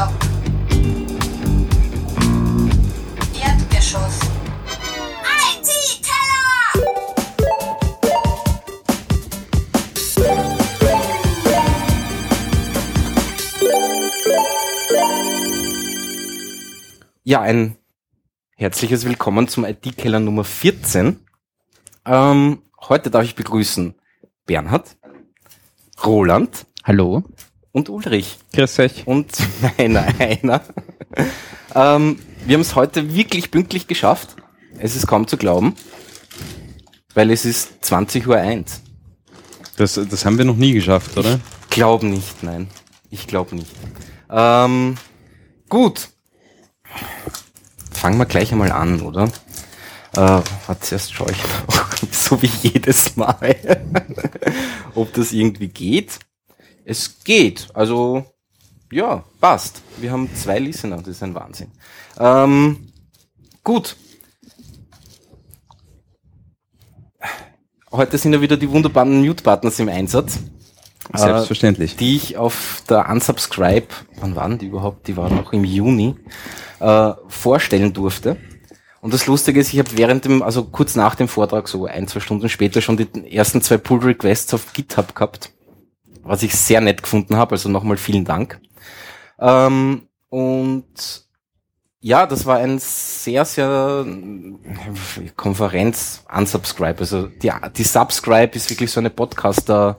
Stock. Erdgeschoss. Ja, ein herzliches Willkommen zum IT-Keller Nummer 14. Ähm, heute darf ich begrüßen Bernhard, Roland Hallo. Und Ulrich. Grüß euch. Und meiner einer. ähm, wir haben es heute wirklich pünktlich geschafft. Es ist kaum zu glauben, weil es ist 20.01 Uhr. Das, das haben wir noch nie geschafft, oder? Glaub nicht, nein. Ich glaube nicht. Ähm, gut. Fangen wir gleich einmal an, oder? Äh, zuerst schaue ich, so wie jedes Mal, ob das irgendwie geht. Es geht, also ja, passt. Wir haben zwei Listener, das ist ein Wahnsinn. Ähm, gut. Heute sind ja wieder die wunderbaren Mute-Buttons im Einsatz. Selbstverständlich. Äh, die ich auf der Unsubscribe, wann waren die überhaupt? Die waren noch im Juni, äh, vorstellen durfte. Und das Lustige ist, ich habe während dem, also kurz nach dem Vortrag, so ein, zwei Stunden später, schon die ersten zwei Pull-Requests auf GitHub gehabt, was ich sehr nett gefunden habe. Also nochmal vielen Dank. Ähm, und ja, das war ein sehr, sehr äh, Konferenz unsubscribe. Also die, die Subscribe ist wirklich so eine Podcaster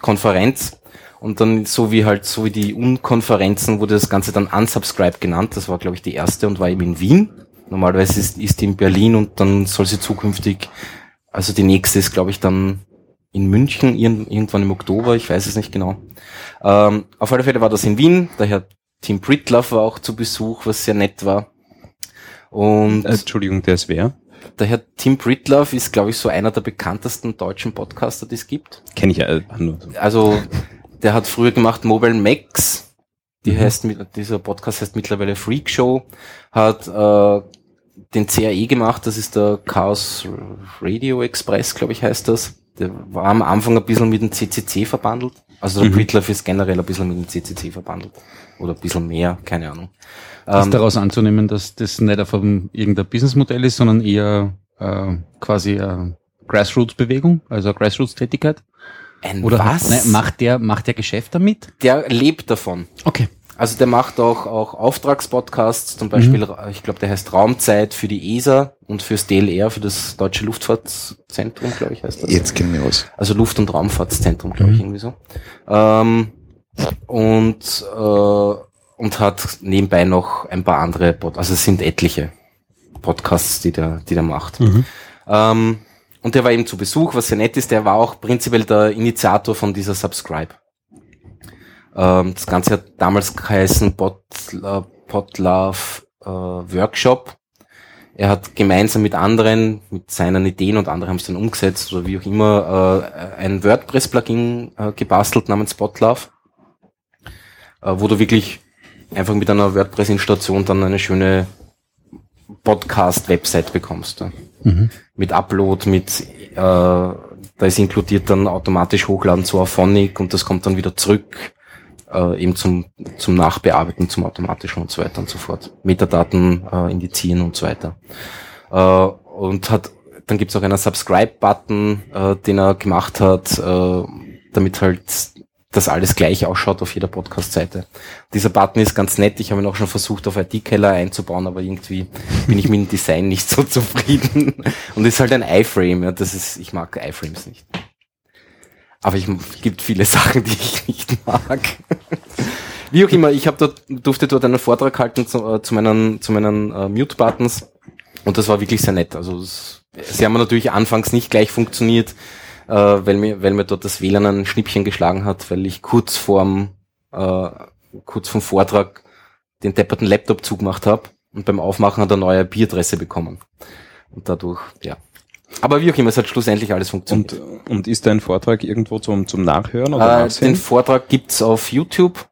Konferenz. Und dann so wie halt, so wie die Unkonferenzen wurde das Ganze dann unsubscribe genannt. Das war, glaube ich, die erste und war eben in Wien. Normalerweise ist, ist die in Berlin und dann soll sie zukünftig, also die nächste ist, glaube ich, dann in München, irgendwann im Oktober, ich weiß es nicht genau. Ähm, auf alle Fälle war das in Wien, daher Tim Britloff war auch zu Besuch, was sehr nett war. Und Äh, Entschuldigung, der ist wer? der Herr Tim Britloff ist, glaube ich, so einer der bekanntesten deutschen Podcaster, die es gibt. Kenne ich ja äh. Also, der hat früher gemacht Mobile Max. Die heißt, mit- dieser Podcast heißt mittlerweile Freak Show. Hat äh, den CAE gemacht, das ist der Chaos Radio Express, glaube ich, heißt das. Der war am Anfang ein bisschen mit dem CCC verbandelt. Also der Mhm. Britloff ist generell ein bisschen mit dem CCC verbandelt. Oder ein bisschen mehr, keine Ahnung. ist Ähm, daraus anzunehmen, dass das nicht auf einem, irgendein Businessmodell ist, sondern eher äh, quasi eine Grassroots-Bewegung, also Grassroots-Tätigkeit? ein Oder was? Ne, macht der macht der Geschäft damit? der lebt davon. Okay. Also der macht auch, auch Auftragspodcasts, zum Beispiel, ich glaube, der heißt Raumzeit für die ESA und fürs DLR, für das Deutsche Luftfahrtzentrum, glaube ich, heißt das. Jetzt kennen wir aus. Also Luft- und Raumfahrtszentrum, glaube ich, Mhm. irgendwie so. Ähm, und, äh, und hat nebenbei noch ein paar andere, Pod also es sind etliche Podcasts, die der, die der macht. Ähm, und der war eben zu Besuch, was sehr nett ist. Der war auch prinzipiell der Initiator von dieser Subscribe. Ähm, das Ganze hat damals geheißen Pod, äh, Podlove äh, Workshop. Er hat gemeinsam mit anderen, mit seinen Ideen und andere haben es dann umgesetzt oder wie auch immer, äh, ein WordPress-Plugin äh, gebastelt namens Podlove, äh, wo du wirklich einfach mit einer WordPress-Installation dann eine schöne Podcast-Website bekommst. Ja. Mit Upload, mit äh, da ist inkludiert dann automatisch hochladen zu Auphonic und das kommt dann wieder zurück äh, eben zum, zum Nachbearbeiten, zum automatischen und so weiter und so fort. Metadaten äh, indizieren und so weiter. Äh, und hat, dann gibt's auch einen Subscribe-Button, äh, den er gemacht hat, äh, damit halt das alles gleich ausschaut auf jeder Podcast-Seite. Dieser Button ist ganz nett. Ich habe ihn auch schon versucht, auf IT-Keller einzubauen, aber irgendwie bin ich mit dem Design nicht so zufrieden. Und ist halt ein iFrame. Ja, das ist, ich mag iFrames nicht. Aber ich es gibt viele Sachen, die ich nicht mag. Wie auch immer, ich habe dort, durfte dort einen Vortrag halten zu, äh, zu meinen, zu meinen äh, Mute-Buttons und das war wirklich sehr nett. Also es, sie haben natürlich anfangs nicht gleich funktioniert, äh, weil mir, weil mir dort das WLAN ein Schnippchen geschlagen hat, weil ich kurz vorm, äh, kurz vom Vortrag den depperten Laptop zugemacht habe und beim Aufmachen hat er neue IP-Adresse bekommen. Und dadurch, ja. Aber wie auch immer, es hat schlussendlich alles funktioniert. Und, und ist dein Vortrag irgendwo zum, zum Nachhören oder Äh, den? Vortrag gibt's auf YouTube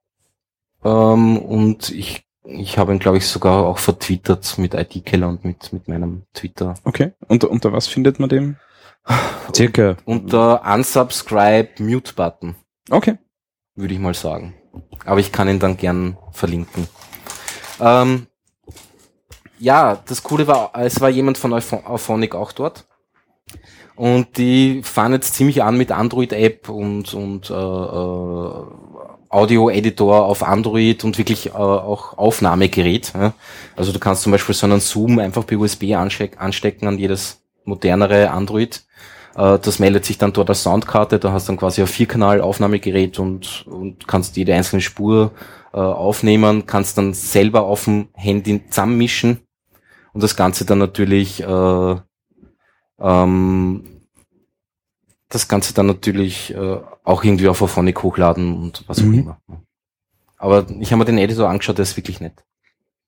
ähm, und ich, ich habe ihn, glaube ich, sogar auch vertwittert mit IT-Keller und mit, mit meinem Twitter. Okay. Und unter was findet man den? Circa. Unter Unsubscribe Mute Button, Okay. würde ich mal sagen. Aber ich kann ihn dann gern verlinken. Ähm, ja, das Coole war, es war jemand von Auphonic auch dort. Und die fahren jetzt ziemlich an mit Android-App und, und äh, äh, Audio-Editor auf Android und wirklich äh, auch Aufnahmegerät. Ja? Also du kannst zum Beispiel so einen Zoom einfach per USB ansteck anstecken an jedes modernere Android. Äh, das meldet sich dann dort als Soundkarte. Da hast du dann quasi ein Vierkanal-Aufnahmegerät und, und kannst jede einzelne Spur äh, aufnehmen, kannst dann selber auf dem Handy zusammenmischen und das Ganze dann natürlich äh, ähm, das Ganze dann natürlich äh, auch irgendwie auf Auphonic hochladen und was auch Mhm. immer. Aber ich habe mir den Editor angeschaut, der ist wirklich nett.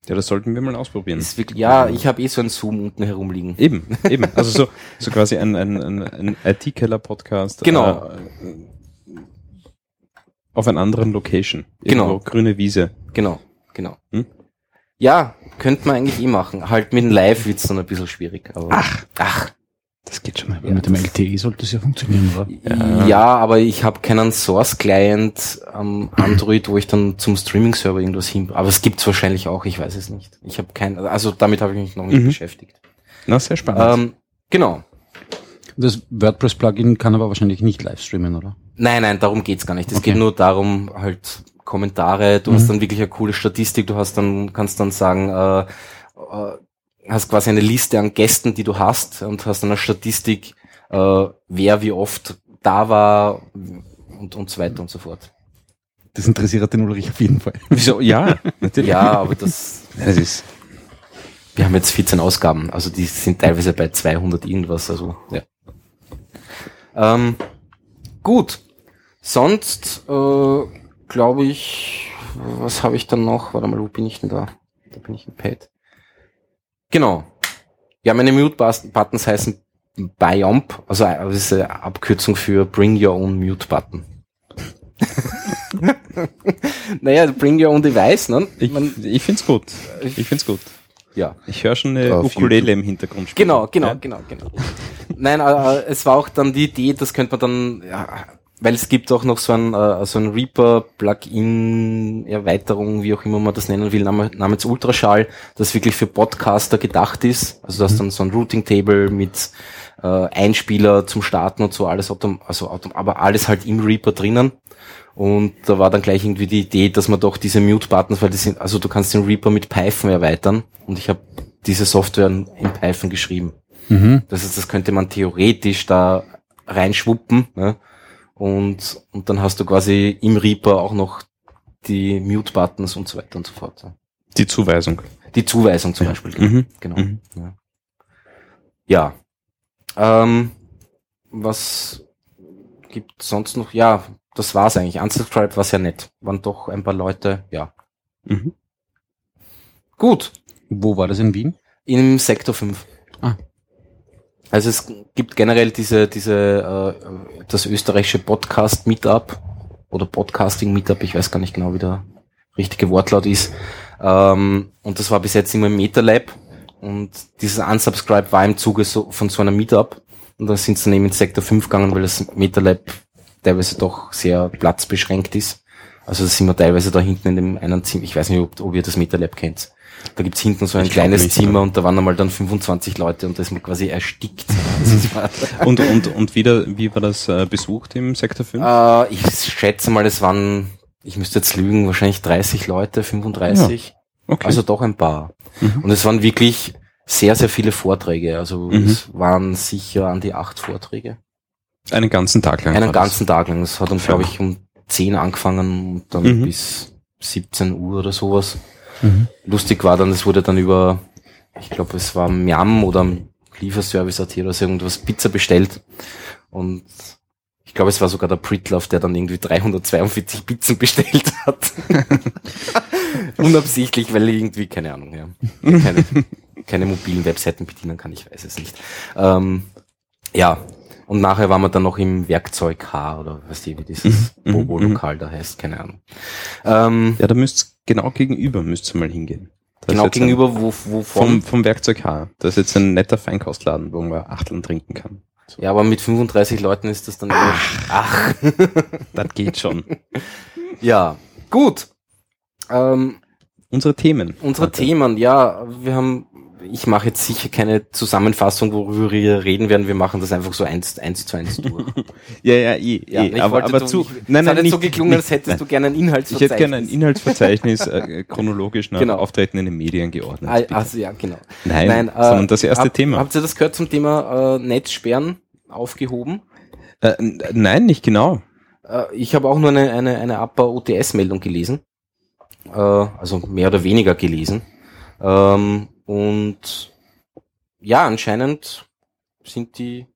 Ja, das sollten wir mal ausprobieren. Ist wirklich, ja, ich habe eh so einen Zoom unten herumliegen. Eben, eben. Also so, so quasi ein, ein, ein, ein IT-Keller-Podcast. Genau. Äh, auf einer anderen Location. Genau. Grüne Wiese. Genau, genau. Hm? Ja, könnte man eigentlich eh machen. Halt mit dem Live wird's dann ein bisschen schwierig. Aber Ach. ach, Das geht schon mal. Ja, mit dem LTE sollte es ja funktionieren, oder? Ja, aber ich habe keinen Source-Client am Android, wo ich dann zum Streaming-Server irgendwas hin. Aber es gibt's wahrscheinlich auch, ich weiß es nicht. Ich habe kein, also damit habe ich mich noch nicht Mhm. beschäftigt. Na, sehr spannend. Ähm, genau. Das WordPress-Plugin kann aber wahrscheinlich nicht live streamen, oder? Nein, nein, darum geht's gar nicht. Es Okay. geht nur darum, halt Kommentare, du Mhm. hast dann wirklich eine coole Statistik, du hast dann, kannst dann sagen, äh, äh, hast quasi eine Liste an Gästen, die du hast und hast dann eine Statistik, äh, wer wie oft da war und, und so weiter und so fort. Das interessiert den Ulrich auf jeden Fall. Wieso? Ja, natürlich. Ja, aber das, Das ist, wir haben jetzt 14 Ausgaben, also die sind teilweise bei 200 irgendwas, also, ja. Ähm, gut. Sonst, äh, glaube ich, was habe ich dann noch? Warte mal, wo bin ich denn da? Da bin ich im Pad. Genau. Ja, meine Mute-Buttons heißen Biomp, also äh, das ist eine Abkürzung für Bring Your Own Mute Button. naja, Bring Your Own Device, ne? ich, Man- ich find's gut. Ich find's gut. ja. Ich höre schon eine Auf Ukulele im Hintergrund spielen. Genau, genau, Ja? genau, genau. Nein, äh, es war auch dann die Idee, das könnte man dann, ja, weil es gibt auch noch so ein, äh, so ein Reaper-Plugin-Erweiterung, wie auch immer man das nennen will, nam- namens Ultraschall, das wirklich für Podcaster gedacht ist. Also du hast dann so ein Routing-Table mit äh, Einspieler zum Starten und so, alles autom also autom aber alles halt im Reaper drinnen. Und da war dann gleich irgendwie die Idee, dass man doch diese Mute-Buttons, weil die sind, also du kannst den Reaper mit Python erweitern und ich habe diese Software in in Python geschrieben. Mhm. Das heißt, das könnte man theoretisch da reinschwuppen. Ne? Und, und dann hast du quasi im Reaper auch noch die Mute-Buttons und so weiter und so fort. Die Zuweisung. Die Zuweisung zum Ja. Beispiel. Mhm. Genau. Mhm. Ja. ja. Ähm, was gibt sonst noch? Ja, das war's eigentlich. Unsubscribe war sehr nett. Waren doch ein paar Leute. Ja. Mhm. Gut. Wo war das in Wien? Im Sektor 5. Ah. Also es gibt generell diese, diese, äh, das österreichische Podcast Meetup oder Podcasting Meetup, ich weiß gar nicht genau, wie der richtige Wortlaut ist. Ähm, und das war bis jetzt immer im MetaLab. Und dieses Unsubscribe war im Zuge so, von so einer Meetup. Und dann sind sie dann eben ins Sektor 5 gegangen, weil das MetaLab teilweise doch sehr platzbeschränkt ist. Also da sind wir teilweise da hinten in dem einen Zimmer, ich weiß nicht, ob, ob ihr das MetaLab kennt. Da gibt's hinten so ein Ich kleines nicht, Zimmer ja. und da waren einmal dann 25 Leute und da ist man quasi erstickt. Und, und, und wieder, wie war das äh, besucht im Sektor 5? äh, ich schätze mal, es waren, ich müsste jetzt lügen, wahrscheinlich 30 Leute, 35. okay. Also doch ein paar. Mhm. Und es waren wirklich sehr, sehr viele Vorträge. Also Mhm. es waren sicher an die acht Vorträge. einen ganzen Tag lang. Einen das. ganzen Tag lang. Es hat dann, glaube ich, um 10 angefangen und dann Mhm. bis 17 Uhr oder sowas. Mhm. Lustig war dann, es wurde dann über, ich glaube, es war Miam oder Lieferservice AT oder so irgendwas Pizza bestellt. Und ich glaube, es war sogar der Pritloff, der dann irgendwie 342 Pizzen bestellt hat. Unabsichtlich, weil irgendwie, keine Ahnung, ja. Keine, keine mobilen Webseiten bedienen kann, ich weiß es nicht. Ähm, ja. Und nachher waren wir dann noch im Werkzeug H oder was die, wie dieses Mhm, mhm, Bobo-Lokal da heißt, keine Ahnung. Ähm, Ja, da müsst genau gegenüber müsst ihr mal hingehen. Das genau gegenüber, wo, wo Ein, vom, vom, Werkzeug H. Das ist jetzt ein netter Feinkostladen, wo man Achteln trinken kann. Ja, aber mit 35 Leuten ist das dann eher, ach, Das geht schon. ja. Gut. Ähm, Unsere Themen. unsere. Themen, ja, wir haben, ich mache jetzt sicher keine Zusammenfassung, worüber wir reden werden. Wir machen das einfach so eins, eins zu eins durch. Ja, ja, eh, Ja, eh. ich aber, aber zu. Ich, nein, nein, hat nicht, so geklungen, nicht, als hättest nein. du gerne ein Ich Inhaltsverzeichnis. hätte gerne ein Inhaltsverzeichnis äh, chronologisch nach Genau. Auftreten in den Medien geordnet. Ah. Also ja, genau. Nein, sondern das erste hab, Thema. Habt ihr das gehört zum Thema äh, Netzsperren aufgehoben? Äh, nein, nicht genau. Äh, ich habe auch nur eine, eine, eine APA OTS-Meldung gelesen. Äh, also mehr oder weniger gelesen. Ähm, und ja, anscheinend sind die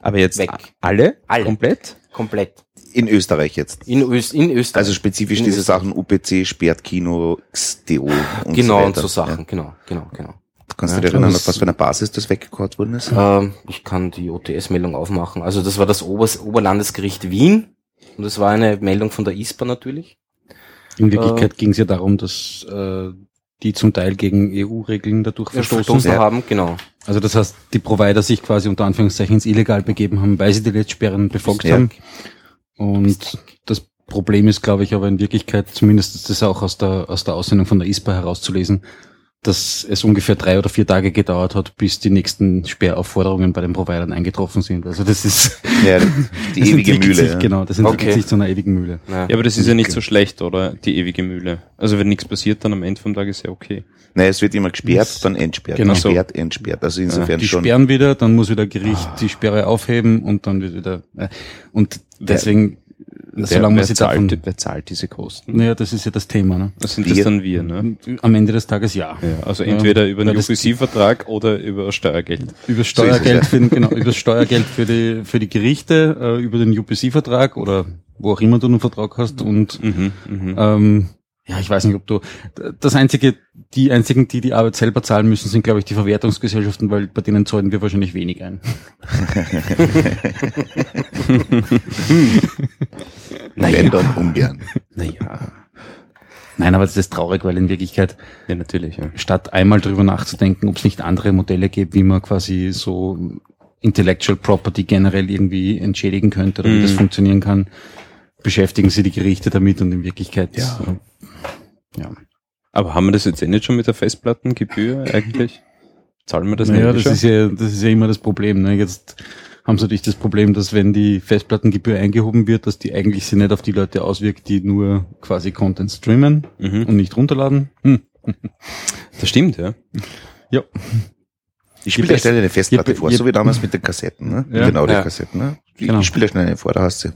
Aber jetzt Weg. alle? Alle. Komplett? komplett In Österreich jetzt. in, Öst, in Österreich. Also spezifisch In diese Österreich. Sachen UPC, sperrt Kino, XDO und genau, so und weiter. so Sachen, Ja. genau, genau, genau. Kannst Ja, du dich erinnern, auf was für einer Basis das weggekarrt worden ist? Ähm, ich kann die OTS-Meldung aufmachen. Also das war das Obers Oberlandesgericht Wien. Und das war eine Meldung von der ISPA natürlich. In Wirklichkeit ging es ja darum, dass äh, die zum Teil gegen EU-Regeln dadurch verstoßen. Verstoßen Ja. haben, genau. Also das heißt, die Provider sich quasi unter Anführungszeichen ins Illegal begeben haben, weil sie die Netzsperren befolgt Ja. haben. Und das Problem ist, glaube ich, aber in Wirklichkeit, zumindest ist das auch aus der, aus der Aussendung von der ISPA herauszulesen, dass es ungefähr drei oder vier Tage gedauert hat, bis die nächsten Sperraufforderungen bei den Providern eingetroffen sind. Also das ist Ja, die das ewige Mühle. Sich, ja. Genau, das entwickelt Okay. sich zu einer ewigen Mühle. Ja. Aber das ist ja nicht so schlecht, oder? Die ewige Mühle. Also wenn nichts passiert, dann am Ende vom Tag ist ja okay. Nein, es wird immer gesperrt, Das- dann entsperrt. Genau. Gesperrt, entsperrt. Also insofern Die schon. sperren wieder, dann muss wieder Gericht die Sperre aufheben und dann wird wieder. Äh, und deswegen, Wer, solange man wer, zahlt, davon. wer zahlt diese Kosten? Naja, das ist ja das Thema. Ne? Das sind Wir. das dann wir, ne? Am Ende des Tages ja. Ja, also Ja, entweder über weil einen UPC-Vertrag oder über Steuergeld. Über Steuergeld ja. für den, genau, über das Steuergeld für die für die Gerichte, äh, über den UPC-Vertrag oder wo auch immer du einen Vertrag hast und Mhm, mhm. ähm, ja, ich weiß nicht, ob du das einzige, die einzigen, die die Arbeit selber zahlen müssen, sind glaube ich die Verwertungsgesellschaften, weil bei denen zahlen wir wahrscheinlich wenig ein. Wenn dann ungern. Naja. Nein, aber das ist traurig, weil in Wirklichkeit Ja, natürlich, ja. statt einmal drüber nachzudenken, ob es nicht andere Modelle gibt, wie man quasi so Intellectual Property generell irgendwie entschädigen könnte oder wie Mhm. das funktionieren kann, beschäftigen sie die Gerichte damit und in Wirklichkeit Ja. äh, ja. Aber haben wir das jetzt eh nicht schon mit der Festplattengebühr eigentlich? Zahlen wir das naja, nicht das schon? ist ja das ist ja immer das Problem. Ne? Jetzt haben sie natürlich das Problem, dass wenn die Festplattengebühr eingehoben wird, dass die eigentlich sich nicht auf die Leute auswirkt, die nur quasi Content streamen Mhm. und nicht runterladen. Hm. Das stimmt, ja. Ja. Ich spiele dir schnell eine Festplatte vor, so wie damals mit den Kassetten, ne? Ja. Genau, die Ja. Kassetten, ne? Ich, Genau. ich spiele dir schnell eine vor, da hast du.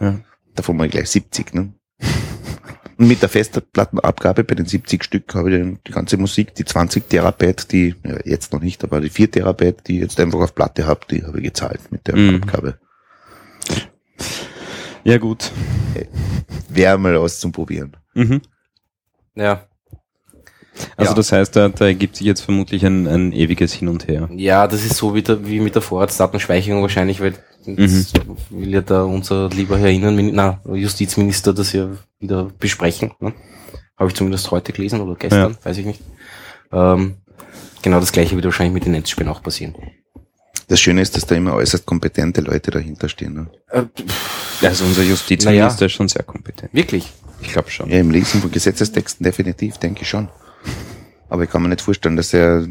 Ja. Davon mal gleich 70, ne? Und mit der Festplattenabgabe bei den 70 Stück habe ich dann die ganze Musik, die 20 Terabyte, die, ja, jetzt noch nicht, aber die 4 Terabyte, die ich jetzt einfach auf Platte habe, die habe ich gezahlt mit der Mhm. Abgabe. Ja, gut. Wäre mal was zum Probieren. Mhm. Ja. Also Ja. das heißt, da, da ergibt sich jetzt vermutlich ein, ein ewiges Hin und Her. Ja, das ist so wie, der, wie mit der Vorratsdatenspeicherung wahrscheinlich, weil das will ja da unser lieber Herr Innenminister, na, Justizminister das ja wieder besprechen. Ne? Habe ich zumindest heute gelesen oder gestern, weiß ich nicht. Ähm, genau das gleiche wird wahrscheinlich mit den Netzspielen auch passieren. Das Schöne ist, dass da immer äußerst kompetente Leute dahinter stehen. Ne? Äh, Also unser Justizminister Naja. ist schon sehr kompetent. wirklich? Ich glaube schon. Ja, im Lesen von Gesetzestexten definitiv, denke ich schon. Aber ich kann mir nicht vorstellen, dass er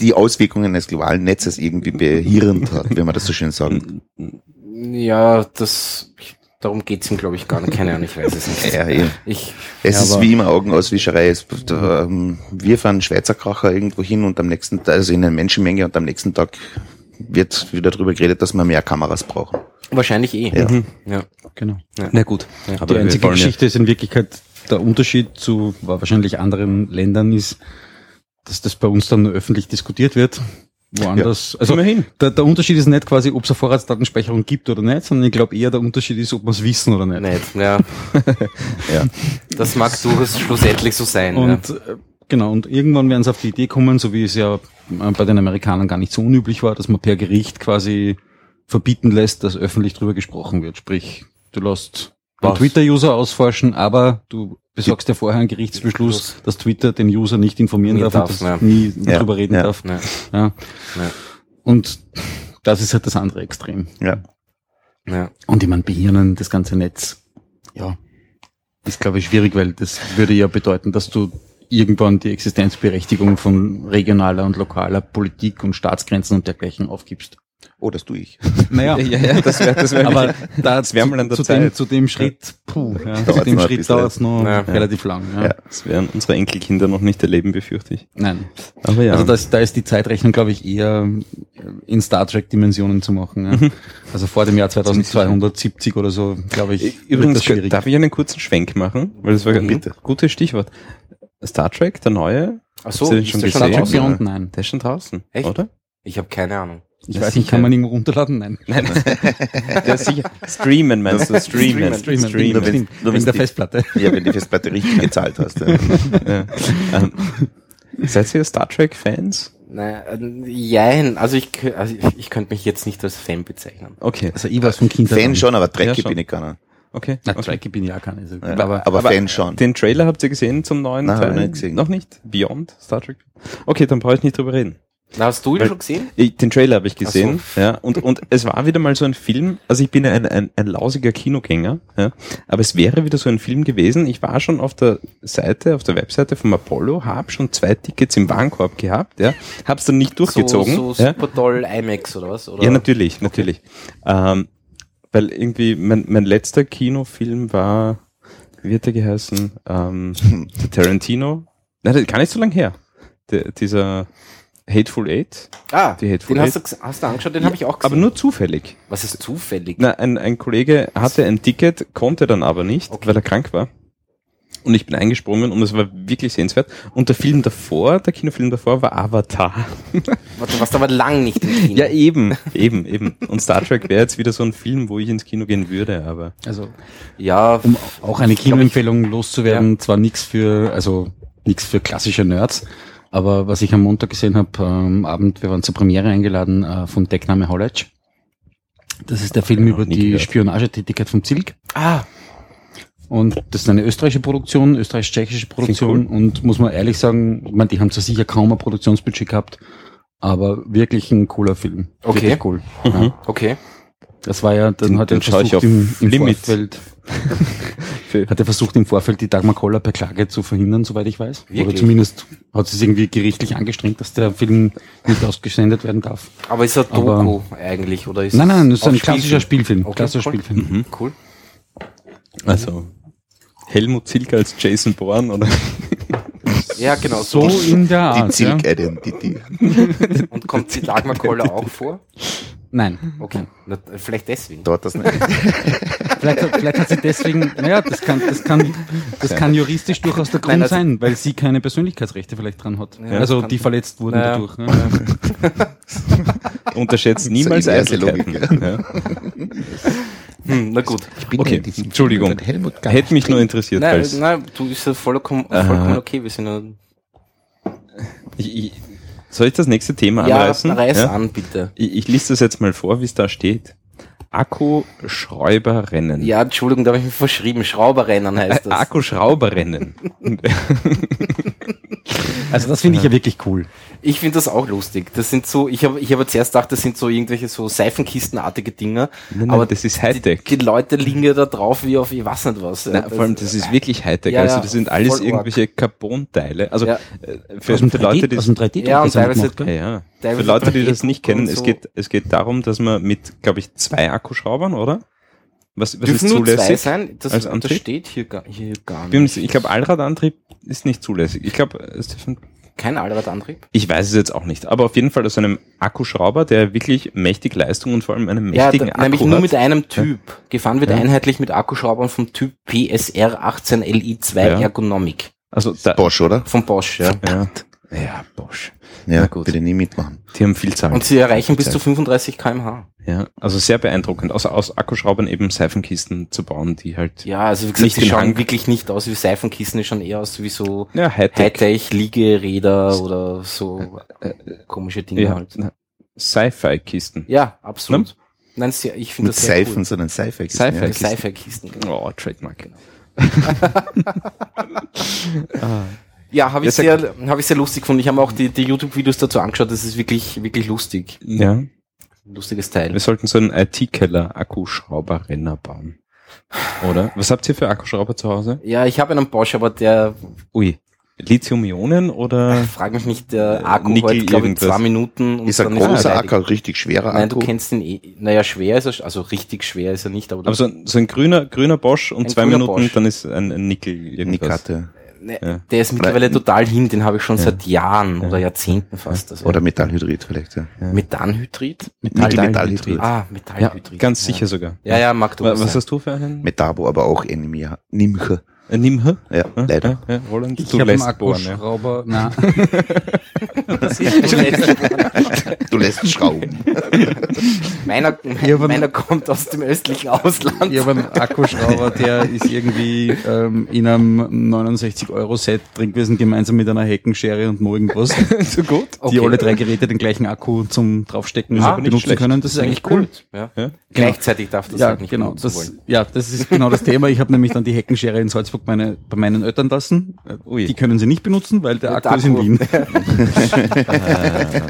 die Auswirkungen des globalen Netzes irgendwie behirnt hat, wenn man das so schön sagen. Ja, das darum geht's ihm, glaube ich, gar nicht. Keine Ahnung, ich weiß es nicht. Ja, eh. Ich, Es Ja, ist wie immer Augenauswischerei. Es, da, ähm, wir fahren Schweizer Kracher irgendwo hin und am nächsten Tag, also in einer Menschenmenge und am nächsten Tag wird wieder darüber geredet, dass wir mehr Kameras brauchen. wahrscheinlich eh. Ja. ja. Genau. Na gut. Ja. Aber die einzige ja- Geschichte ist in Wirklichkeit der Unterschied zu wahrscheinlich anderen Ländern ist, dass das bei uns dann nur öffentlich diskutiert wird. Woanders. Also Immerhin. der, der Unterschied ist nicht quasi, ob es eine Vorratsdatenspeicherung gibt oder nicht, sondern ich glaube eher der Unterschied ist, ob wir es wissen oder nicht. Nicht, ja. Ja. Das mag durchaus schlussendlich so sein. Und äh, genau, und irgendwann werden sie auf die Idee kommen, so wie es ja äh, bei den Amerikanern gar nicht so unüblich war, dass man per Gericht quasi verbieten lässt, dass öffentlich drüber gesprochen wird. Sprich, du lässt Was? Twitter-User ausforschen, aber du besorgst dir vorher einen Gerichtsbeschluss, dass Twitter den User nicht informieren Nie darf, darf, und ja. nie Ja, drüber reden ja. darf. Ja. Ja. Ja. Und das ist halt das andere Extrem. Ja. Ja. Und ich meine, behirnen das ganze Netz. Ja. ist, glaube ich, schwierig, weil das würde ja bedeuten, dass du irgendwann die Existenzberechtigung von regionaler und lokaler Politik und Staatsgrenzen und dergleichen aufgibst. Oh, das tue ich. Naja, ja, ja, das wäre das wär aber da das wär mal an der zu, dem, Zeit. zu dem Schritt, puh, ja, zu dem Schritt dauert es noch Ja. relativ lang. Ja. Ja. Das werden unsere Enkelkinder noch nicht erleben, befürchte ich. Nein. Aber ja. Also das, da ist die Zeitrechnung, glaube ich, eher in Star Trek-Dimensionen zu machen. Ja. Mhm. Also vor dem Jahr 2270 oder so, glaube ich, wird Übrigens, das schwierig. darf ich einen kurzen Schwenk machen? Weil das war ein Bitte. gutes Stichwort. Star Trek, der neue, Ach so, ist schon der gesehen? Trek Ja. Beyond, nein. der ist schon draußen, Echt? oder? Ich habe keine Ahnung. Ich Ja, weiß nicht, sicher. kann man irgendwo runterladen? Nein. Nein, ist sicher. Streamen meinst du? Streamen. Streamen, Streamen. Nur wenn- Stimmt, nur wegen wenn's der die- Festplatte. Ja, wenn die Festplatte richtig gezahlt hast. Ja. Ja. Ähm, seid ihr Star Trek Fans? Naja, äh, jein, also ich, also ich, ich könnte mich jetzt nicht als Fan bezeichnen. Okay, Also ich war von Kind Fan schon, aber Ja, Trekkie schon. bin ich keiner. okay. Na, okay. Trekkie bin ich ja keine. Also, Ja, aber, aber, Fan schon. Den Trailer habt ihr gesehen zum neuen Nein, hab Teil? ich nicht gesehen. Noch nicht? Beyond Star Trek? Okay, dann brauche ich nicht drüber reden. Na, hast du ihn Weil- schon gesehen? Ich, den Trailer habe ich gesehen, so. ja, und, und es war wieder mal so ein Film, also ich bin ja ein, ein, ein lausiger Kinogänger, ja, aber es wäre wieder so ein Film gewesen, ich war schon auf der Seite, auf der Webseite vom Apollo, habe schon zwei Tickets im Warenkorb gehabt, ja, hab's dann nicht durchgezogen, So, so ja, super toll IMAX oder was? Oder? ja, natürlich, natürlich, ähm, weil irgendwie mein, mein letzter Kinofilm war, wie hat der geheißen, ähm, der Tarantino, nein, das ist gar nicht so lang her, der, dieser Hateful Eight, Ah, Die Hateful den hast du, hast du angeschaut, den habe ich auch gesehen. aber nur zufällig. Was ist zufällig? Na, ein, ein Kollege hatte ein Ticket, konnte dann aber nicht, Okay. weil er krank war. Und ich bin eingesprungen und es war wirklich sehenswert. Und der Film davor, der Kinofilm davor war Avatar. Warte, du warst aber lang nicht im Kino. Ja, eben, eben, eben. Und Star Trek wäre jetzt wieder so ein Film, wo ich ins Kino gehen würde, aber also ja um auch eine Kinoempfehlung loszuwerden, zwar nichts für, also nichts für klassische Nerds, aber was ich am Montag gesehen habe, am Abend, wir waren zur Premiere eingeladen äh, von Deckname Hollage. Das ist der Film über die gehört. Spionagetätigkeit vom Zilk. Ah, Und das ist eine österreichische Produktion, österreichisch-tschechische Produktion. Und muss man ehrlich sagen, ich meine, die haben zwar sicher kaum ein Produktionsbudget gehabt, aber wirklich ein cooler Film. Okay. Wirklich cool. Mhm. Ja. okay. Das war ja, dann Den- hat er versucht auf im, im Limit. Vorfeld, hat er versucht im Vorfeld die Dagmar Koller per Klage zu verhindern, soweit ich weiß. Oder Wirklich? zumindest hat sie es irgendwie gerichtlich angestrengt, dass der Film nicht ausgesendet werden darf. Aber ist er Aber- Doku eigentlich? Oder ist Nein, nein, das es ist ein klassischer Spielfilm. Okay, klassischer cool. Spielfilm. mhm. Cool. also Helmut Zilk als Jason Bourne oder Ja, genau. So in der Die Art. Ja? Identity. Und kommt die Dagmar Koller auch vor? Nein. Okay. Na, vielleicht deswegen. Dort das nicht. Vielleicht, hat- vielleicht hat sie deswegen, naja, das kann, das kann, das kann juristisch durchaus der Grund Nein, also- sein, weil sie keine Persönlichkeitsrechte vielleicht dran hat. Ja, also die verletzt wurden Naja. dadurch. Ne? unterschätzt niemals So. Ja. Hm, na gut. Ich bin Okay, Entschuldigung. Hätte mich nur interessiert, Nein, falls nein, du ist ja vollkommen, vollkommen okay. Wir sind ja, ich, ich, soll ich das nächste Thema ja anreißen? reiß Ja? an, bitte. Ich, ich lese das jetzt mal vor, wie es da steht. Akkuschrauberrennen. Ja, Entschuldigung, da habe ich mich verschrieben. Schrauberrennen heißt das. Akkuschrauberrennen. Also das finde ich ja wirklich cool. Ich finde das auch lustig. Das sind so, ich habe ich hab zuerst gedacht, das sind so irgendwelche so Seifenkistenartige Dinger. Nein, nein, aber das ist die, Hightech. die Leute liegen ja da drauf wie auf, ich weiß nicht was. Na, vor allem, das ist wirklich Hightech. Ja, also das sind alles irgendwelche Carbon-Teile. Also Ja. äh, für, für 3D, Leute, die aus dem 3D Ja, und das teilweise- gemacht, ja, ja. Für Leute, die das 3D nicht kennen, und es so. geht, es geht darum, dass man mit, glaube ich, zwei Akkuschraubern, oder? Was, was ist Dürfen nur zwei zulässig? sein? Das, als das Antrieb? steht hier gar, hier gar nicht. Ich glaube, Allradantrieb ist nicht zulässig. Ich glaube, es dürfen Kein Allradantrieb? Ich weiß es jetzt auch nicht, aber auf jeden Fall aus einem Akkuschrauber, der wirklich mächtig Leistung und vor allem einen Ja, mächtigen da, Akku nämlich nur hat. mit einem Typ. Gefahren wird Ja. einheitlich mit Akkuschraubern vom Typ PSR 18LI2 Ja. Ergonomic. Also da, Bosch, oder? Von Bosch, ja. ja, ja, Bosch. Ja, Na gut. ich nie mitmachen. Die haben viel Zeit. Und sie erreichen bis Zeit. zu 35 kmh. ja, also sehr beeindruckend, außer aus Akkuschraubern eben Seifenkisten zu bauen, die halt Ja, also wie gesagt, Nicht die schauen Hang. wirklich nicht aus wie Seifenkissen, die schauen eher aus wie so ja, Hightech. Hightech, Liegeräder oder so komische Dinge Ja, halt. Sci-Fi-Kisten. Ja, absolut. Nein, sehr, ich finde das sehr Seifen, cool. sondern Seife. Seife. Ja, Sci-Fi-Kisten. Genau. Oh, Trademark. Ja, habe ich, sehr, hab ich sehr lustig gefunden. Ich habe mir auch die, die YouTube-Videos dazu angeschaut. Das ist wirklich, wirklich lustig. Ja, Lustiges Teil. wir sollten so einen IT-Keller-Akkuschrauber-Renner bauen. Oder? Was habt ihr für Akkuschrauber zu Hause? Ja, ich habe einen Bosch, aber der, Ui. Lithium-Ionen oder? frag mich nicht, der Akku Nickel heute, glaube ich, zwei Minuten. Und Ist ein er großer. Acker, richtig schwerer Nein, du Akku. kennst den eh, naja, schwer ist er, also richtig schwer ist er nicht, aber, Aber so, so ein grüner, grüner Bosch und Ein zwei Minuten, Bosch. dann ist ein, ein Nickel irgendwas. Nikate. Ne, ja. der ist mittlerweile total hin, den habe ich schon seit Jahren Ja. oder Jahrzehnten fast. Also Oder Metallhydrid vielleicht, ja. Methanhydrid? Nickel-Metallhydrid. Ah, Ja, Metallhydrid. ganz sicher sogar. Ja, ja, mag du Was sein. hast du für einen? Metabo, aber auch Enimia. Nimche. Ein Nimhe? Ja, leider. Ja, ja, Roland, Ich du habe einen lässt bohren, ja. Akkuschrauber, na, Du lässt schrauben. meiner, aber- meiner kommt aus dem östlichen Ausland. ich habe einen Akkuschrauber, der ist irgendwie ähm, in einem 69-Euro-Set drin gewesen, gemeinsam mit einer Heckenschere und noch irgendwas, so gut? Okay. die alle drei Geräte den gleichen Akku zum draufstecken Ah, nicht benutzen schlecht. können. Das ist eigentlich cool. Ja. Ja. Gleichzeitig darf das ja, halt nicht genau. Das, wollen. ja, das ist genau das Thema. Ich habe nämlich dann die Heckenschere in Salzburg meine, bei meinen Eltern lassen. Ui. Die können sie nicht benutzen, weil der Mit Akku ist in. Wien. Ah,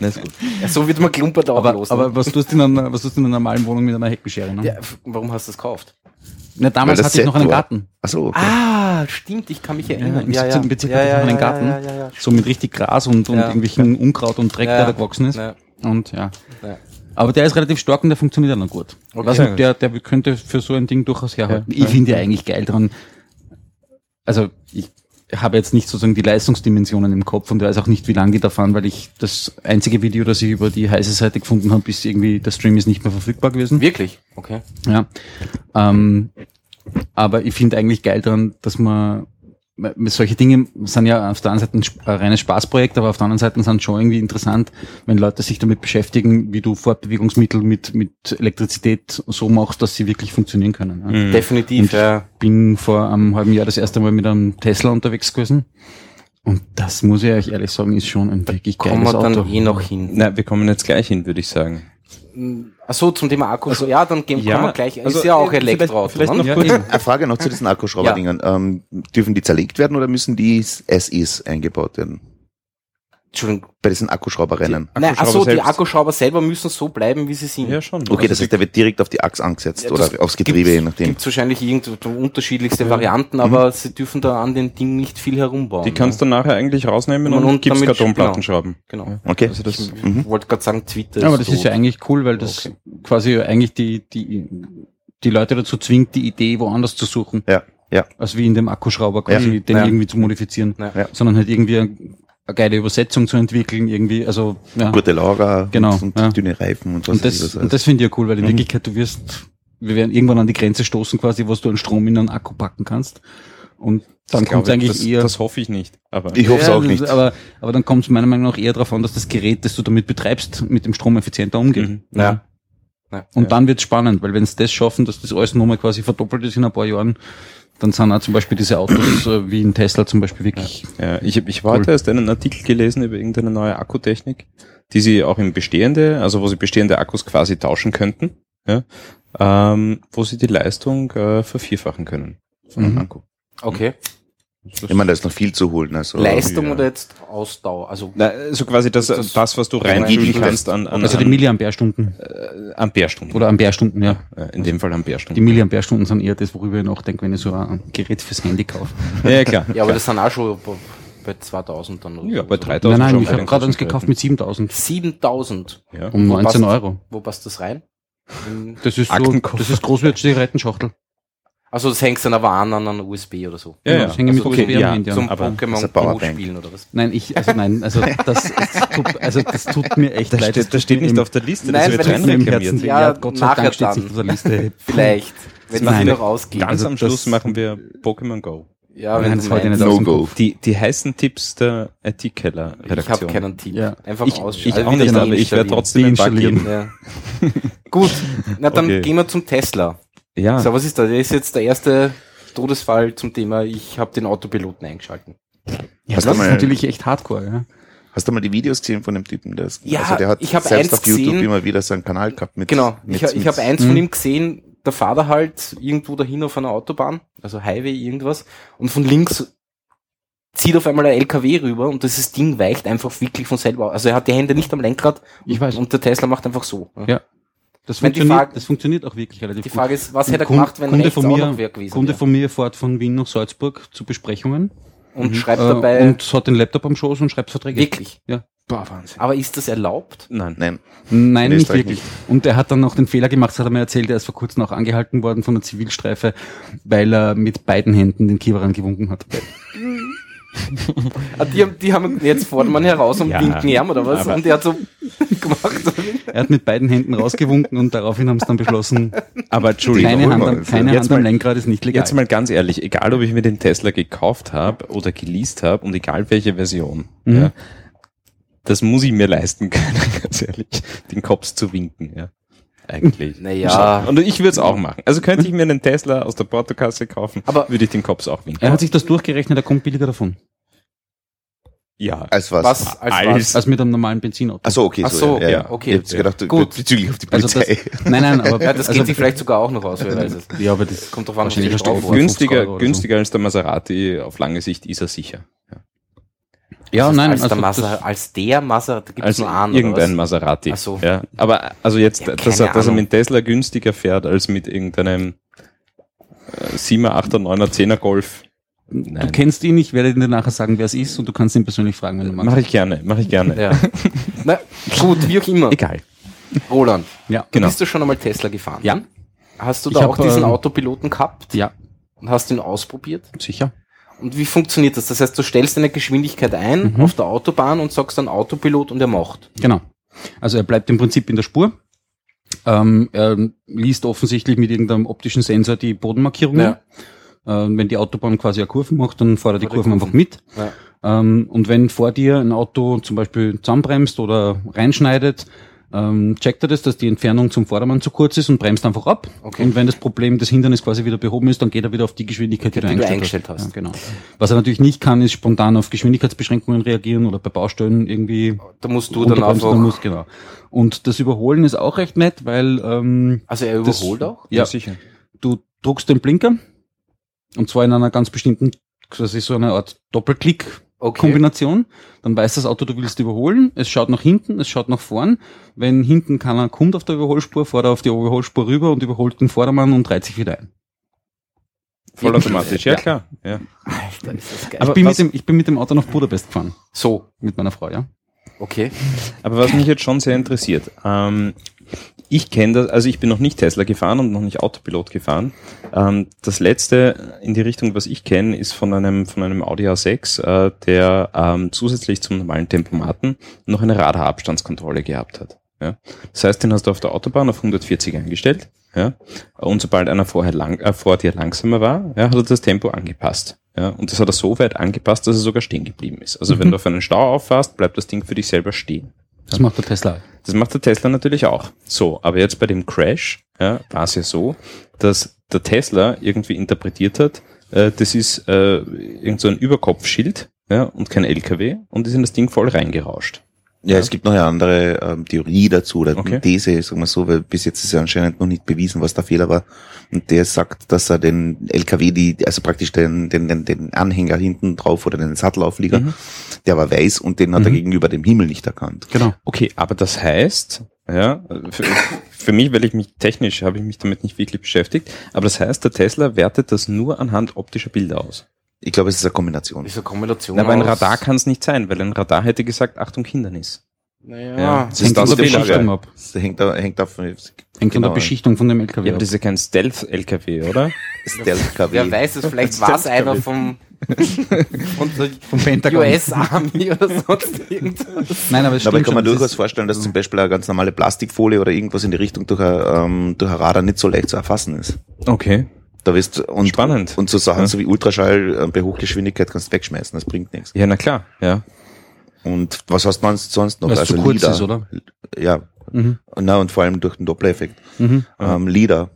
na ist gut. Ja, so wird man klumpert auch Aber, los. ne? aber was tust du in einer, was tust du in einer normalen Wohnung mit einer Heckenschere? Ne? ja, warum hast du das gekauft? Na, damals hatte ich noch einen war. Garten. Ach so, okay. Ah, stimmt, ich kann mich Ja, erinnern. im 17. Bezirk hatte ich noch einen Garten. Ja, ja, ja, So mit richtig Gras und, und Ja. irgendwelchen Unkraut und Dreck, Ja. der da gewachsen ist. ja. Und ja. Ja. Aber der ist relativ stark und der funktioniert auch noch gut. Okay. Also der, der könnte für so ein Ding durchaus herhalten. Ja. Ich finde ja eigentlich geil dran. Also ich habe jetzt nicht sozusagen die Leistungsdimensionen im Kopf und weiß auch nicht, wie lange die da fahren, weil ich das einzige Video, das ich über die heiße Seite gefunden habe, ist irgendwie, der Stream ist nicht mehr verfügbar gewesen. Wirklich? Okay. Ja. Ähm, aber ich finde eigentlich geil dran, dass man solche Dinge sind ja auf der einen Seite ein reines Spaßprojekt, aber auf der anderen Seite sind schon irgendwie interessant, wenn Leute sich damit beschäftigen, wie du Fortbewegungsmittel mit, mit Elektrizität so machst, dass sie wirklich funktionieren können. Mhm. Definitiv, Und- ja. Bin vor einem halben Jahr das erste Mal mit einem Tesla unterwegs gewesen. Und das muss ich euch ehrlich sagen, ist schon ein wirklich Kommen geiles wir dann Auto. eh noch hin. Na, wir kommen jetzt gleich hin, würde ich sagen. Ach so, zum Thema Akku. ja, dann gehen, ja, kommen wir gleich. also, ist ja auch äh, vielleicht- Elektroauto. vielleicht ne? noch Ja. Eine Frage noch zu diesen Akkuschrauberdingern. Ähm, dürfen die zerlegt werden oder müssen die is eingebaut werden? Entschuldigung. Bei diesen Akkuschrauberrennen. Nein, ach Akkuschrauber so, die. Akkuschrauber selber müssen so bleiben, wie sie sind. Ja, schon. Okay, das Also heißt, der wird direkt auf die Achse angesetzt Ja, oder das aufs Getriebe, je nachdem. Gibt wahrscheinlich irgendwo unterschiedlichste Varianten, aber sie dürfen da an den Ding nicht viel herumbauen. Die kannst du nachher eigentlich rausnehmen Und und, gibst damit- Kartonplatten genau. schrauben. Genau. Okay. Also das, Ich Mhm. wollte gerade sagen, Twitter Ja, aber das ist ja eigentlich cool, weil das Okay. quasi eigentlich die, die, die Leute dazu zwingt, die Idee woanders zu suchen. Ja, ja. Als wie in dem Akkuschrauber quasi, Ja. den Ja. irgendwie zu modifizieren. Ja. Ja. Sondern halt irgendwie eine, geile Übersetzung zu entwickeln, irgendwie, also, ja. Gute Lager Genau, und, und ja. dünne Reifen und was Und das, was und das finde ich ja cool, weil in Mhm. Wirklichkeit du wirst, wir werden irgendwann an die Grenze stoßen quasi, was du an Strom in einen Akku packen kannst. Und dann das kommt es eigentlich das, eher. das hoffe ich nicht. Aber Ich hoffe es Ja, auch nicht. Aber, aber dann kommt es meiner Meinung nach eher darauf an, dass das Gerät, das du damit betreibst, mit dem Strom effizienter umgeht. Mhm. Ja. Ja. Und Ja. dann wird's spannend, weil wenn sie das schaffen, dass das alles nochmal quasi verdoppelt ist in ein paar Jahren, dann sind auch zum Beispiel diese Autos äh, wie ein Tesla zum Beispiel wirklich. Ja, ich, hab- ich war Cool. heute erst einen Artikel gelesen über irgendeine neue Akkutechnik, die sie auch in bestehende, also wo sie bestehende Akkus quasi tauschen könnten, ja, ähm, wo sie die Leistung äh, vervierfachen können von einem Mhm. Akku. Okay. Das- Ich meine, da ist noch viel zu holen. Also, Leistung ja. oder jetzt Ausdauer? Also Na, so quasi das, Das- das, was du Rein- reinfüllen die- kannst an, an, Also die Milliampere-Stunden äh, Ampere-Stunden. oder Ampere-Stunden, ja. In dem Fall Die Ampere-Stunden. Milliampere-Stunden sind eher das, worüber ich nachdenke, wenn ich so ein Gerät fürs Handy kaufe. Ja, ja, klar. ja, aber das sind auch schon bei- bei 2000 dann. oder Ja, bei 3000 Nein, nein, schon ich habe gerade eins gekauft mit 7000 7000. Ja. um Wo 19 passt- Euro. Wo passt das rein? In- Das ist so, das ist groß wie eine Zigarettenschachtel. Also das hängst dann aber an an einer USB oder so. Ja, ja. Das hänge mit Also, USB am ja, Handy an. Zum das Pokémon Go spielen oder was? Nein, ich, also nein, also das, das, tut, also das tut mir echt Das leid. steht, Das das steht nicht auf der Liste, Nein, das wird das reinreklamiert. Ja, Ja, Gott sei Dank steht dann. nicht auf der Liste. Vielleicht. Wenn wir noch rausgehen. Ganz Also am Schluss das- machen wir Pokémon Go. Ja, Nein, wenn das halte ich meinst. nicht No-Go. Kopf. Die, die heißen Tipps der Ich IT-Keller-Redaktion. habe keinen Tipp. Ja. Einfach Ich, ausschalten. ich Also auch wieder nicht, aber ich werde trotzdem einen geben. Ja. Gut, na dann Okay. gehen wir zum Tesla. Ja, So, was ist da? Das ist jetzt der erste Todesfall zum Thema, ich habe den Autopiloten eingeschalten. Ja, Hast das du ist mal- natürlich echt hardcore, ja. Hast du mal die Videos gesehen von dem Typen? Der ist, Ja, also der hat ich selbst eins auf YouTube gesehen. immer wieder seinen Kanal gehabt mit. Genau, mit, ich, ha- ich mit- habe eins Mhm. von ihm gesehen, der Vater halt irgendwo dahin auf einer Autobahn, also Highway irgendwas, und von links zieht auf einmal ein LKW rüber und dieses Ding weicht einfach wirklich von selber. aus. Also er hat die Hände nicht am Lenkrad Ich weiß. und der Tesla macht einfach so. Ja. Das Wenn die funktioniert, Frage- das funktioniert auch wirklich relativ Die gut. Frage ist, was hätte er gemacht, wenn Kunde rechts von auch mir, noch wer gewesen Kunde wäre? von mir fährt von Wien nach Salzburg zu Besprechungen Und schreibt äh, dabei und hat den Laptop am Schoß und schreibt Verträge. wirklich. Ja. Boah, Wahnsinn. Aber ist das erlaubt? Nein. Nein. Nein, In nicht wirklich. Und er hat dann noch den Fehler gemacht, das hat er mir erzählt, er ist vor kurzem auch angehalten worden von der Zivilstreife, weil er mit beiden Händen den Kiewer gewunken hat. Ah, die, haben- die haben jetzt fordert man heraus und Ja, winken ihm oder was? Und der hat so gemacht. Er hat mit beiden Händen rausgewunken und daraufhin haben sie dann beschlossen, Aber Entschuldigung. keine Hand, am, keine Jetzt Hand am mal- Lenkrad ist nicht legal. Jetzt mal ganz ehrlich, egal ob ich mir den Tesla gekauft habe oder geleast habe und egal welche Version, Mhm. ja, das muss ich mir leisten können, ganz ehrlich, den Cops zu winken, ja. Eigentlich. Naja. Und ich würde es auch machen. Also könnte ich mir einen Tesla aus der Portokasse kaufen, Aber- würde ich den Cops auch winken. er hat sich das durchgerechnet, er kommt billiger davon. ja. Als was? Was als Als- was? Als mit einem normalen Benzinauto. Ach so, okay. Ach so, ja, ja, okay. Ich hab's gedacht, Gut. bezüglich auf die Also das, Polizei. nein, nein, aber Ja, das also, geht sich vielleicht sogar auch noch aus, wer weiß es. Ja, aber das Kommt drauf an, was Wahrscheinlich die ein Strafe Stoff- war. 50 günstiger, oder so. günstiger als der Maserati auf lange Sicht ist er sicher. Ja, Das heißt, nein, als, der also Maser, das, als der Maser, da gibt es Als nur einen. irgendein oder was? Maserati. Ach so. Ja. Aber also jetzt, Ja, dass, er, dass er mit Tesla günstiger fährt als mit irgendeinem äh, 7er, 8er, 9er, 10er Golf. du Nein. kennst ihn, ich werde dir nachher sagen, wer es ist und du kannst ihn persönlich fragen, wenn du magst. Mache ich gerne, mache ich gerne. Ja. Na, gut, wie auch immer. Egal. Roland, Ja, Genau. bist du schon einmal Tesla gefahren? Ja. Hast du Ich da hab, auch diesen ähm, Autopiloten gehabt ja, und hast ihn ausprobiert? sicher. Und wie funktioniert das? Das heißt, du stellst eine Geschwindigkeit ein Mhm. auf der Autobahn und sagst dann Autopilot und er macht. Genau. Also er bleibt im Prinzip in der Spur. Ähm, er liest offensichtlich mit irgendeinem optischen Sensor die Bodenmarkierungen. Ja. Ähm, wenn die Autobahn quasi eine Kurve macht, dann fährt er die Kurven Kurven. einfach mit. Ja. Ähm, und wenn vor dir ein Auto zum Beispiel zusammenbremst oder reinschneidet, ähm, checkt er das, dass die Entfernung zum Vordermann zu kurz ist und bremst einfach ab. Okay. Und wenn das Problem des Hindernis quasi wieder behoben ist, dann geht er wieder auf die Geschwindigkeit, die, Die du eingestellt, eingestellt hast. Ja, genau. Was er natürlich nicht kann, ist spontan auf Geschwindigkeitsbeschränkungen reagieren oder bei Baustellen irgendwie Da musst du dann einfach. dann musst, genau. Und das Überholen ist auch recht nett, weil ähm, also er das- überholt auch? ja, sicher. du druckst den Blinker und zwar in einer ganz bestimmten, das ist so eine Art Doppelklick-Kombination. Okay. Dann weiß das Auto, du willst überholen. Es schaut nach hinten, es schaut nach vorn. Wenn hinten keiner kommt auf der Überholspur, fährt er auf die Überholspur rüber und überholt den Vordermann und reiht sich wieder ein. Vollautomatisch, ja, Ja. klar. Ja. Alter, ist das geil. Aber ich, bin was- mit dem, ich bin mit dem Auto nach Budapest gefahren. so, Mit meiner Frau, ja. okay. Aber was mich jetzt schon sehr interessiert, ähm, ich kenne das, also ich bin noch nicht Tesla gefahren und noch nicht Autopilot gefahren. Ähm, das letzte in die Richtung, was ich kenne, ist von einem von einem Audi A6, äh, der ähm, zusätzlich zum normalen Tempomaten noch eine Radarabstandskontrolle gehabt hat. Ja? Das heißt, den hast du auf der Autobahn auf 140 eingestellt. Ja? Und sobald einer vorher lang, äh, vor dir langsamer war, ja, hat er das Tempo angepasst. Ja? Und das hat er so weit angepasst, dass er sogar stehen geblieben ist. Also wenn Mhm. du auf einen Stau auffährst, bleibt das Ding für dich selber stehen. Das macht der Tesla. Das macht der Tesla natürlich auch. So, aber jetzt bei dem Crash ja, war es ja so, dass der Tesla irgendwie interpretiert hat, äh, das ist äh, irgend so ein Überkopfschild ja, und kein LKW und ist in das Ding voll reingerauscht. Ja, es gibt noch eine andere ähm, Theorie dazu oder Okay. These, sagen wir so, weil bis jetzt ist ja anscheinend noch nicht bewiesen, was der Fehler war. Und der sagt, dass er den LKW, die, also praktisch den, den, den, den Anhänger hinten drauf oder den Sattelauflieger, Mhm. der war weiß und den hat er Mhm. gegenüber dem Himmel nicht erkannt. Genau. Okay, aber das heißt, ja, für, für mich, weil ich mich technisch habe ich mich damit nicht wirklich beschäftigt, aber das heißt, der Tesla wertet das nur anhand optischer Bilder aus. Ich glaube, es ist eine Kombination. Diese Kombination. Na, aber ein Radar kann es nicht sein, weil ein Radar hätte gesagt, Achtung, Hindernis. Naja. Ja. Das Hängt ist von das der. Beschichtung ab. Das hängt, da, hängt davon, Hängt von Genau. der Beschichtung von dem LKW Ja, aber ab. das ist ja kein Stealth-LKW, oder? Stealth-KW. Wer weiß es, vielleicht war es einer vom, von der Vom Pentagon. US Army oder sonst irgendwas. Nein, aber es Aber stimmt ich kann mir das durchaus ist- vorstellen, dass zum Beispiel eine ganz normale Plastikfolie oder irgendwas in die Richtung durch ein, ähm, durch ein Radar nicht so leicht zu erfassen ist. Okay. Da wirst und, Spannend. Und so Sachen Ja. so wie Ultraschall äh, bei Hochgeschwindigkeit kannst du wegschmeißen, das bringt nichts. Ja, na klar, ja. Und was hast du sonst noch? Es zu kurz LIDAR. ist, oder? Ja, Mhm. und, na, und vor allem durch den Doppler-Effekt. Mhm. Ähm, LIDAR,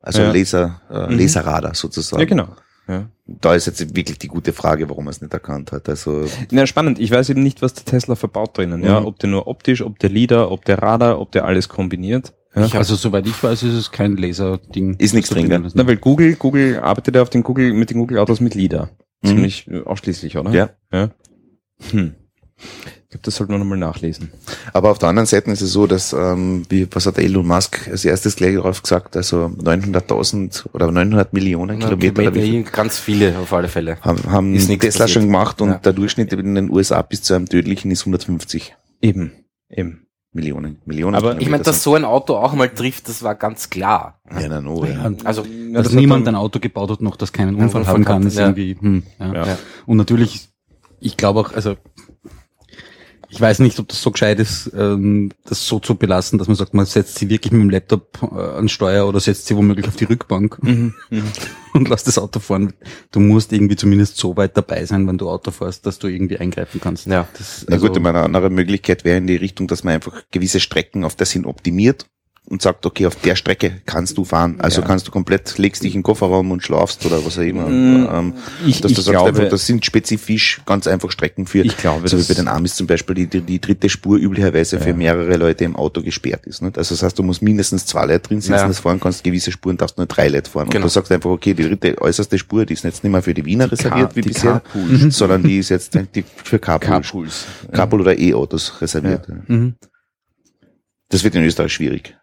also Ja. Laser, äh, Mhm. Laserradar sozusagen. Ja, genau. Ja. Da ist jetzt wirklich die gute Frage, warum er es nicht erkannt hat. Also Na, spannend. Ich weiß eben nicht, was der Tesla verbaut drinnen. Ja, Mhm. ob der nur optisch, ob der LIDAR, ob der Radar, ob der alles kombiniert. Ja. Ich hab- Also soweit ich weiß, ist es kein Laserding. Ist nichts drin, verbindet Na, weil Google, Google arbeitet ja auf den Google, mit den Google Autos mit LIDAR. Mhm. Ziemlich äh, ausschließlich, oder? Ja. ja. Hm. Ich glaube, das sollten wir nochmal nachlesen. Aber auf der anderen Seite ist es so, dass, ähm, wie, was hat Elon Musk als erstes gleich drauf gesagt, also 900.000 oder 900 Millionen Kilometer, oder wie viel, ganz viele auf alle Fälle. haben, haben Ist nichts Tesla passiert. schon gemacht und Ja. der Durchschnitt in den USA bis zu einem tödlichen ist 150 Eben, eben. Millionen. Millionen Aber Kilometer Ich meine, dass sind- so ein Auto auch mal trifft, das war ganz klar. Ja, na, no, ja. Also, dass das niemand ein Auto gebaut hat, noch das keinen Ja, Unfall Unfall haben kann, ist ja. irgendwie, hm, ja. Ja. Ja. Und natürlich, ich glaube auch, also ich weiß nicht, ob das so gescheit ist, ähm, das so zu belassen, dass man sagt, man setzt sie wirklich mit dem Laptop äh, an Steuer oder setzt sie womöglich auf die Rückbank und lässt das Auto fahren. Du musst irgendwie zumindest so weit dabei sein, wenn du Auto fährst, dass du irgendwie eingreifen kannst. Ja. Das, Na also, gut, ich meine, eine andere Möglichkeit wäre in die Richtung, dass man einfach gewisse Strecken auf das hin optimiert und sagt, okay, auf der Strecke kannst du fahren. Also Ja. kannst du komplett, legst dich in den Kofferraum und schlafst oder was auch immer. Mm, ähm, ich- dass ich glaube- einfach, das sind spezifisch ganz einfach Strecken für, Ich glaube, so wie bei den Amis zum Beispiel, die, die, die dritte Spur üblicherweise für Ja. mehrere Leute im Auto gesperrt ist. Nicht? Also das heißt, du musst mindestens zwei Leute drin sitzen, Ja. das fahren kannst, gewisse Spuren darfst nur drei Leute fahren. Genau. Und du sagst einfach, okay, die dritte äußerste Spur, die ist jetzt nicht mehr für die Wiener reserviert, wie die bisher, Carpools. sondern die ist jetzt die für Carpools. Carpools. Carpool oder E-Autos reserviert. Mhm. Das wird in Österreich schwierig.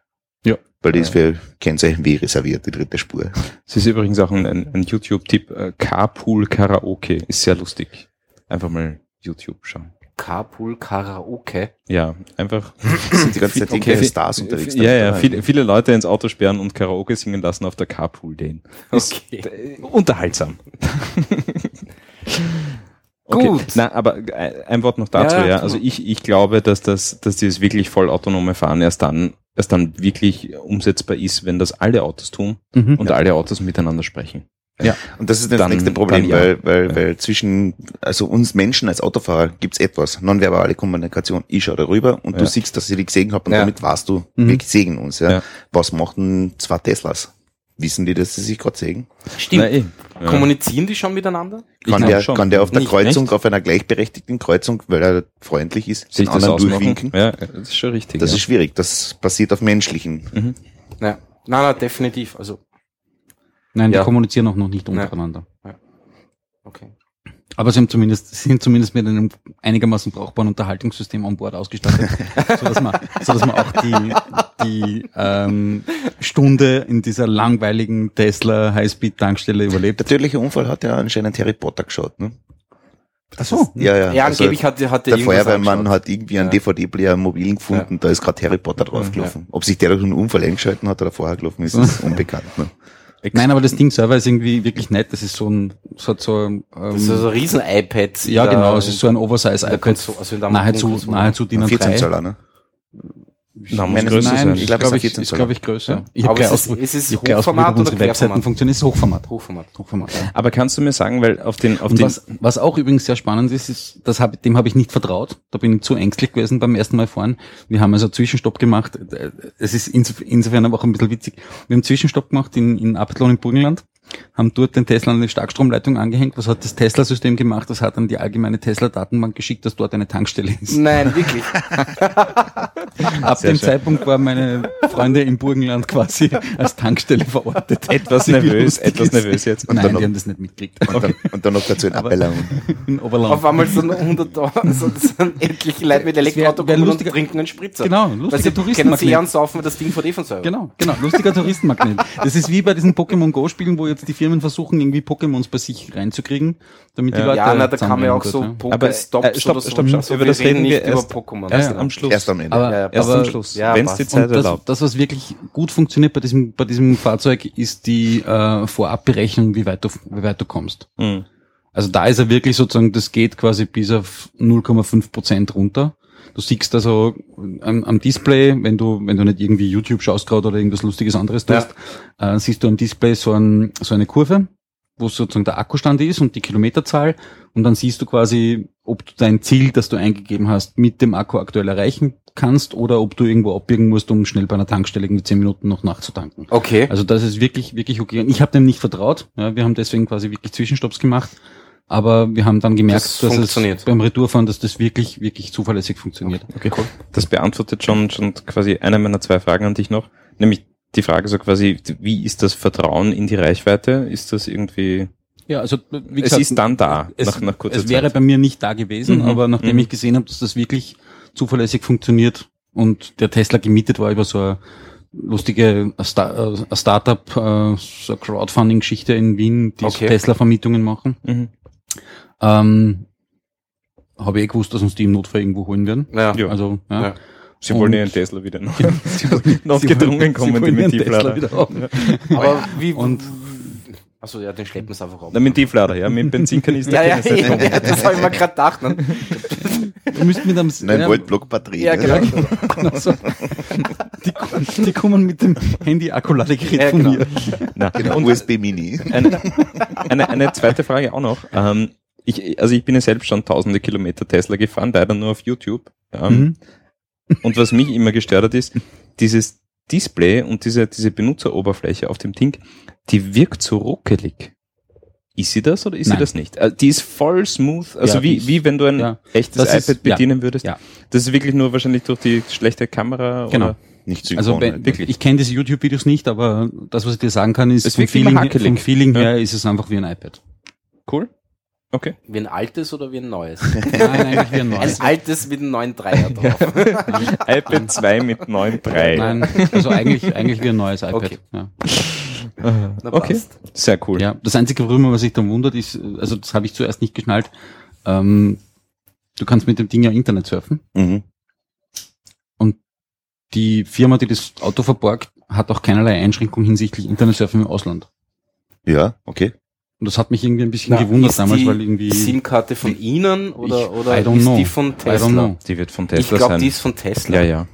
Weil die ist für Kennzeichen W reserviert, die dritte Spur. Es ist übrigens auch ein, ein, ein YouTube-Tipp. äh, Carpool Karaoke ist sehr lustig. Einfach mal YouTube schauen. Carpool Karaoke. Ja, einfach. sind die ganze Zeit Okay. Stars unterwegs. Ja, ja, Da- viele, viele Leute ins Auto sperren und Karaoke singen lassen auf der Carpool Lane. Okay. äh, unterhaltsam. Okay. Gut. Na, aber äh, ein Wort noch dazu, Ja, ja. Also mal. ich, ich glaube, dass das, dass dieses wirklich vollautonome Fahren erst dann, erst dann wirklich umsetzbar ist, wenn das alle Autos tun Mhm. und alle Autos miteinander sprechen. Und das ist das Dann- nächste Problem, dann ja. weil, weil, Ja. weil zwischen, also uns Menschen als Autofahrer gibt's etwas, nonverbale Kommunikation. Ich schaue darüber und Ja. du siehst, dass ich dich gesehen habe und Ja. damit warst du, Mhm. wir sehen uns. Ja. Ja. Was machen zwei Teslas? Wissen die, dass sie sich gerade sehen? Stimmt. Na, eh. Ja. Kommunizieren die schon miteinander? Kann der, schon. kann der auf der Nicht, Kreuzung, echt? auf einer gleichberechtigten Kreuzung, weil er freundlich ist, sich den das anderen ausmachen? durchwinken? Ja, das ist schon richtig. Das ja. ist schwierig. Das passiert auf menschlichen. mhm. Ja. Nein, nein, definitiv. Also, Nein, die Ja. kommunizieren auch noch nicht untereinander. okay. Aber sie haben zumindest, sind zumindest mit einem einigermaßen brauchbaren Unterhaltungssystem an Bord ausgestattet, so dass man, so dass man auch die, die ähm, Stunde in dieser langweiligen Tesla Highspeed-Tankstelle überlebt. Der tödliche Unfall hat ja anscheinend Harry Potter geschaut, ne? Ach so. Ja, ja. Ja, Also angeblich hat, hat der irgendwas Feuerwehrmann angeschaut. hat irgendwie einen Ja. DVD-Player im Mobilen gefunden, da ist gerade Harry Potter draufgelaufen. Ob sich der durch einen Unfall eingeschalten hat oder vorher gelaufen ist, ist unbekannt. Ne? Nein, aber das Ding selber ist irgendwie wirklich nett. Das ist so ein, es hat so, ähm, Das ist so ein riesen iPad. ja genau, es ist so ein Oversize iPad, also nahezu, nahezu DIN A3. 14 Zöller, ne? Na, muss größer Nein, sein. ich Ich glaub, glaube, es ich, ist 14 ist, glaube ich, größer. Ich Aber habe gleich es ist- ausprobiert, es ist ich gleich Hochformat oder unsere Webseiten funktionieren. Es ist Hochformat. Hochformat. Hochformat, ja. Aber kannst du mir sagen, weil auf den, auf Und den, was, was auch übrigens sehr spannend ist, ist, das hab, dem habe ich nicht vertraut. Da bin ich zu ängstlich gewesen beim ersten Mal fahren. Wir haben also einen Zwischenstopp gemacht. Es ist insof- insofern aber auch ein bisschen witzig. Wir haben einen Zwischenstopp gemacht in, in Abtlon im Burgenland, haben dort den Tesla an eine Starkstromleitung angehängt. Was hat das Tesla-System gemacht? Das hat dann die allgemeine Tesla-Datenbank geschickt, dass dort eine Tankstelle ist. Nein, wirklich. Ab dem Zeitpunkt war meine Freunde im Burgenland quasi als Tankstelle verortet. etwas nervös, etwas ist. nervös jetzt. Und Nein, dann noch- die haben das nicht mitgekriegt. Und, dann, und dann noch dazu ein Aber- Appell In Oberland. Auf einmal so 100 so, so etliche Leute mit Elektroauto wär kommen und trinken einen Spritzer. Genau, lustiger sie kennen Touristenmagnet. sie an, saufen wir das Ding vor eh von selber. Genau, genau. Lustiger Touristenmagnet. Das ist wie bei diesen Pokémon Go Spielen, wo jetzt die Firmen versuchen, irgendwie Pokémons bei sich reinzukriegen, damit die Ja. Leute Ja, na, da kann man ja auch so dort, Aber, Pokestops äh, stopp, oder so. stopp, Also über wir das reden nicht erst- über Pokémon. Erst Ja. am Schluss. Erst am Ende. Aber, Ja, ja, Erst aber am Schluss. Ja, Wenn es die Und Zeit das, erlaubt. das, was wirklich gut funktioniert bei diesem, bei diesem Fahrzeug, ist die äh, Vorabberechnung, wie weit du, wie weit du kommst. Mhm. Also da ist er wirklich sozusagen, das geht quasi bis auf 0,5 Prozent runter. Du siehst also am, am Display, wenn du, wenn du nicht irgendwie YouTube schaust gerade oder irgendwas lustiges anderes tust, äh, siehst du am Display so, ein, so eine Kurve, wo sozusagen der Akkustand ist und die Kilometerzahl. Und dann siehst du quasi, ob du dein Ziel, das du eingegeben hast, mit dem Akku aktuell erreichen kannst oder ob du irgendwo abbiegen musst, um schnell bei einer Tankstelle irgendwie 10 Minuten noch nachzutanken. Okay. Also das ist wirklich, wirklich okay. Und ich habe dem nicht vertraut. Ja, wir haben deswegen quasi wirklich Zwischenstopps gemacht. Aber wir haben dann gemerkt, Das dass es beim Retourfahren, dass das wirklich, wirklich zuverlässig funktioniert. Okay, Das beantwortet schon, schon quasi eine meiner zwei Fragen an dich noch. Nämlich die Frage so quasi, wie ist das Vertrauen in die Reichweite? Ist das irgendwie Ja, also wie Es ist dann da, es, nach- nach kurzer es wäre Zeit. bei mir nicht da gewesen, Mhm. aber nachdem Mhm. ich gesehen habe, dass das wirklich zuverlässig funktioniert und der Tesla gemietet war über so eine lustige äh, Sta Startup, äh, so eine Crowdfunding-Geschichte in Wien, die so Okay. Tesla-Vermietungen machen, Mhm. Ähm, habe ich eh gewusst, dass uns die im Notfall irgendwo holen werden. Ja. Ja. Also, ja. Ja. Sie wollen ihren Tesla wieder noch. noch gedrungen kommen, die wollen mit Tieflader. wieder haben. Aber wie, Und- also ja, den schleppen wir einfach auf. Na, mit Tieflader, ja, mit Benzinkanister. ja, ja, Sie- ja, das habe ich mir gerade gedacht. Ne? Du müsst mit einem 9 ja, Volt Blockbatterie. Ja, ne? genau. genau so. die, die kommen mit dem Handy-Akkuladegerät Ja, von genau. mir. Na, Genau, und USB Mini. eine, eine, eine zweite Frage auch noch. Ähm, ich, also ich bin ja selbst schon tausende Kilometer Tesla gefahren, leider nur auf YouTube. Ähm, Mhm. Und was mich immer gestört hat, ist, dieses Display und diese, diese Benutzeroberfläche auf dem Ding, die wirkt so ruckelig. Ist sie das oder ist sie Nein. das nicht? Äh, Die ist voll smooth, also Ja, wie, ist- wie wenn du ein ja. echtes Das ist- iPad ja. bedienen würdest. Ja. Das ist wirklich nur wahrscheinlich durch die schlechte Kamera Genau. oder? Nicht synchron. Also wenn, wirklich. ich kenne diese YouTube-Videos nicht, aber das, was ich dir sagen kann, ist Es vom Feeling, hakelig. vom Feeling Ja. her ist es einfach wie ein iPad. Cool. Okay. Wie ein altes oder wie ein neues? Nein, eigentlich wie ein Ein neues. altes mit einem neuen Dreier drauf. iPad 2 mit 9.3. Nein, also eigentlich, eigentlich wie ein neues iPad. Okay. Ja. Na, Okay. passt. Sehr cool. ja, das einzige, worüber man sich dann wundert, ist, also das habe ich zuerst nicht geschnallt, ähm, du kannst mit dem Ding ja Internet surfen. Mhm. Die Firma, die das Auto verborgt, hat auch keinerlei Einschränkung hinsichtlich Internetsurfen im Ausland. Ja, okay. Und das hat mich irgendwie ein bisschen Na, gewundert ist damals, die weil irgendwie, SIM-Karte von Ihnen oder, Ich- oder I don't ist know. die von I don't Tesla? know. Die wird von Ich Tesla glaube, sein. die ist von Tesla. ja, ja.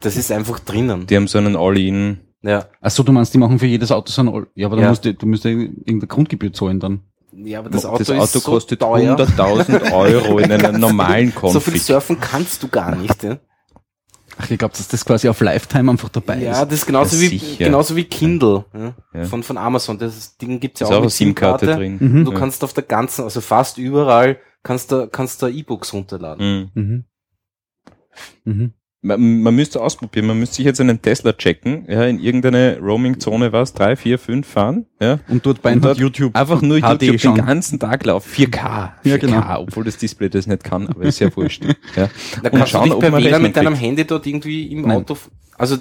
Das ist einfach drinnen. Die haben so einen All-in. Ja. ach so, du meinst, die machen für jedes Auto so ein, All- ja, aber dann Ja. musst du, du musst ja irgendeine Grundgebühr zahlen dann. ja, aber das Auto, das Auto ist so kostet teuer. 100.000 Euro in einer normalen So viel Config. surfen kannst du gar nicht. Ja, Ach, ich glaube, dass das quasi auf Lifetime einfach dabei ja ist. das ist genauso, Ja, wie, sicher. genauso wie Kindle ja, Ja. Von, von Amazon. Das Ding gibt's ja ist auch auch eine mit SIM-Karte drin. Mhm. Du kannst auf der ganzen, also fast überall, kannst du, kannst du E-Books runterladen. Mhm. Mhm. Mhm. Man, man müsste ausprobieren, man müsste sich jetzt einen Tesla checken, ja, in irgendeine Roaming-Zone was, drei, vier, fünf fahren, ja. Und dort bei Und dort YouTube. Einfach nur HD YouTube schauen. den ganzen Tag laufen. 4K. 4K, Ja, genau. obwohl das Display das nicht kann, aber ist ja wurscht. Ja. Da Und kannst schauen, du ob dich per man WLAN mit deinem. Handy dort irgendwie im Nein. Auto, also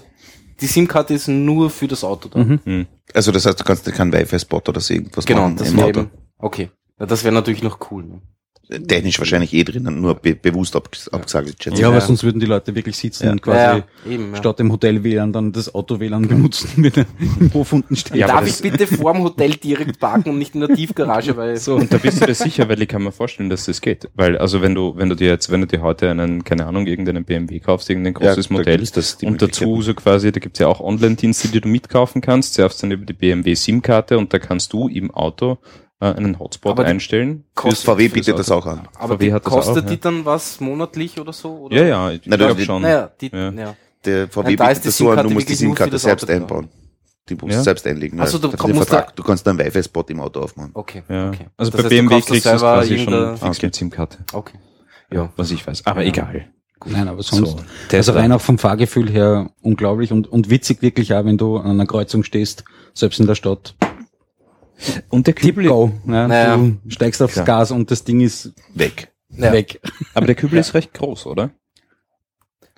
die SIM-Karte ist nur für das Auto da. Mhm. Hm. Also das heißt, du kannst dir keinen Wi-Fi-Spot oder so irgendwas Genau, machen das im wäre Auto. eben, okay. Ja, das wäre natürlich noch cool. Ne? Technisch wahrscheinlich eh drinnen, nur be bewusst ab abgesagt. Ja, ich. aber Ja. sonst würden die Leute wirklich sitzen Ja. und quasi Ja, eben, ja. statt dem Hotel WLAN dann das Auto WLAN benutzen, er im Hof unten steht. Ja, aber Darf ich bitte vorm Hotel direkt parken und nicht in der Tiefgarage, weil So. Und da bist du dir sicher, weil ich kann mir vorstellen, dass das geht. Weil, also wenn du, wenn du dir jetzt, wenn du dir heute einen, keine Ahnung, irgendeinen BMW kaufst, irgendein großes da Modell, die und dazu so quasi, da gibt's ja auch Online-Dienste, die du mitkaufen kannst, surfst dann über die BMW SIM-Karte und da kannst du im Auto äh, einen Hotspot Aber einstellen. kostet- VW bietet das auch an. aber VW die hat das kostet auch, die ja. dann was monatlich oder so? Oder? Ja, ja, ich Na, glaube schon. Naja, die, Ja. ja. Der VW ist bietet die das so an, du SIM-Karte musst die SIM-Karte selbst einbauen. Die musst Ja? du selbst einlegen. Ach so, weil du komm- Vertrag. Du kannst einen Wi-Fi-Spot im Auto aufmachen. Okay, Ja. okay. Also Das bei heißt, BMW kriegst du das selber quasi schon fix Okay. mit SIM-Karte. Okay. Ja, was ich weiß. Aber egal. Nein, aber sonst. So, Also rein auch vom Fahrgefühl her unglaublich und, und witzig wirklich auch, wenn du an einer Kreuzung stehst, selbst in der Stadt. Und der Kübel, Go. Ja, Naja. Du steigst aufs Klar. Gas und das Ding ist Weg. Ja. weg. aber der Kübel ist recht groß, oder?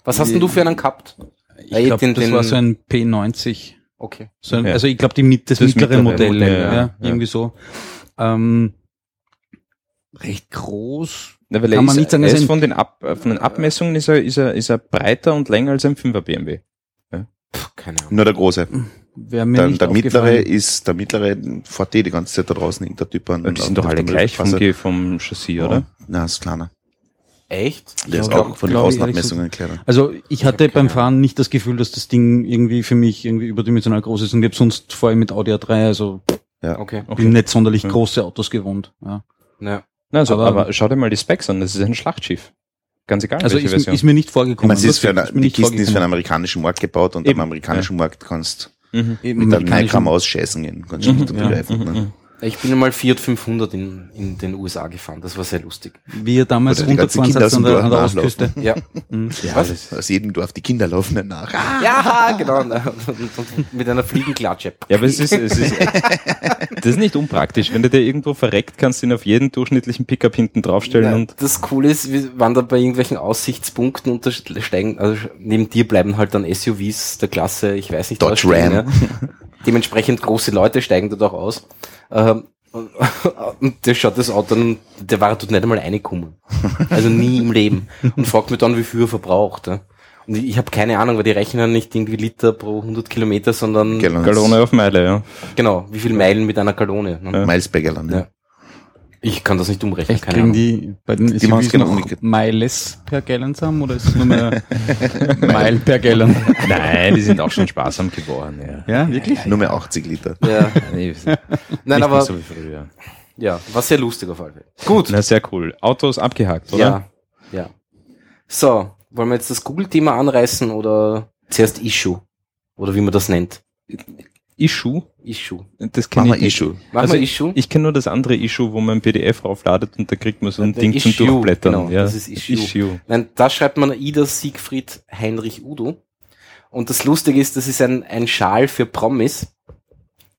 Was hast denn du für einen gehabt? Ich Ja, glaube, den- das den- war so ein P90. Okay. So ein, Ja. Also ich glaube, die mit, das, Das mittlere, mittlere Modell, Modell, ja, ja. Ja. irgendwie so. Ähm, recht groß. Na, weil Kann man ist, nicht sagen, er ist ein- von den, Ab, äh, von den Abmessungen ist er, ist er, ist er breiter und länger als ein 5er BMW. Puh, keine Ahnung. Nur der große. Wäre mir Der, nicht der mittlere ist, der mittlere VT die ganze Zeit da draußen, der Typ an. Die sind doch alle gleich vom, vom Chassis, oder? Na, ist kleiner. Echt? Der ist glaub- auch von den ich Außenabmessungen kleiner. Also ich hatte hab beim keine Fahren nicht das Gefühl, dass das Ding irgendwie für mich irgendwie überdimensional groß ist und ich habe sonst vor allem mit Audi A3, also Okay. Okay. bin nicht sonderlich Ja. große Autos gewohnt. Ja. Ja. Na, also, aber, Aber- schau dir mal die Specs an, das ist ein Schlachtschiff. Ganz egal, Also welche ist, Version. ist mir nicht Ich vorgekommen. meine, es ist für eine, mir die Kisten ist für den vorgekommen. amerikanischen Markt gebaut und Eben, am amerikanischen Markt kannst mhm. Eben mit einem Neckram ausscheißen gehen. Ganz schlecht zu ja. begreifen. Mhm, Ne? Ich bin einmal Fiat 500 in, in den USA gefahren. Das war sehr lustig. Wie ihr damals runtergefahren seid an der, an der Ostküste. Ja. Mhm. Ja, Was? das, Aus jedem Dorf die Kinder laufen dann nach. Ja, genau. Und, und mit einer Fliegenklatsche. ja, aber es ist, es ist, das ist nicht unpraktisch. Wenn du dir irgendwo verreckt, kannst du ihn auf jeden durchschnittlichen Pickup hinten draufstellen Nein, und das Coole ist, wir waren da bei irgendwelchen Aussichtspunkten untersteigen, also neben dir bleiben halt dann SUVs der Klasse, ich weiß nicht, Dodge was stehen, Ram. Ja. Dementsprechend große Leute steigen dort auch aus. Ähm, und- Und der schaut das Auto an, der war dort nicht einmal reingekommen. Also nie im Leben. Und fragt mich dann, wie viel er verbraucht. Ja. Und ich, ich habe keine Ahnung, weil die rechnen nicht irgendwie Liter pro 100 Kilometer, sondern Gallons. Gallone auf Meile, ja. genau, wie viel Meilen mit einer Gallone. Ne? Ja. Miles per Gallon. Ja. Ja. Ich kann das nicht umrechnen, Echt, keine kriegen Ahnung. die bei den Die SUVs genau noch umgekehrt. Miles per Gallon zusammen oder ist es nur mehr Mile per Gallon? Nein, die sind auch schon sparsam geworden, ja. Ja, wirklich? Nur mehr 80 Liter. Ja. Nee, Nein, nicht aber so wie früher. ja, war sehr lustig auf alle Fälle. Gut. Na, sehr cool. Autos abgehakt, oder? Ja, ja. So, wollen wir jetzt das Google-Thema anreißen oder zuerst Issue? Oder wie man das nennt? Issue, Issue. das kenne Machen ich. Issue. Machen Also Issue? Ich kenne nur das andere Issue, wo man ein PDF raufladet und da kriegt man so ein Der Ding zum Issue, Durchblättern. genau, ja. das ist Issue. Issue. Nein, da schreibt man Ida Siegfried Heinrich Udo. Und das Lustige ist, das ist ein, ein Schal für Promis,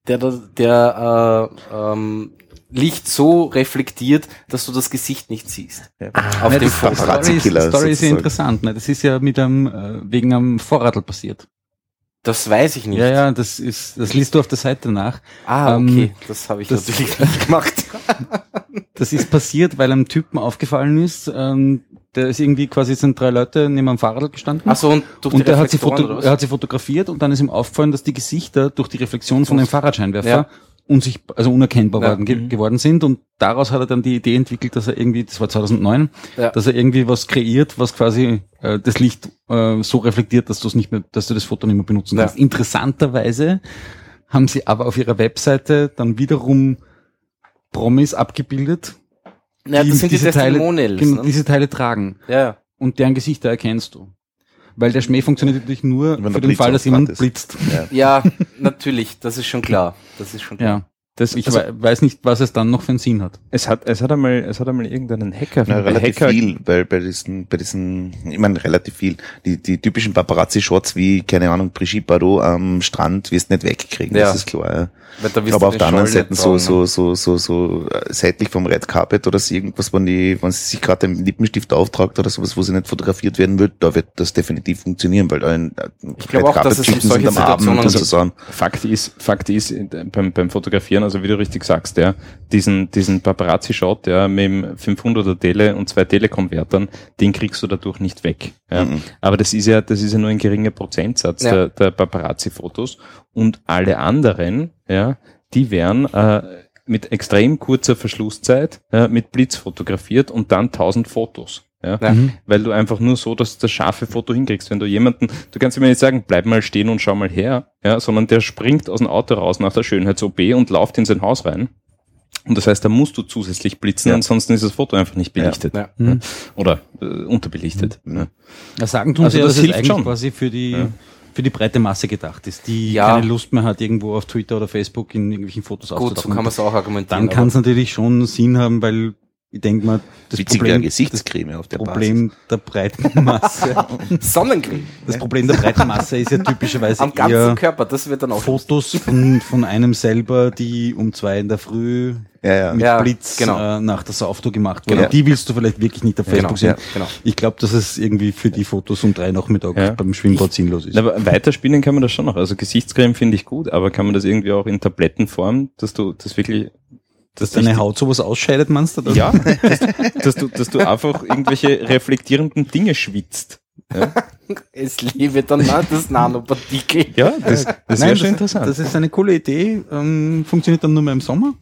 der, da- der äh, ähm, Licht so reflektiert, dass du das Gesicht nicht siehst. Auf Ja, dem das- Foto. die Story, Story ist ja interessant. Ne? Das ist ja mit einem, äh, wegen einem Vorradl passiert. Das weiß ich nicht. Ja, ja, das ist, das liest du auf der Seite nach. Ah, Ähm, okay. das habe ich das- natürlich nicht gemacht. Das ist passiert, weil einem Typen aufgefallen ist, ähm, der ist irgendwie quasi sind drei Leute neben einem Fahrrad gestanden. Achso, und durch und die der hat, sie er hat sie fotografiert und dann ist ihm aufgefallen, dass die Gesichter durch die Reflexion von dem Fahrradscheinwerfer Ja. Unsicht, also unerkennbar Ja. worden, ge geworden sind und daraus hat er dann die Idee entwickelt, dass er irgendwie, das war 2009, Ja. dass er irgendwie was kreiert, was quasi äh, das Licht äh, so reflektiert, dass du es nicht mehr, dass du das Foto nicht mehr benutzen Ja. kannst. Interessanterweise haben sie aber auf ihrer Webseite dann wiederum Promis abgebildet, Ja, das sind die diese Teile, Testimonials. genau, ne? diese Teile tragen Ja, ja. und deren Gesichter erkennst du. Weil der Schmäh funktioniert natürlich nur Wenn für den Fall, dass jemand ist. blitzt. Ja, natürlich, das ist schon klar. Das ist schon klar. Ja. Das, ich Also- wei- weiß nicht, was es dann noch für einen Sinn hat. Es hat, es hat einmal, es hat einmal irgendeinen Hacker, Ja, ein relativ Hacker viel, weil bei diesen, bei diesen, ich meine relativ viel. Die, die typischen Paparazzi-Shots wie, keine Ahnung, Brigitte Bardot am Strand wirst du nicht wegkriegen, Ja. das ist klar. Ja. Weil da wirst Aber du auf der anderen Seite nicht so, so, ne? so, so, so äh, seitlich vom Red Carpet oder so irgendwas, wenn die, wenn sie sich gerade den Lippenstift auftragt oder sowas, wo sie nicht fotografiert werden wird, da wird das definitiv funktionieren, weil da ein äh, Ich glaube auch, dass es solche am Abend Situationen- und so sagen. Fakt ist, Fakt ist, beim, beim Fotografieren, also wie du richtig sagst, ja, diesen, diesen Paparazzi-Shot, ja, mit dem 500er Tele und zwei Telekom-Wertern, den kriegst du dadurch nicht weg. Ja. Mhm. Aber das ist ja, das ist ja nur ein geringer Prozentsatz Ja. der, der Paparazzi-Fotos und alle anderen, ja, die werden äh, mit extrem kurzer Verschlusszeit ja, mit Blitz fotografiert und dann 1000 Fotos. Ja, Ja. weil du einfach nur so das, das scharfe Foto hinkriegst. Wenn du jemanden, du kannst immer nicht sagen, bleib mal stehen und schau mal her, ja, sondern der springt aus dem Auto raus nach der Schönheits-OP und läuft in sein Haus rein. Und das heißt, da musst du zusätzlich blitzen, Ja. ansonsten ist das Foto einfach nicht belichtet. Ja. Mhm. Oder äh, unterbelichtet. Ja. Ja, sagen tun Also sie ja, das dass es hilft eigentlich schon. quasi für die, Ja. für die breite Masse gedacht ist, die Ja. keine Lust mehr hat, irgendwo auf Twitter oder Facebook in irgendwelchen Fotos Gut, so aufzutauchen. kann man es auch argumentieren. Dann kann es natürlich schon Sinn haben, weil ich denke mal, das Witzig Problem, Gesichtscreme auf der Problem der breiten Masse, Sonnencreme das Problem der breiten Masse ist ja typischerweise am ganzen eher Körper, das wird dann auch Fotos von, von einem selber, die um zwei in der Früh Basis. Ja, ja. mit Ja, Blitz genau. äh, nach der Sauftour gemacht wurden. Genau. Die willst du vielleicht wirklich nicht auf Genau, Facebook sehen. ja, genau. Ich glaube, dass es irgendwie für die Fotos um drei Nachmittag Ja. beim Schwimmbad sinnlos ist. Aber weiterspielen kann man das schon noch. Also Gesichtscreme finde ich gut, aber kann man das irgendwie auch in Tablettenform, dass du das wirklich, dass Deine dich- Haut sowas ausscheidet, meinst du? Ja, dass, dass, du, dass du einfach irgendwelche reflektierenden Dinge schwitzt. Es lebe dann das Nanopartikel. Ja, das, das wäre schon interessant. Das ist eine coole Idee. Ähm, funktioniert dann nur mehr im Sommer.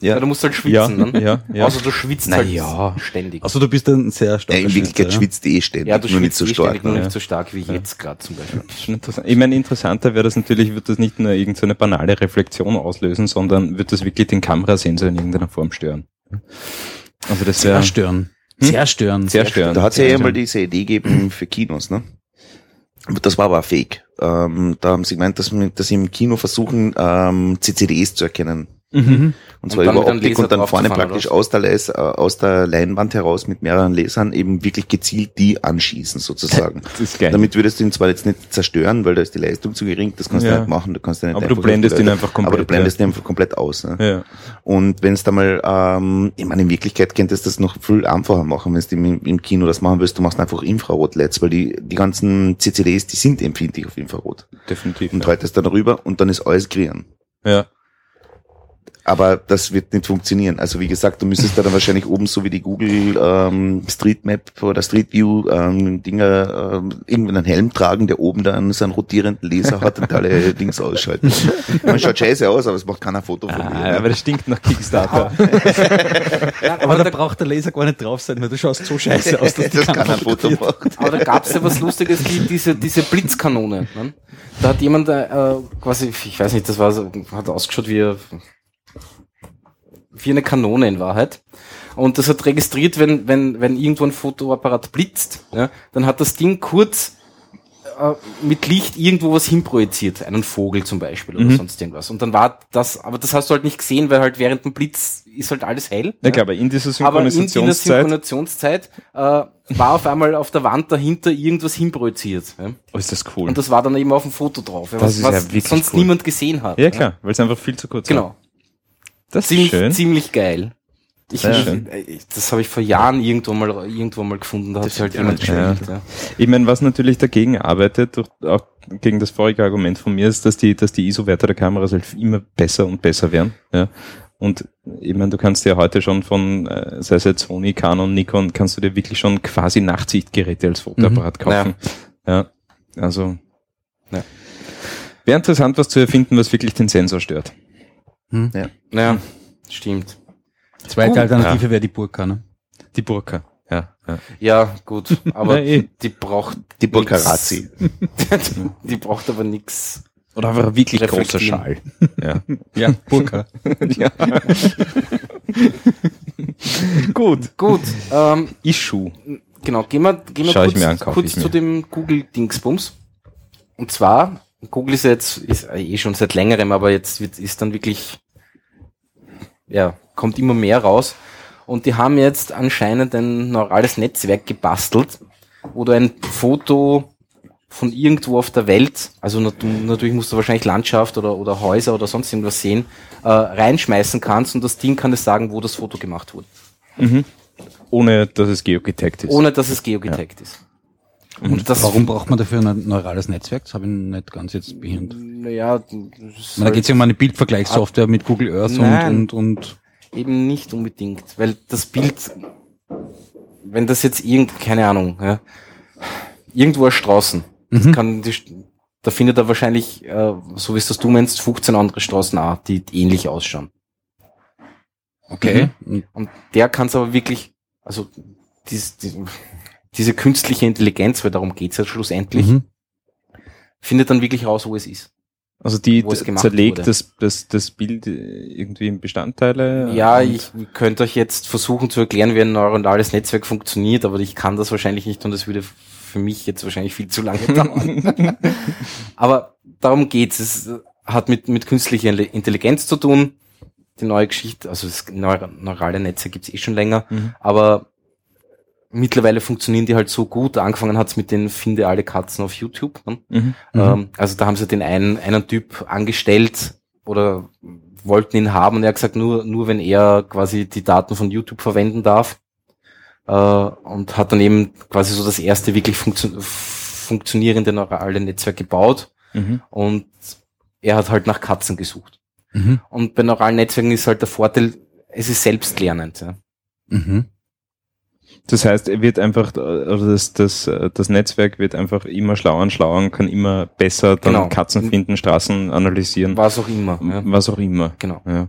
Ja, du musst halt ja, schwitzen, ne? ja, ja. Außer du schwitzt Na halt ja. ständig. Also du bist ein sehr Ja, starker in Wirklichkeit Schwitzer, schwitzt eh ständig, ja, du nur nicht so eh stark. ständig, nur ne? nicht so stark wie jetzt gerade zum Beispiel. Ich meine, interessanter wäre das natürlich, wird das nicht nur irgendeine banale Reflexion auslösen, sondern wird das wirklich den Kamerasensor in irgendeiner Form stören. Also das Sehr wäre stören. Hm? Sehr stören. sehr störend. Da hat es ja einmal diese Idee gegeben für Kinos, ne? Das war aber fake. Ähm, da haben sie gemeint, dass, dass sie im Kino versuchen, ähm, CCDs zu erkennen. Und Und zwar dann über Optik und dann vorne praktisch oder aus der, Les, äh, aus der Leinwand heraus mit mehreren Lasern eben wirklich gezielt die anschießen sozusagen. Das ist geil. Damit würdest du ihn zwar jetzt nicht zerstören, weil da ist die Leistung zu gering, das kannst du Ja. nicht machen, du kannst ihn nicht Aber du blendest ihn einfach komplett, Aber du blendest ja. ihn einfach komplett aus. Ne? ja. Und wenn es da mal, ähm, ich meine, in Wirklichkeit könntest du das noch viel einfacher machen, wenn du im, im Kino das machen willst, du machst einfach Infrarot-LEDs, weil die, die ganzen CCDs, die sind empfindlich auf Infrarot. definitiv. Und ja. haltest dann rüber und dann ist alles grün. ja. Aber das wird nicht funktionieren. Also wie gesagt, du müsstest da dann wahrscheinlich oben so wie die Google ähm, Street Map oder Street View ähm, Dinger ähm, irgendwann einen Helm tragen, der oben dann so einen rotierenden Laser hat und alle Dings ausschalten. Man schaut scheiße aus, aber es macht keiner Foto von Ah, mir. aber das stinkt nach Kickstarter. Aber da braucht der Laser gar nicht drauf sein, weil du schaust so scheiße aus, dass das kann keiner ein Foto machen. Aber da gab's ja was Lustiges, die, diese, diese Blitzkanone. Ne? Da hat jemand äh, quasi, ich weiß nicht, das war so, hat ausgeschaut wie, wie eine Kanone in Wahrheit. Und das hat registriert, wenn, wenn, wenn irgendwo ein Fotoapparat blitzt, ja, dann hat das Ding kurz äh, mit Licht irgendwo was hinprojiziert, einen Vogel zum Beispiel oder sonst irgendwas. Und dann war das, aber das hast du halt nicht gesehen, weil halt während dem Blitz ist halt alles hell. Ja, klar, aber in dieser Aber in dieser Synchronisationszeit. Synchronisationszeit äh, war auf einmal auf der Wand dahinter irgendwas hinprojiziert. Ja? oh, ist das cool. Und das war dann eben auf dem Foto drauf, ja, was, ja was wirklich sonst cool. niemand gesehen hat. ja, klar, weil es einfach viel zu kurz Genau. Das ist Ziemlich, schön. ziemlich geil. Ich, schön. ich, das habe ich vor Jahren irgendwo mal irgendwo mal gefunden, da hat sich halt jemand Ja. gespielt. Ja. Ich meine, was natürlich dagegen arbeitet, auch gegen das vorige Argument von mir, ist, dass die, dass die ISO-Werte der Kameras halt immer besser und besser werden. Ja. Und ich meine, du kannst dir heute schon von, äh, sei es jetzt Sony, Canon, Nikon, kannst du dir wirklich schon quasi Nachtsichtgeräte als Fotoapparat kaufen. Ja. Also. Ja. Wäre interessant, was zu erfinden, was wirklich den Sensor stört. Naja, stimmt. Zweite Gut. Alternative wäre die Burka, ne? Die Burka. Ja. ja. Ja, gut, aber Na, eh. die braucht Die. Burkarazzi. die braucht aber nix. Oder einfach ein wirklich großer. Schal. Ja. Ja, Burka. ja. Gut. Gut, ähm, Issue. Genau, gehen wir, gehen wir Schau kurz, kurz zu dem Google-Dingsbums. Und zwar, Google ist jetzt, ist eh schon seit längerem, aber jetzt wird, ist dann wirklich, ja, kommt immer mehr raus. Und die haben jetzt anscheinend ein neurales Netzwerk gebastelt, wo du ein Foto von irgendwo auf der Welt, also nat natürlich musst du wahrscheinlich Landschaft oder, oder Häuser oder sonst irgendwas sehen, äh, reinschmeißen kannst und das Ding kann dir sagen, wo das Foto gemacht wurde. Ohne, dass es geogetaggt ist. Ohne dass es geogetaggt ist. Und das Warum braucht man dafür ein neurales Netzwerk? Das habe ich nicht ganz jetzt behindert. Naja, Da geht es ja um eine Bildvergleichssoftware mit Google Earth Nein. und, und, und eben nicht unbedingt, weil das Bild, wenn das jetzt irgend, keine Ahnung, ja, irgendwo als Straßen, das kann die, da findet er wahrscheinlich, äh, so wie es das du meinst, 15 andere Straßen auch, die ähnlich ausschauen. okay. Und Und der kann es aber wirklich, also dies, die, diese künstliche Intelligenz, weil darum geht's ja schlussendlich, Mhm. findet dann wirklich raus, wo es ist. Also die zerlegt wurde. das, das, das Bild irgendwie in Bestandteile. Ja, ich könnte euch jetzt versuchen zu erklären, wie ein neuronales Netzwerk funktioniert, aber ich kann das wahrscheinlich nicht und das würde für mich jetzt wahrscheinlich viel zu lange dauern. aber darum geht's. Es hat mit, mit künstlicher Intelligenz zu tun. Die neue Geschichte, also das neura- neurale Netze gibt's eh schon länger, Mhm. aber mittlerweile funktionieren die halt so gut. Angefangen hat's mit den Finde alle Katzen auf YouTube. Ne? Mhm. Ähm, also da haben sie den einen, einen Typ angestellt oder wollten ihn haben und er hat gesagt, nur, nur wenn er quasi die Daten von YouTube verwenden darf. Äh, und hat dann eben quasi so das erste wirklich funktio funktionierende neurale Netzwerk gebaut Mhm. und er hat halt nach Katzen gesucht. Mhm. Und bei neuralen Netzwerken ist halt der Vorteil, es ist selbstlernend. Ja. Mhm. Das heißt, er wird einfach, äh, oder das, das, äh, das Netzwerk wird einfach immer schlauer und schlauer und kann immer besser dann Genau. Katzen finden, Straßen analysieren, Was auch immer. Ja. was auch immer. Genau. Ja.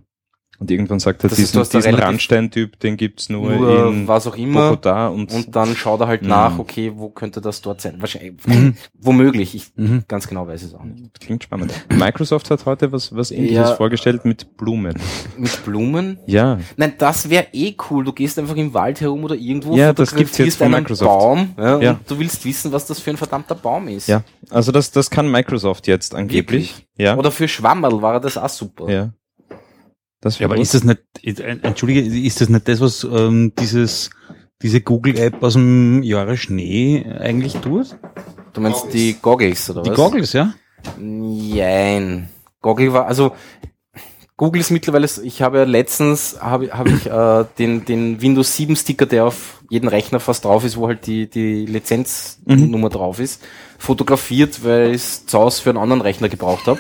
Und irgendwann sagt er, Das ist- diesen, da diesen Randstein-Typ, den gibt's nur, Nur in was auch immer. Bogota und, Und dann schaut er halt Mhm. nach, okay, wo könnte das dort sein? Wahrscheinlich, Mhm. womöglich. Ich, Mhm. Ganz genau weiß es auch nicht. klingt spannend. Microsoft hat heute was, was ähnliches Ja. vorgestellt mit Blumen. Mit Blumen? Ja. Nein, das wäre eh cool. Du gehst einfach im Wald herum oder irgendwo, Ja, das gibt's jetzt von einen Microsoft. Baum ja, Ja. und du willst wissen, was das für ein verdammter Baum ist. Ja. Also das, das kann Microsoft jetzt angeblich. Ja. Oder für Schwammerl war das auch super. ja. Das Ja, aber ist das nicht, entschuldige, ist das nicht das, was ähm, dieses, diese Google-App aus dem Jahre Schnee eigentlich tut? Du meinst die Goggles, oder Die was? Goggles, ja? Nein. Goggle war, also Google ist mittlerweile, ich habe ja letztens, habe habe ich äh, den, den Windows 7 Sticker, der auf jeden Rechner fast drauf ist, wo halt die, die Lizenznummer drauf ist, fotografiert, weil ich es zu Hause für einen anderen Rechner gebraucht habe.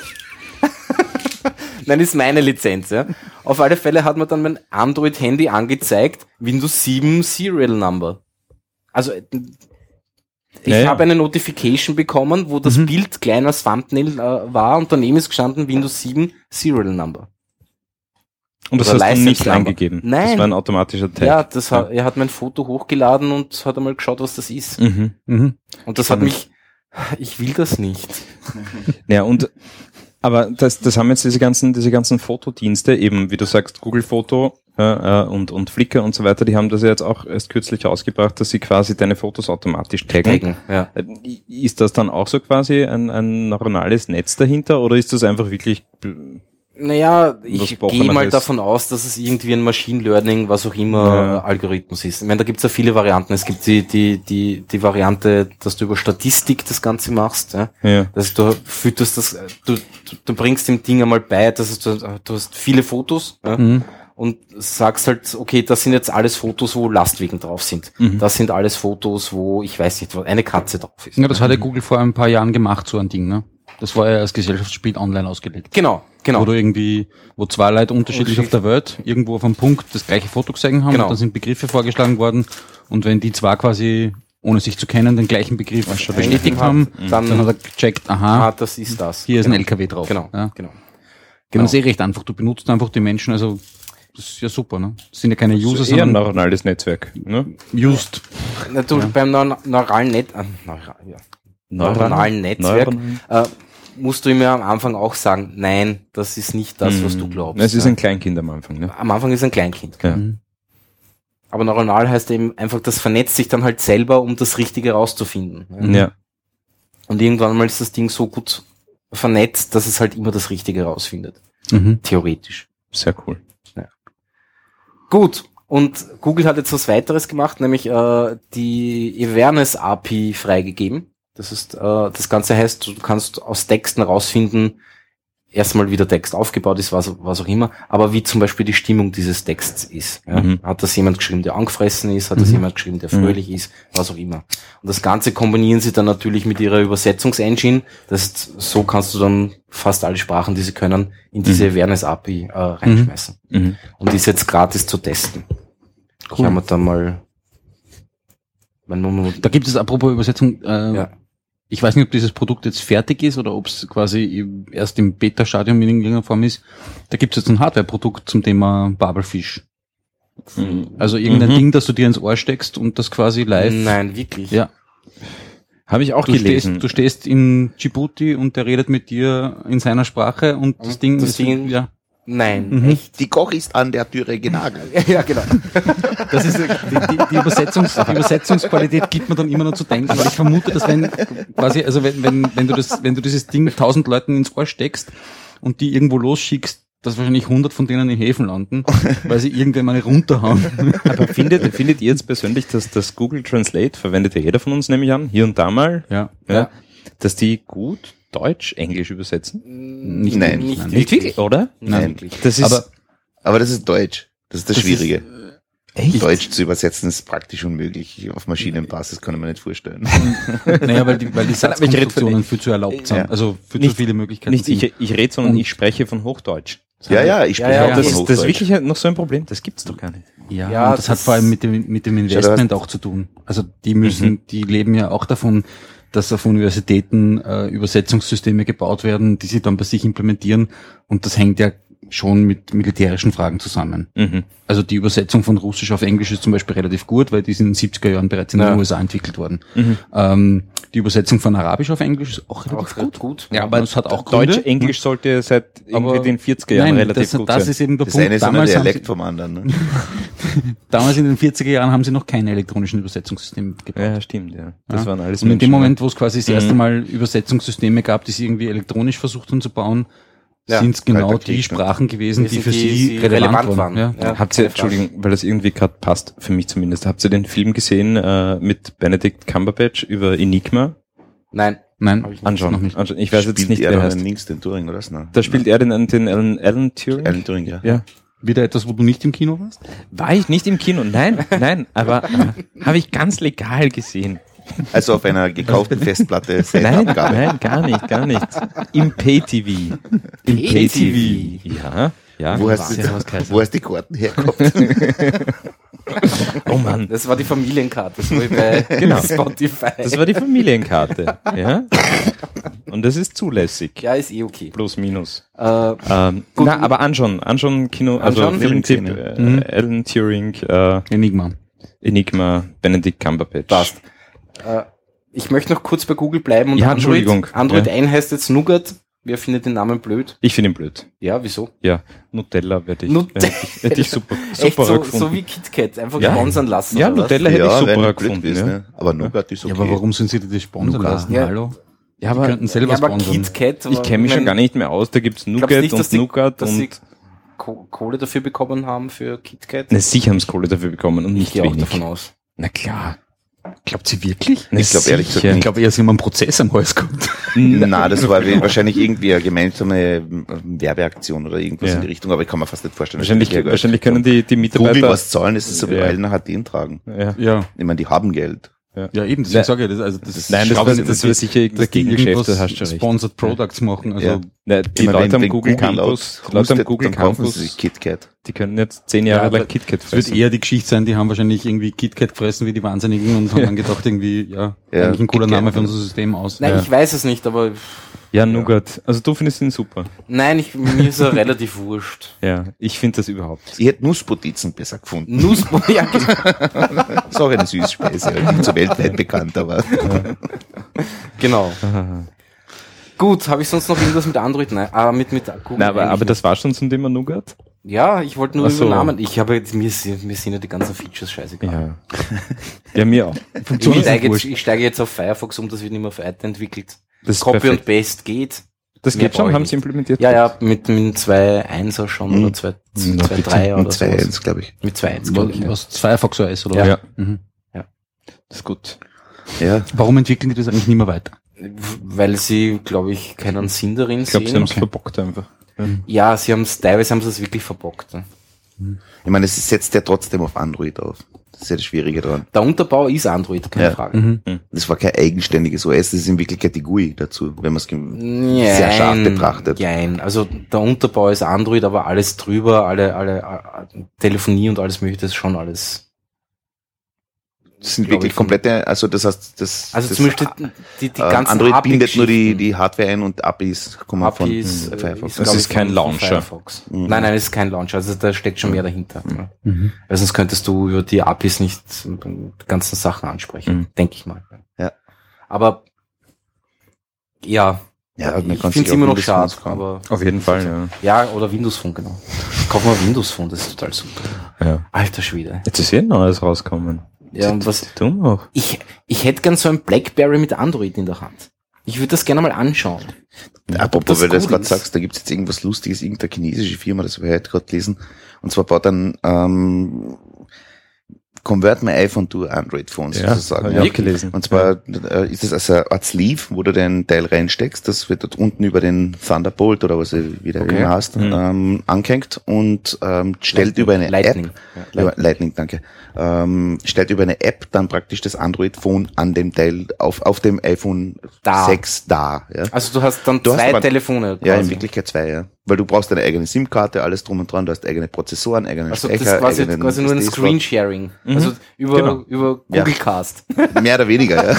Nein, ist meine Lizenz, ja. Auf alle Fälle hat mir dann mein Android-Handy angezeigt, Windows 7 Serial Number. Also ich Ja, ja. habe eine Notification bekommen, wo das Bild klein als Thumbnail äh, war und daneben ist gestanden Windows 7 Serial Number. Und das oder hast du nicht angegeben. Das Nein. war ein automatischer Tag. Ja, das hat, er hat mein Foto hochgeladen und hat einmal geschaut, was das ist. Mhm. Mhm. Und das hat mich, ich will das nicht. Ja, und aber das, das haben jetzt diese ganzen, diese ganzen Fotodienste, eben, wie du sagst, Google Foto äh, und, und Flickr und so weiter, die haben das ja jetzt auch erst kürzlich ausgebracht, dass sie quasi deine Fotos automatisch taggen. Taggen, ja. Äh, Ist das dann auch so quasi ein, ein neuronales Netz dahinter oder ist das einfach wirklich Naja, ich gehe mal das? davon aus, dass es irgendwie ein Machine Learning, was auch immer, Ja. Algorithmus ist. Ich meine, da gibt's ja viele Varianten. Es gibt die, die, die, die Variante, dass du über Statistik das Ganze machst. Ja? ja. dass du fütterst das, du, du, du bringst dem Ding einmal bei, dass du, du hast viele Fotos ja, Mhm. und sagst halt, okay, das sind jetzt alles Fotos, wo Lastwegen drauf sind. Mhm. Das sind alles Fotos, wo, ich weiß nicht, wo eine Katze drauf ist. Ja, das hat ja Google vor ein paar Jahren gemacht, so ein Ding, ne? Das war ja als Gesellschaftsspiel online ausgelegt. Genau, genau. Wo du irgendwie, wo zwei Leute unterschiedlich auf der Welt irgendwo auf einem Punkt das gleiche Foto gesehen haben Genau. und dann sind Begriffe vorgeschlagen worden und wenn die zwei quasi, ohne sich zu kennen, den gleichen Begriff bestätigt haben, dann- dann, hat er gecheckt, aha, ah, das ist das. hier ist genau. ein LKW drauf. Genau, Ja. genau. Genau. Das ist eh recht einfach. Du benutzt einfach die Menschen, also das ist ja super, ne? Das sind ja keine User, Das ist eher ein sondern neuronales Netzwerk. Ne? used. Na, du, Beim neu- neuralen Net, äh, neural, ja. neuronalen Netzwerk Neuronal- äh, musst du ihm ja am Anfang auch sagen, nein, das ist nicht das, was du glaubst. Mhm. Es ist ja. ein Kleinkind am Anfang. Ne? am Anfang ist ein Kleinkind. Ja. Mhm. Aber neuronal heißt eben einfach, das vernetzt sich dann halt selber, um das Richtige rauszufinden. Ja. Und irgendwann mal ist das Ding so gut vernetzt, dass es halt immer das Richtige rausfindet. Mhm. Theoretisch. sehr cool. Gut. Und Google hat jetzt was weiteres gemacht, nämlich äh, die Awareness API freigegeben. Das ist, äh, das Ganze heißt, du kannst aus Texten rausfinden, erstmal wie der Text aufgebaut ist, was, was auch immer, aber wie zum Beispiel die Stimmung dieses Texts ist. Ja? Mhm. Hat das jemand geschrieben, der angefressen ist? Hat das Mhm. jemand geschrieben, der fröhlich ist? Was auch immer. Und das Ganze kombinieren sie dann natürlich mit ihrer Übersetzungsengine. Das ist, so kannst du dann fast alle Sprachen, die sie können, in diese Awareness API äh, reinschmeißen. Mhm. Und die ist jetzt gratis zu testen. Ich Cool. habe mir da mal Da gibt es apropos Übersetzung, äh, ja. Ich weiß nicht, ob dieses Produkt jetzt fertig ist oder ob es quasi erst im Beta-Stadium in irgendeiner Form ist. Da gibt es jetzt ein Hardware-Produkt zum Thema Babelfish. Mhm. Also irgendein Mhm. Ding, das du dir ins Ohr steckst und das quasi live. Nein, wirklich. Ja, Habe ich auch du gelesen. stehst, du stehst in Djibouti und der redet mit dir in seiner Sprache und das Ding das ist, Ding- ja, Nein, Mhm. echt. Die Koch ist an der Türe genagelt. Ja, genau. das ist, die, die, die, Übersetzungs, die Übersetzungsqualität gibt mir dann immer noch zu denken, weil ich vermute, dass wenn, quasi, also wenn, wenn, wenn du das, wenn du dieses Ding tausend Leuten ins Ohr steckst und die irgendwo losschickst, dass wahrscheinlich hundert von denen in Häfen landen, weil sie irgendwann mal runterhauen. Aber findet, findet ihr jetzt persönlich, dass das Google Translate, verwendet ja jeder von uns, nehme ich an, hier und da mal, Ja. ja, dass die gut Deutsch, Englisch übersetzen? Nicht Nein. nicht, Nein. Nicht wirklich, oder? Nein, wirklich. Das ist, Aber Aber das ist Deutsch. Das ist das, Das Schwierige. echt? Deutsch zu übersetzen ist praktisch unmöglich. Auf Maschinenbasis kann ich mir nicht vorstellen. Naja, weil die, weil die Nein, Satzkonstruktionen viel zu erlaubt sind. Ja. Also viel Nicht- zu viele Möglichkeiten Nicht sind. ich, ich rede, sondern Und- ich spreche von Hochdeutsch. ja, ja, ich spreche Ja, ja, auch Das von ist, das ist Hochdeutsch. wirklich noch so ein Problem. Das gibt's doch gar nicht. Ja, Ja, und das, hat das- vor allem mit dem, mit dem Investment auch zu tun. Also die müssen, die leben ja auch davon, dass auf Universitäten äh, Übersetzungssysteme gebaut werden, die sie dann bei sich implementieren. Und das hängt ja schon mit militärischen Fragen zusammen. Mhm. Also die Übersetzung von Russisch auf Englisch ist zum Beispiel relativ gut, weil die sind in den 70er Jahren bereits in den Ja. USA entwickelt worden. Mhm. Ähm, die Übersetzung von Arabisch auf Englisch ist auch relativ Auch gut. gut. Ja, aber es hat auch Gründe. Deutsch, Englisch sollte seit irgendwie Aber- den 40er Jahren Nein, relativ das, gut das sein. ist eben der Das Punkt. eine ist Damals, haben Dialekt vom anderen. Ne? damals in den 40er Jahren haben sie noch keine elektronischen Übersetzungssysteme gebaut. ja, stimmt, ja. Das Ja. waren alles Und in dem Menschen, Moment, wo es quasi das Mhm. erste Mal Übersetzungssysteme gab, die sie irgendwie elektronisch versucht haben zu bauen, Ja, sind es genau Qualitativ, die ne? Sprachen gewesen, Die für die- sie relevant, relevant waren. waren. Ja. Ja. Habt ihr. Entschuldigung, weil das irgendwie gerade passt, für mich zumindest, habt ihr den Film gesehen äh, mit Benedict Cumberbatch über Enigma? Nein, Nein. Anschauen. Noch nicht. anschauen. Ich weiß jetzt Spielt nicht, er wer heißt. den Links, den Turing, oder was? Nein. Da spielt er den, den Alan, Alan Turing? Alan Turing, ja. Ja. wieder etwas, wo du nicht im Kino warst? War ich nicht im Kino? Nein, nein, aber äh, habe ich ganz legal gesehen. Also auf einer gekauften Festplatte Nein, nein, gar nicht, gar nicht. Im Pay-TV. Im Pay-TV. Ja, ja. Wo hast, du, wo hast die Karten hergehabt? Oh Mann, das war die Familienkarte, so wie bei Genau. Spotify. das war die Familienkarte. Ja. Und das ist zulässig. ja, ist eh okay. Plus, minus. Äh, Ähm, Gut. na, aber anschauen, anschauen, Kino, also Anschauen? Filmtipp, äh, Mhm. Alan Turing, äh, Enigma. Enigma, Benedict Cumberbatch. Passt. Äh, ich möchte noch kurz bei Google bleiben und Ja, Android. Entschuldigung. Android Ja. 1 heißt jetzt Nougat. Wer findet den Namen blöd? Ich finde ihn blöd. Ja, wieso? Ja, Nutella werde ich, Nutella. hätte ich, hätte ich super, Echt super so, gefunden. so wie KitKat, einfach Ja. sponsern lassen. ja, oder was? Nutella hätte ich ja, super wäre blöd gefunden. gewesen, ja. ne? Aber Nougat ist okay. Ja, aber warum sind sie die sponsern Nougat. lassen? Ja. Hallo? Ja, Die aber könnten selber ja, aber sponsern. KitKat. ich kenne mich schon gar nicht mehr aus. Da gibt's Glaubst Nougat nicht, dass und die- Nougat dass sie und... Ko- Kohle dafür bekommen haben für KitKat? Na, sicher haben sie Kohle dafür bekommen und ich nicht gehe auch wenig. davon aus. Na klar. Glaubt sie wirklich? Ich glaub, ehrlich gesagt sicher. Ich glaube eher, sie haben einen Prozess am Hals gehabt. Na, das war wahrscheinlich irgendwie eine gemeinsame ähm, Werbeaktion oder irgendwas Ja. in die Richtung, aber ich kann mir fast nicht vorstellen. Wahrscheinlich, wahrscheinlich können die, die Google Mitarbeiter... was zahlen, ist es so wie Ja. Eilner hat den tragen. ja. Ja. Ich meine, die haben Geld. Ja, eben, deswegen sage ich das. Also das Nein, das das dass war die- sicher irgendein dass die Gegengeschäft, irgendwas da hast du recht. Sponsored Products machen. Also Ja. Na, die meine, Leute am Google Google Campus, Leute am Google Campus, KitKat. die können jetzt zehn Jahre Ja, lang KitKat es wird fressen. eher die Geschichte sein, die haben wahrscheinlich irgendwie KitKat gefressen wie die Wahnsinnigen und haben dann gedacht irgendwie, ja, Ja, eigentlich ein cooler KitKat. Name für unser System aus. Nein, Ja. ich weiß es nicht, aber Ja, Nougat. Also du findest ihn super. nein, ich, mir ist er relativ wurscht. Ja, ich finde das überhaupt. Ich hätte Nusspotizen besser gefunden. Nussbo, ja, genau. Ist auch eine Süßspeise, nicht so weltweit bekannt, aber genau. Gut, habe ich sonst noch irgendwas mit Android? Nein, ah, mit, mit Google. Na, aber, aber das war schon zum Thema Nougat? Ja, ich wollte nur so. über Namen. Ich habe, mir, sind- mir sind ja die ganzen Features scheißegal. Ja. ja, mir auch. Ich steige, jetzt, ich steige jetzt auf Firefox um, das wird nicht mehr weiterentwickelt. Das ist Copy perfekt. und Paste geht. Das geht schon, haben sie implementiert. Ja, ja, mit, mit 2.1er schon Mhm. oder 2.3 oder und so. 2.1, glaube ich. Mit 2.1, glaube ich. Ja. Was Firefox OS oder Ja. was? Ja. Mhm. Das ist gut. Ja, Warum entwickeln die das eigentlich nicht mehr weiter? Weil sie, glaube ich, keinen Sinn darin Ich glaube, sie sehen. haben es verbockt einfach. Ja, sie haben es, teilweise haben sie es wirklich verbockt. ne? ich meine, es setzt ja trotzdem auf Android auf. Das ist ja das Schwierige dran. Der Unterbau ist Android, keine Ja. Frage. Mhm. Das war kein eigenständiges OS, das ist in Wirklichkeit die GUI dazu, wenn man es sehr scharf betrachtet. Nein, also der Unterbau ist Android, aber alles drüber, alle, alle, äh, Telefonie und alles mögliche, das ist schon alles. Das sind wirklich komplette, also das heißt, das, Also das zum Beispiel die, die äh, ganzen Android bindet nur die, die Hardware ein und APIs kommen APIs, von äh, Firefox. Das ist kein Launcher. Mhm. Nein, nein, es ist kein Launcher, also da steckt schon mehr dahinter. Mhm. Mhm. Weil sonst könntest du über die APIs nicht die ganzen Sachen ansprechen, Mhm. denke ich mal. Ja. Aber ja, Ja, ich finde es immer noch schade, aber Auf jeden Fall, ja. ja, oder Windows Phone, genau. Kauf mal Windows Phone, das ist total super. ja. Alter Schwede. Jetzt ist eh ein neues rauskommen. Ja, und was, Du auch. ich, ich hätte gern so ein Blackberry mit Android in der Hand. Ich würde das gerne mal anschauen. Apropos, das weil du das gerade sagst, da gibt's jetzt irgendwas Lustiges, irgendeine chinesische Firma, das ich heute gerade gelesen. Und zwar baut dann ähm, Convert my iPhone to Android Phones Ja, sozusagen. auch gelesen. Und zwar äh, ist es also eine Art Sleeve, wo du den Teil reinsteckst, das wird dort unten über den Thunderbolt oder was er wieder Okay. immer heißt, Mhm. ähm, angehängt und ähm, stellt über eine Lightning. App, Ja, über, Lightning, danke, ähm, stellt über eine App dann praktisch das Android-Phone an dem Teil auf, auf dem iPhone Da. 6 da. Ja? Also du hast dann Du hast zwei aber- Telefone. Ja, in quasi. Wirklichkeit zwei, ja. Weil du brauchst deine eigene SIM-Karte, alles drum und dran, du hast eigene Prozessoren, eigenen Also das Speicher, ist quasi, eigenen quasi nur ein. Screensharing. Also über, Genau. über Ja. Google Cast. Mehr oder weniger, ja.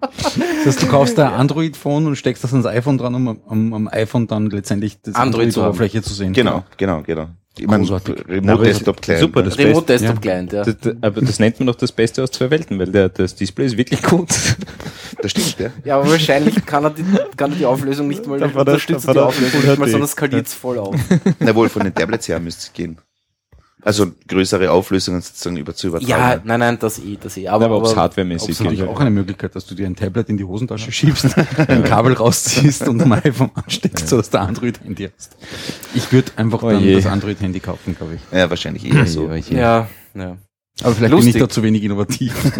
Das heißt, du kaufst ein Android-Phone und steckst das ans iPhone dran, um am, am iPhone dann letztendlich das. Android-Oberfläche zu sehen. genau, genau, genau. Ich meine. Remote Desktop Client. Super, das Remote Beste- Desktop ja. Client, ja. Das, aber das nennt man doch das Beste aus zwei Welten, weil der, das Display ist wirklich gut. Das stimmt, ja. Ja, aber wahrscheinlich kann er die, kann er die Auflösung nicht mal Da war die Auflösung nicht mal, sondern skaliert es voll auf. Na wohl, von den Tablets her müsste es gehen. Also größere Auflösungen sozusagen über zu übertragen. Ja, nein, nein, das eh, das eh. Aber, Aber ob es aber hardwaremäßig Das ist natürlich auch eine Möglichkeit, dass du dir ein Tablet in die Hosentasche schiebst, ein Kabel rausziehst und am iPhone ansteckst, so dass der Android-Handy hast. Ich würde einfach Oh dann je. das Android-Handy kaufen, glaube ich. Ja, wahrscheinlich eher so. Ja, ja. ja, ja. Aber vielleicht Lustig. bin ich da zu wenig innovativ.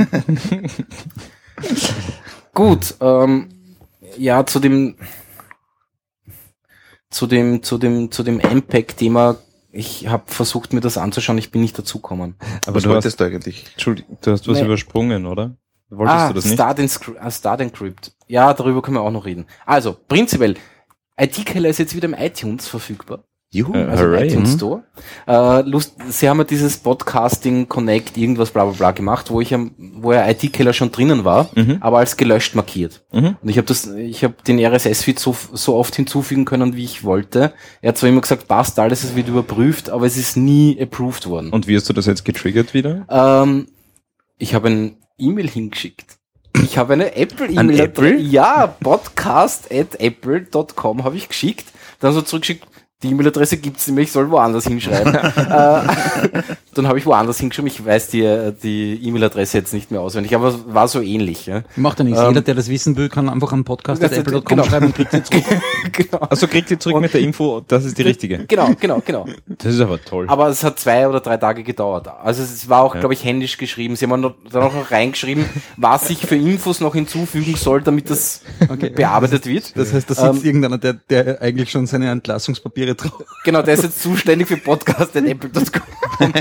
Gut, ähm, ja, zu dem, zu dem, zu dem, zu dem MPEG-Thema, ich habe versucht, mir das anzuschauen, ich bin nicht dazugekommen. Aber Was du hast, wolltest du eigentlich? Entschuldigung, du hast was Nee. übersprungen, oder? Wolltest ah, du das nicht? Start, Inscri- ah, Start Encrypt. Ja, darüber können wir auch noch reden. Also, prinzipiell, IT-Keller ist jetzt wieder im iTunes verfügbar. Juhu. Äh, Also Hooray. iTunes Mhm. Store. Äh, Lust, sie haben ja dieses Podcasting Connect irgendwas bla bla bla gemacht, wo ich am, wo ja IT-Keller schon drinnen war, Mhm. aber als gelöscht markiert. Mhm. Und ich habe das, ich habe den RSS-Feed so, so oft hinzufügen können, wie ich wollte. Er hat zwar immer gesagt, passt alles, es wird überprüft, aber es ist nie approved worden. Und wie hast du das jetzt getriggert wieder? Ähm, ich habe ein E-Mail hingeschickt. Ich habe eine An Apple-E-Mail. Apple? Ja, podcast at apple.com habe ich geschickt. Dann so zurückgeschickt, die E-Mail-Adresse gibt's nicht mehr, ich soll woanders hinschreiben. äh, dann habe ich woanders hingeschrieben. Ich weiß die, die E-Mail-Adresse jetzt nicht mehr auswendig, aber es war so ähnlich. Ja. Macht ja nichts. Ähm, Jeder, der das wissen will, kann einfach an Das- podcast.apple.com genau. schreiben und kriegt sie zurück. genau. Also kriegt ihr zurück mit der Info, das ist die richtige. Genau, genau, genau. Das ist aber toll. Aber es hat zwei oder drei Tage gedauert. Also es war auch, Ja. glaube ich, händisch geschrieben. Sie haben dann auch noch reingeschrieben, was ich für Infos noch hinzufügen soll, damit das bearbeitet wird. Das heißt, da sitzt Ähm, irgendeiner, der, der eigentlich schon seine Entlassungspapiere drauf. Genau, der ist jetzt zuständig für podcast.apple.com.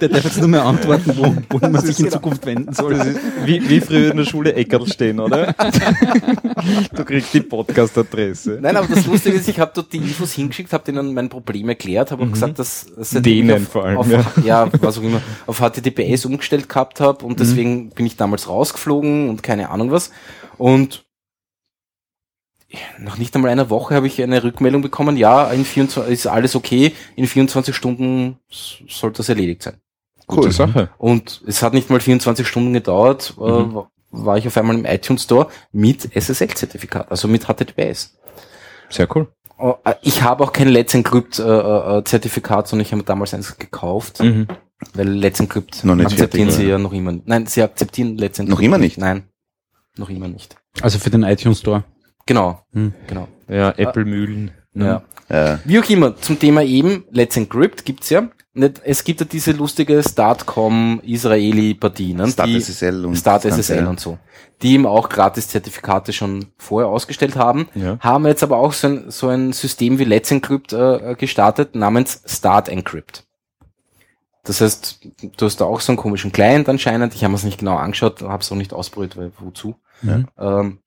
Der darf jetzt nur mehr antworten, wo, wo man sich in genau. Zukunft wenden soll. Wie, wie früher in der Schule Eckerl stehen, oder? du kriegst die Podcast-Adresse. Nein, aber das Lustige ist, ich habe dort die Infos hingeschickt, habe denen mein Problem erklärt, habe auch gesagt, dass, Denen auf, vor allem, auf, ja. ja. was auch immer, auf HTTPS umgestellt gehabt habe und deswegen bin ich damals rausgeflogen und keine Ahnung was. Und nach nicht einmal einer Woche habe ich eine Rückmeldung bekommen, ja, in 24, ist alles okay, in 24 Stunden sollte das erledigt sein. Gute Sache. Und es hat nicht mal 24 Stunden gedauert, äh, wa- war ich auf einmal im iTunes Store mit SSL-Zertifikat, also mit HTTPS. Sehr cool. Oh, äh, Ich habe auch kein Let's Encrypt äh, Zertifikat, sondern ich habe damals eins gekauft, Mhm. weil Let's Encrypt Noch nicht akzeptieren fertig, sie oder? ja noch immer. Nein, sie akzeptieren Let's Encrypt Noch immer nicht? Nein, noch immer nicht. Also für den iTunes Store. Genau, Hm. genau. Ja, Apple-Mühlen. Ja. Äh, Wie auch immer, zum Thema eben, Let's Encrypt gibt's ja. Nicht- Es gibt ja diese lustige Startcom Israeli Partie, ne? Start die, SSL und Start SSL und so. Die eben auch gratis Zertifikate schon vorher ausgestellt haben, Ja. haben jetzt aber auch so ein, so ein System wie Let's Encrypt äh, gestartet, namens Start Encrypt. Das heißt, du hast da auch so einen komischen Client anscheinend. Ich habe es nicht genau angeschaut, habe es auch nicht ausprobiert, weil wozu. Ja. Ähm,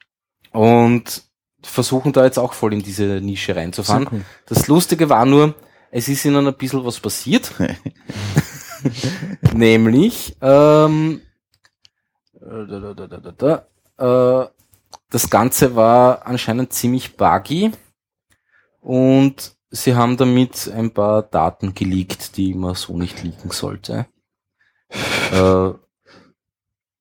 und versuchen da jetzt auch voll in diese Nische reinzufahren. Cool. Das Lustige war nur, es ist ihnen ein bisschen was passiert. Nämlich, ähm, äh, da, da, da, da, da, da, äh, das Ganze war anscheinend ziemlich buggy und sie haben damit ein paar Daten geleakt, die man so nicht leaken sollte. äh,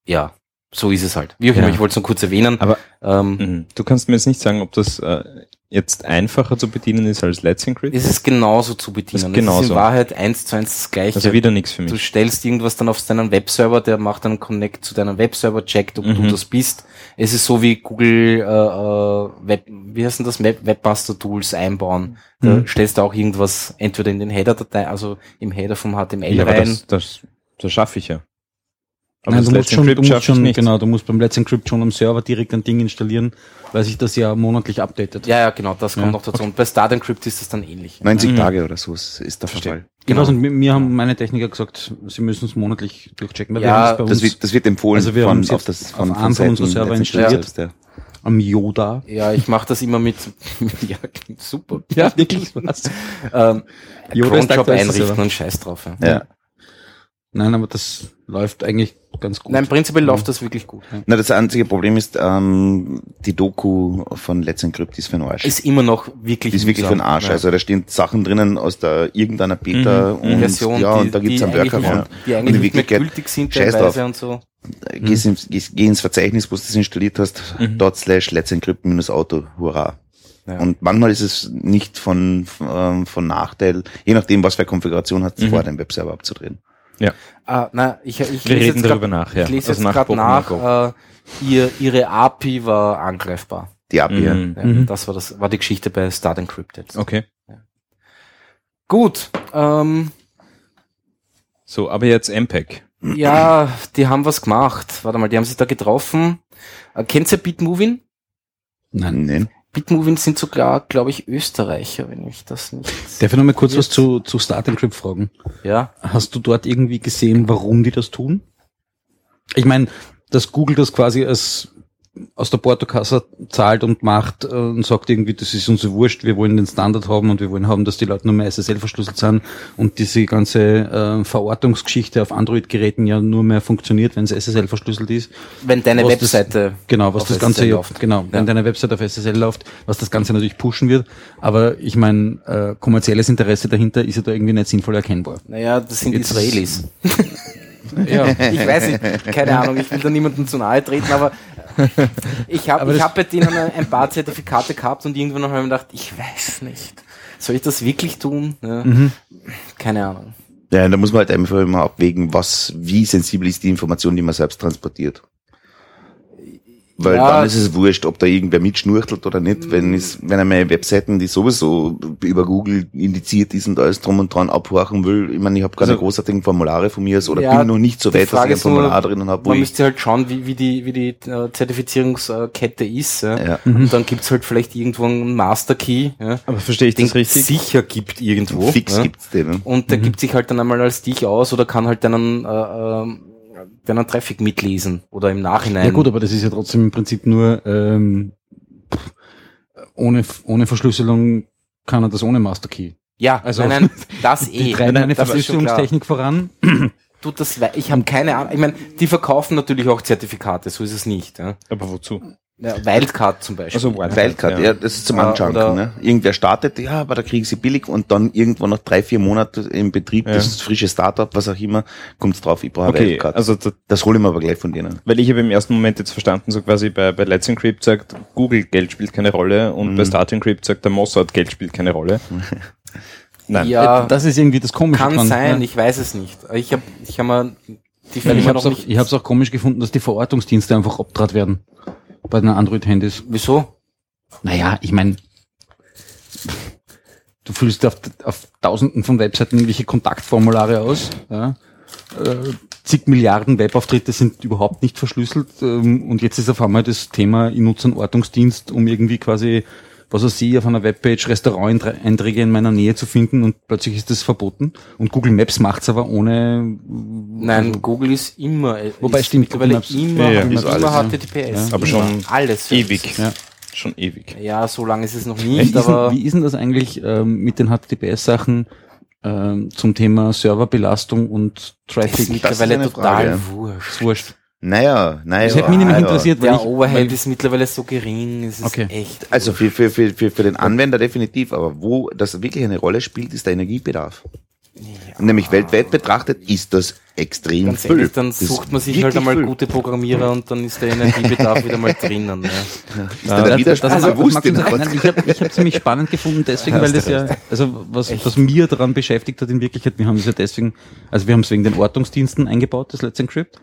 ja, so ist es halt. Wie auch immer, Ja. ich wollte es nur kurz erwähnen. Aber ähm, Mhm. Du kannst mir jetzt nicht sagen, ob das äh, jetzt einfacher zu bedienen ist als Let's Encrypt? es ist genauso zu bedienen. Ist Es ist genauso. in Wahrheit eins zu eins das gleiche. Also wieder nichts für Du mich. stellst irgendwas dann auf deinen Webserver, der macht einen Connect zu deinem Webserver, checkt, ob du Mhm. das bist. Es ist so wie Google äh, äh, Web, wie heißt denn das Web, Webmaster Tools einbauen. Da Mhm. stellst du auch irgendwas entweder in den Header-Datei, also im Header vom HTML Ja, rein. das, das, das schaffe ich ja. Aber Nein, du musst Let's schon, du Encrypt musst schon, nicht. genau, du musst beim Let's Encrypt schon am Server direkt ein Ding installieren, weil sich das ja monatlich updatet. ja, ja, genau, das kommt Ja. noch dazu. Und bei Start Encrypt ist das dann ähnlich. 90 Mhm. Tage oder so ist, ist der Verstehe. Fall. Genau. Und mir, mir haben meine Techniker gesagt, sie müssen es monatlich durchchecken. Weil Ja, wir bei Das uns wird, das wird empfohlen Also wir von, auf das, auf von, einem von unseren Seiten Server installiert. selbst, ja. am Yoda. Ja, ich mache das immer mit, ja, klingt super. Ja, wirklich was. Ähm, Yoda Cronjob einrichten und Scheiß drauf. Ja. Ja. Nein, aber das läuft eigentlich ganz gut. Nein, prinzipiell läuft das wirklich gut. Na, das einzige Problem ist, ähm, die Doku von Let's Encrypt ist für den Arsch. Ist immer noch wirklich Die ist wirklich für den Arsch. Ja. Also da stehen Sachen drinnen aus der irgendeiner Beta und Version, ja, die, und da gibt's die einen Workaround. Die Und eigentlich in nicht mehr gültig sind scheiß teilweise drauf. und so. Geh, ins, geh, geh ins Verzeichnis, wo du das installiert hast, Mhm. dort slash Let's Encrypt minus Auto, hurra. Ja. Und manchmal ist es nicht von, ähm, von Nachteil, je nachdem, was für eine Konfiguration hat, Mhm. vor dem Webserver abzudrehen. Ah, na, ich, ich Wir lese reden jetzt darüber grad, nach, ja. Ich lese Also jetzt gerade nach, äh, ihr, ihre API war angreifbar. Die API. Mhm. Ja, Mhm. Das war das, war die Geschichte bei Start Encrypted. Okay. Gut, ähm, So, aber jetzt MPEG. ja, die haben was gemacht. Warte mal, die haben sich da getroffen. Äh, kennt ihr Bitmovin? Nein. Nein. Bitmovin sind sogar, glaube ich, Österreicher, wenn ich das nicht. Darf ich noch mal kurz was zu, zu Start Encrypt fragen? Ja. Hast du dort irgendwie gesehen, warum die das tun? Ich meine, dass Google das quasi als aus der Portokasse zahlt und macht äh, und sagt irgendwie, das ist uns so wurscht, wir wollen den Standard haben und wir wollen haben, dass die Leute nur mehr SSL verschlüsselt sind und diese ganze äh, Verortungsgeschichte auf Android-Geräten ja nur mehr funktioniert, wenn es SSL verschlüsselt ist. Wenn deine Was das- Webseite. Genau, was auf das Ganze, SSL ja, läuft. genau, wenn Ja. deine Website auf SSL läuft, was das Ganze natürlich pushen wird. Aber ich meine, äh, kommerzielles Interesse dahinter ist ja da irgendwie nicht sinnvoll erkennbar. Naja, das sind Jetzt- Israelis. Ja, Ich weiß nicht, keine Ahnung, ich will da niemandem zu nahe treten, aber ich habe hab bei denen ein paar Zertifikate gehabt und irgendwann habe ich mir gedacht, ich weiß nicht. Soll ich das wirklich tun? Ja. Mhm. Keine Ahnung. Ja, da muss man halt einfach immer abwägen, was, wie sensibel ist die Information, die man selbst transportiert. Weil Ja. dann ist es wurscht, ob da irgendwer mitschnurchtelt oder nicht. Wenn es, wenn er meine Webseiten, die sowieso über Google indiziert ist und alles drum und dran abhorchen will, ich meine, ich habe keine Also- großartigen Formulare von mir aus oder Ja, bin noch nicht so weit, dass Frage ich ein nur, Formular drinnen habe, wo Man ich müsste halt schauen, wie, wie die, wie die äh, Zertifizierungskette ist. Ja. Ja. Und dann gibt's halt vielleicht irgendwo einen Master Key, ja, Aber verstehe ich den das richtig? sicher gibt irgendwo. fix ja. gibt's den. ne? Und der gibt sich halt dann einmal als dich aus oder kann halt deinen, äh, ähm, deinen Traffic mitlesen oder im Nachhinein. Ja gut, aber das ist ja trotzdem im Prinzip nur ähm, ohne, ohne Verschlüsselung kann er das ohne Master Key. ja, also- nein, nein, das Die eh. treiben eine. Verschlüsselungstechnik voran. Du, das, ich habe keine Ahnung. Ich meine, die verkaufen natürlich auch Zertifikate, so ist es nicht. Ja. Aber wozu? Ja, Wildcard zum Beispiel. Also Wildcard, Wildcard, ja. ja. das ist zum Anjunken. Ne? Irgendwer startet, ja, aber da kriegen sie billig und dann irgendwann nach drei, vier Monaten im Betrieb, Ja. das ist frische Startup, was auch immer, kommt's drauf, ich brauche Okay, Wildcard. also da, das hole ich mir aber gleich von denen. weil ich habe im ersten Moment jetzt verstanden, so quasi bei, bei Let's Encrypt sagt, Google Geld spielt keine Rolle und Mhm. bei Start Encrypt sagt der Mossad Geld spielt keine Rolle. Nein. ja, das ist irgendwie das Komische kann dran, sein, ja. ich weiß es nicht. Ich habe ich hab mal die ich habe noch es auch, nicht. ich hab's auch komisch gefunden, dass die Verortungsdienste einfach abtrat werden bei den Android-Handys. Wieso? Naja, ich meine, du füllst auf, auf tausenden von Webseiten irgendwelche Kontaktformulare aus. Ja. Äh, zig Milliarden Webauftritte sind überhaupt nicht verschlüsselt. Ähm, und jetzt ist auf einmal das Thema, ich nutze einen Ortungsdienst, um irgendwie quasi, was weiß ich, auf einer Webpage Restauranteinträge in meiner Nähe zu finden und plötzlich ist das verboten. Und Google Maps macht's aber ohne... Nein, also- Google ist immer, Wobei ist stimmt, mittlerweile Google Maps- immer, Ja, ja, immer, ist alles, immer. HTTPS. Ja. Aber Immer. schon alles. ewig. Ja. Schon ewig. Ja, so lange ist es noch Wie nicht, ist, denn, aber wie ist denn das eigentlich ähm, mit den HTTPS-Sachen ähm, zum Thema Serverbelastung und das Traffic? ist mittlerweile total Frage. Ist wurscht. wurscht. Naja, naja. Das hätte mich nämlich aber- interessiert, weil Der ich, Overhead weil, ist mittlerweile so gering, es ist Okay. echt. Also für, für, für, für, für den Anwender definitiv, aber wo das wirklich eine Rolle spielt, ist der Energiebedarf. Ja. Nämlich weltweit betrachtet ist das extrem Ganz viel. ehrlich, dann sucht man sich halt einmal viel. gute Programmierer und dann ist der Energiebedarf wieder mal drinnen. Ja. Ist der Widerstand das, das, bewusst? ich habe ich hab ziemlich spannend gefunden, deswegen, weil das ja, also was, was mir daran beschäftigt hat in Wirklichkeit, wir haben es ja deswegen, also wir haben es wegen den Ortungsdiensten eingebaut, das Let's Encrypt.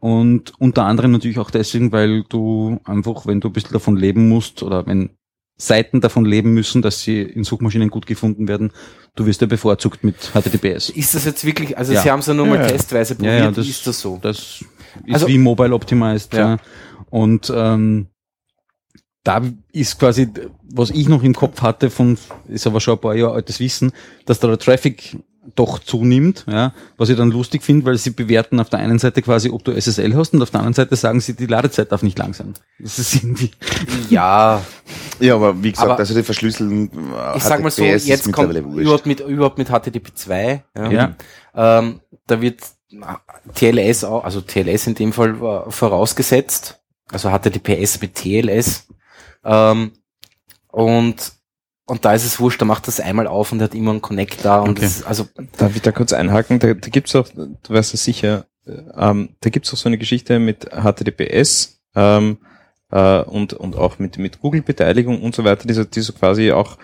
Und unter anderem natürlich auch deswegen, weil du einfach, wenn du ein bisschen davon leben musst oder wenn Seiten davon leben müssen, dass sie in Suchmaschinen gut gefunden werden, du wirst ja bevorzugt mit HTTPS. Ist das jetzt wirklich, also Ja. Sie haben es ja nur mal Ja, testweise probiert, ja, das- ist das so? Das ist Also- wie Mobile Optimized. Ja. Ja. Und ähm, da ist quasi, was ich noch im Kopf hatte, von ist aber schon ein paar Jahre altes Wissen, dass da der Traffic doch zunimmt, ja, was ich dann lustig finde, weil sie bewerten auf der einen Seite quasi, ob du SSL hast und auf der anderen Seite sagen sie, die Ladezeit darf nicht lang sein. Das ist irgendwie, Ja, Ja, aber wie gesagt, Aber also die Verschlüsselung äh, ich sag mal so, jetzt kommt überhaupt mit, überhaupt mit HTTP 2, ja, ja, Ähm, da wird TLS auch, also TLS in dem Fall äh, vorausgesetzt, also HTTPS mit TLS. Ähm, und, und da ist es wurscht, da macht das einmal auf und hat immer einen Connect da und Okay. das, also Darf ich da kurz einhaken? Da, da gibt's auch, du weißt es sicher, äh, ähm, da gibt's auch so eine Geschichte mit HTTPS. Ähm, äh, und, und auch mit, mit Google-Beteiligung und so weiter, die so, die so quasi auch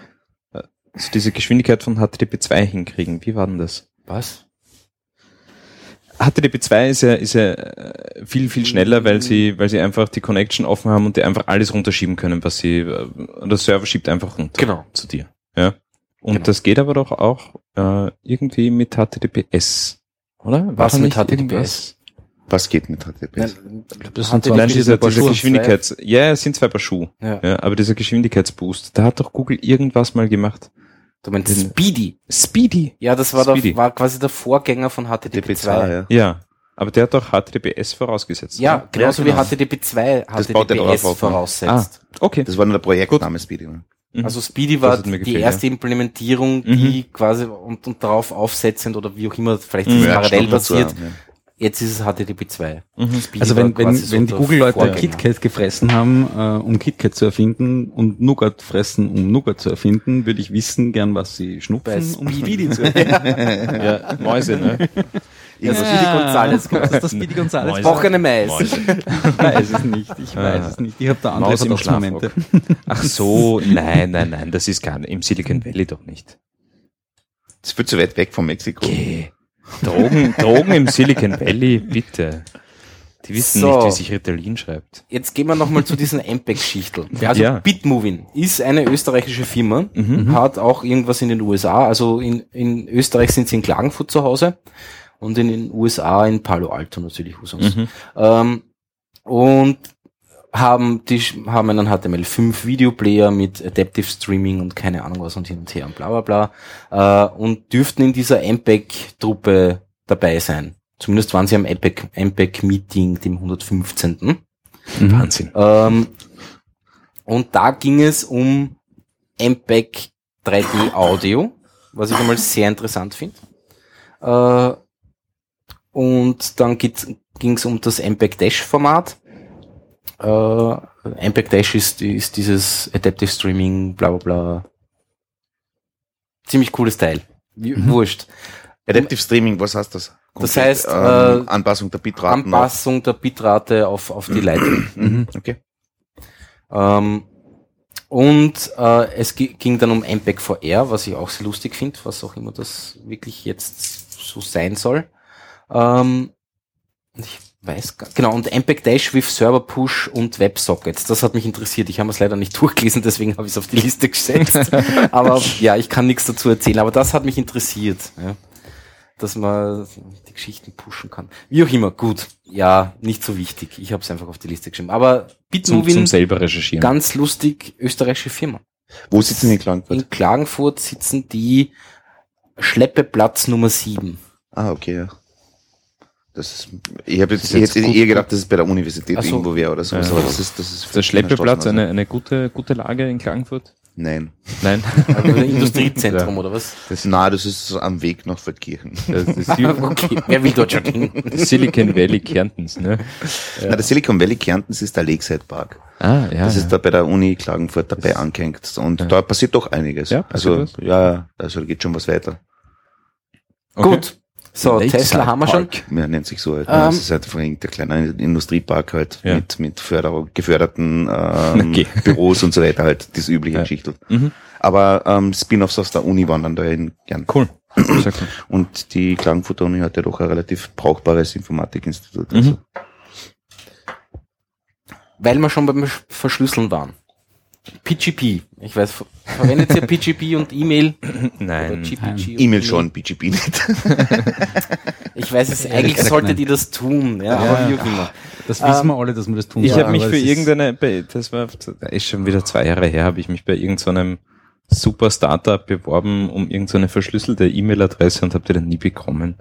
äh, so diese Geschwindigkeit von HTTP2 hinkriegen. Wie war denn das? Was? HTTP2 ist ja, ist ja äh, viel, viel schneller, weil sie, weil sie einfach die Connection offen haben und die einfach alles runterschieben können, was sie, äh, und der Server schiebt einfach runter. Genau. Zu dir. Ja. Und Genau. das geht aber doch auch äh, irgendwie mit HTTPS, oder? War Was mit HTTPS? irgendwas? Was geht mit HTTPS? Das sind Nein, dieser, Paar dieser Schuhe. Geschwindigkeits, ja, es sind zwei Paar Schuhe. Ja. Ja, aber dieser Geschwindigkeitsboost, da hat doch Google irgendwas mal gemacht. Du meinst Den- Speedy? Speedy. Ja, das war, Speedy. der, war quasi der Vorgänger von HTTP2. ja. Ja. Aber der hat doch HTTPS vorausgesetzt. Ja, oder? genauso genau. wie HTTP2 Das baut ja darauf HTTPS ne? voraussetzt. Okay. Das war nur der Projektname Speedy. Ne? Mhm. Also Speedy Das war mir die erste Implementierung, die quasi und, und darauf aufsetzend oder wie auch immer, vielleicht ist es Mhm. parallel basiert. Ja. Jetzt ist es HTTP2. Mhm. Speedy Also wenn, wenn, so wenn die Google-Leute. KitKat gefressen haben, äh, um KitKat zu erfinden und Nougat fressen, um Nougat zu erfinden, würde ich wissen gern, was sie Bei schnupfen, um Speedy. Zu erfinden. Ja, Mäuse, ne? Also Speedy Gonzales. Das ist das Speedy Gonzales. Trockene Mais. Ich weiß es nicht, ich weiß es nicht. Ich habe da andere Verdachtsmomente. Ach so, nein, nein, nein, das ist gar nicht, im Silicon Valley doch nicht. Das ist viel zu weit weg von Mexiko. Okay. Drogen, Drogen im Silicon Valley, bitte. Die wissen So. nicht, wie sich Ritalin schreibt. Jetzt gehen wir nochmal zu diesen MPEG-Schichteln. Also Ja. Bitmovin ist eine österreichische Firma, hat auch irgendwas in den USA. Also in, in Österreich sind sie in Klagenfurt zu Hause und in den USA in Palo Alto natürlich, wo sonst. Mhm. Ähm, und haben die haben einen HTML5 Videoplayer mit Adaptive Streaming und keine Ahnung was und hin und her und bla bla bla äh, und dürften in dieser MPEG-Truppe dabei sein. Zumindest waren sie am MPEG, MPEG-Meeting, dem 115. Wahnsinn. Ähm, und da ging es um MPEG 3D Audio, was ich einmal sehr interessant finde. Äh, und dann ging es um das MPEG Dash Format. Äh, MPEG Dash ist, ist dieses Adaptive Streaming, bla bla bla. Ziemlich cooles Teil. Wie- Wurscht. Adaptive Streaming, was heißt das? Das heißt, ähm, äh, Anpassung der Bitraten. Anpassung der Bitrate auf, auf die Leitung. Mhm, okay. Ähm, und äh, es gi- ging dann um MPEG VR, was ich auch sehr lustig finde, was auch immer das wirklich jetzt so sein soll. Ähm, ich weiß gar genau, und MPEG Dash with Server Push und WebSockets. Das hat mich interessiert. Ich habe es leider nicht durchgelesen, deswegen habe ich es auf die Liste gesetzt. aber ja, ich kann nichts dazu erzählen, aber das hat mich interessiert. Ja. Dass man die Geschichten pushen kann. Wie auch immer, gut. Ja, nicht so wichtig. Ich habe es einfach auf die Liste geschrieben. Aber Zum, Bitmovin zum selber recherchieren. Ganz lustig, österreichische Firma. Wo sitzen die in Klagenfurt? In Klagenfurt sitzen die Schleppeplatz Nummer 7. Ah, okay, ja. Das ist, ich habe jetzt, jetzt eher gedacht, dass es bei der Universität so. irgendwo wäre oder so. Ja. Aber das ist, das ist der Schleppeplatz eine, eine gute, gute Lage in Klagenfurt? Nein. Nein. Also ein Industriezentrum oder was? Das, na, das ist so am Weg nach Feldkirchen. Das, das, Okay, wer will dort schon hin? das Silicon Valley Kärntens, ne? Na, der Silicon Valley Kärntens ist der Lakeside Park. Ah, ja. Das ja. ist da bei der Uni Klagenfurt dabei angehängt. Und da passiert doch einiges. Ja, passiert also, was? ja, also da geht schon was weiter. Okay. Gut. So, Lakeside Tesla haben wir schon. Park. Ja, nennt sich so halt. Ähm, das ist halt vorhin der kleine Industriepark halt Ja. mit, mit Förderung, geförderten ähm, Okay. Büros und so weiter halt, das übliche Ja. Geschichtel. Mhm. Aber ähm, Spin-offs aus der Uni wandern da in gern. Cool. Und die Klagenfurter Uni hat ja doch ein relativ brauchbares Informatikinstitut. Mhm. Also. Weil wir schon beim Sch- Verschlüsseln waren. PGP. Ich weiß, ver- verwendet ihr PGP und E-Mail? Nein. E-Mail schon, BGP nicht. Ich weiß es, eigentlich solltet ihr das tun, ja, Ja. aber wie auch immer. Das wissen Ähm, wir alle, dass wir das tun Ich habe mich für irgendeine, bei, das war, das ist schon wieder zwei Jahre her, habe ich mich bei irgendeinem super Startup beworben um irgendeine verschlüsselte E-Mail-Adresse und habe die dann nie bekommen.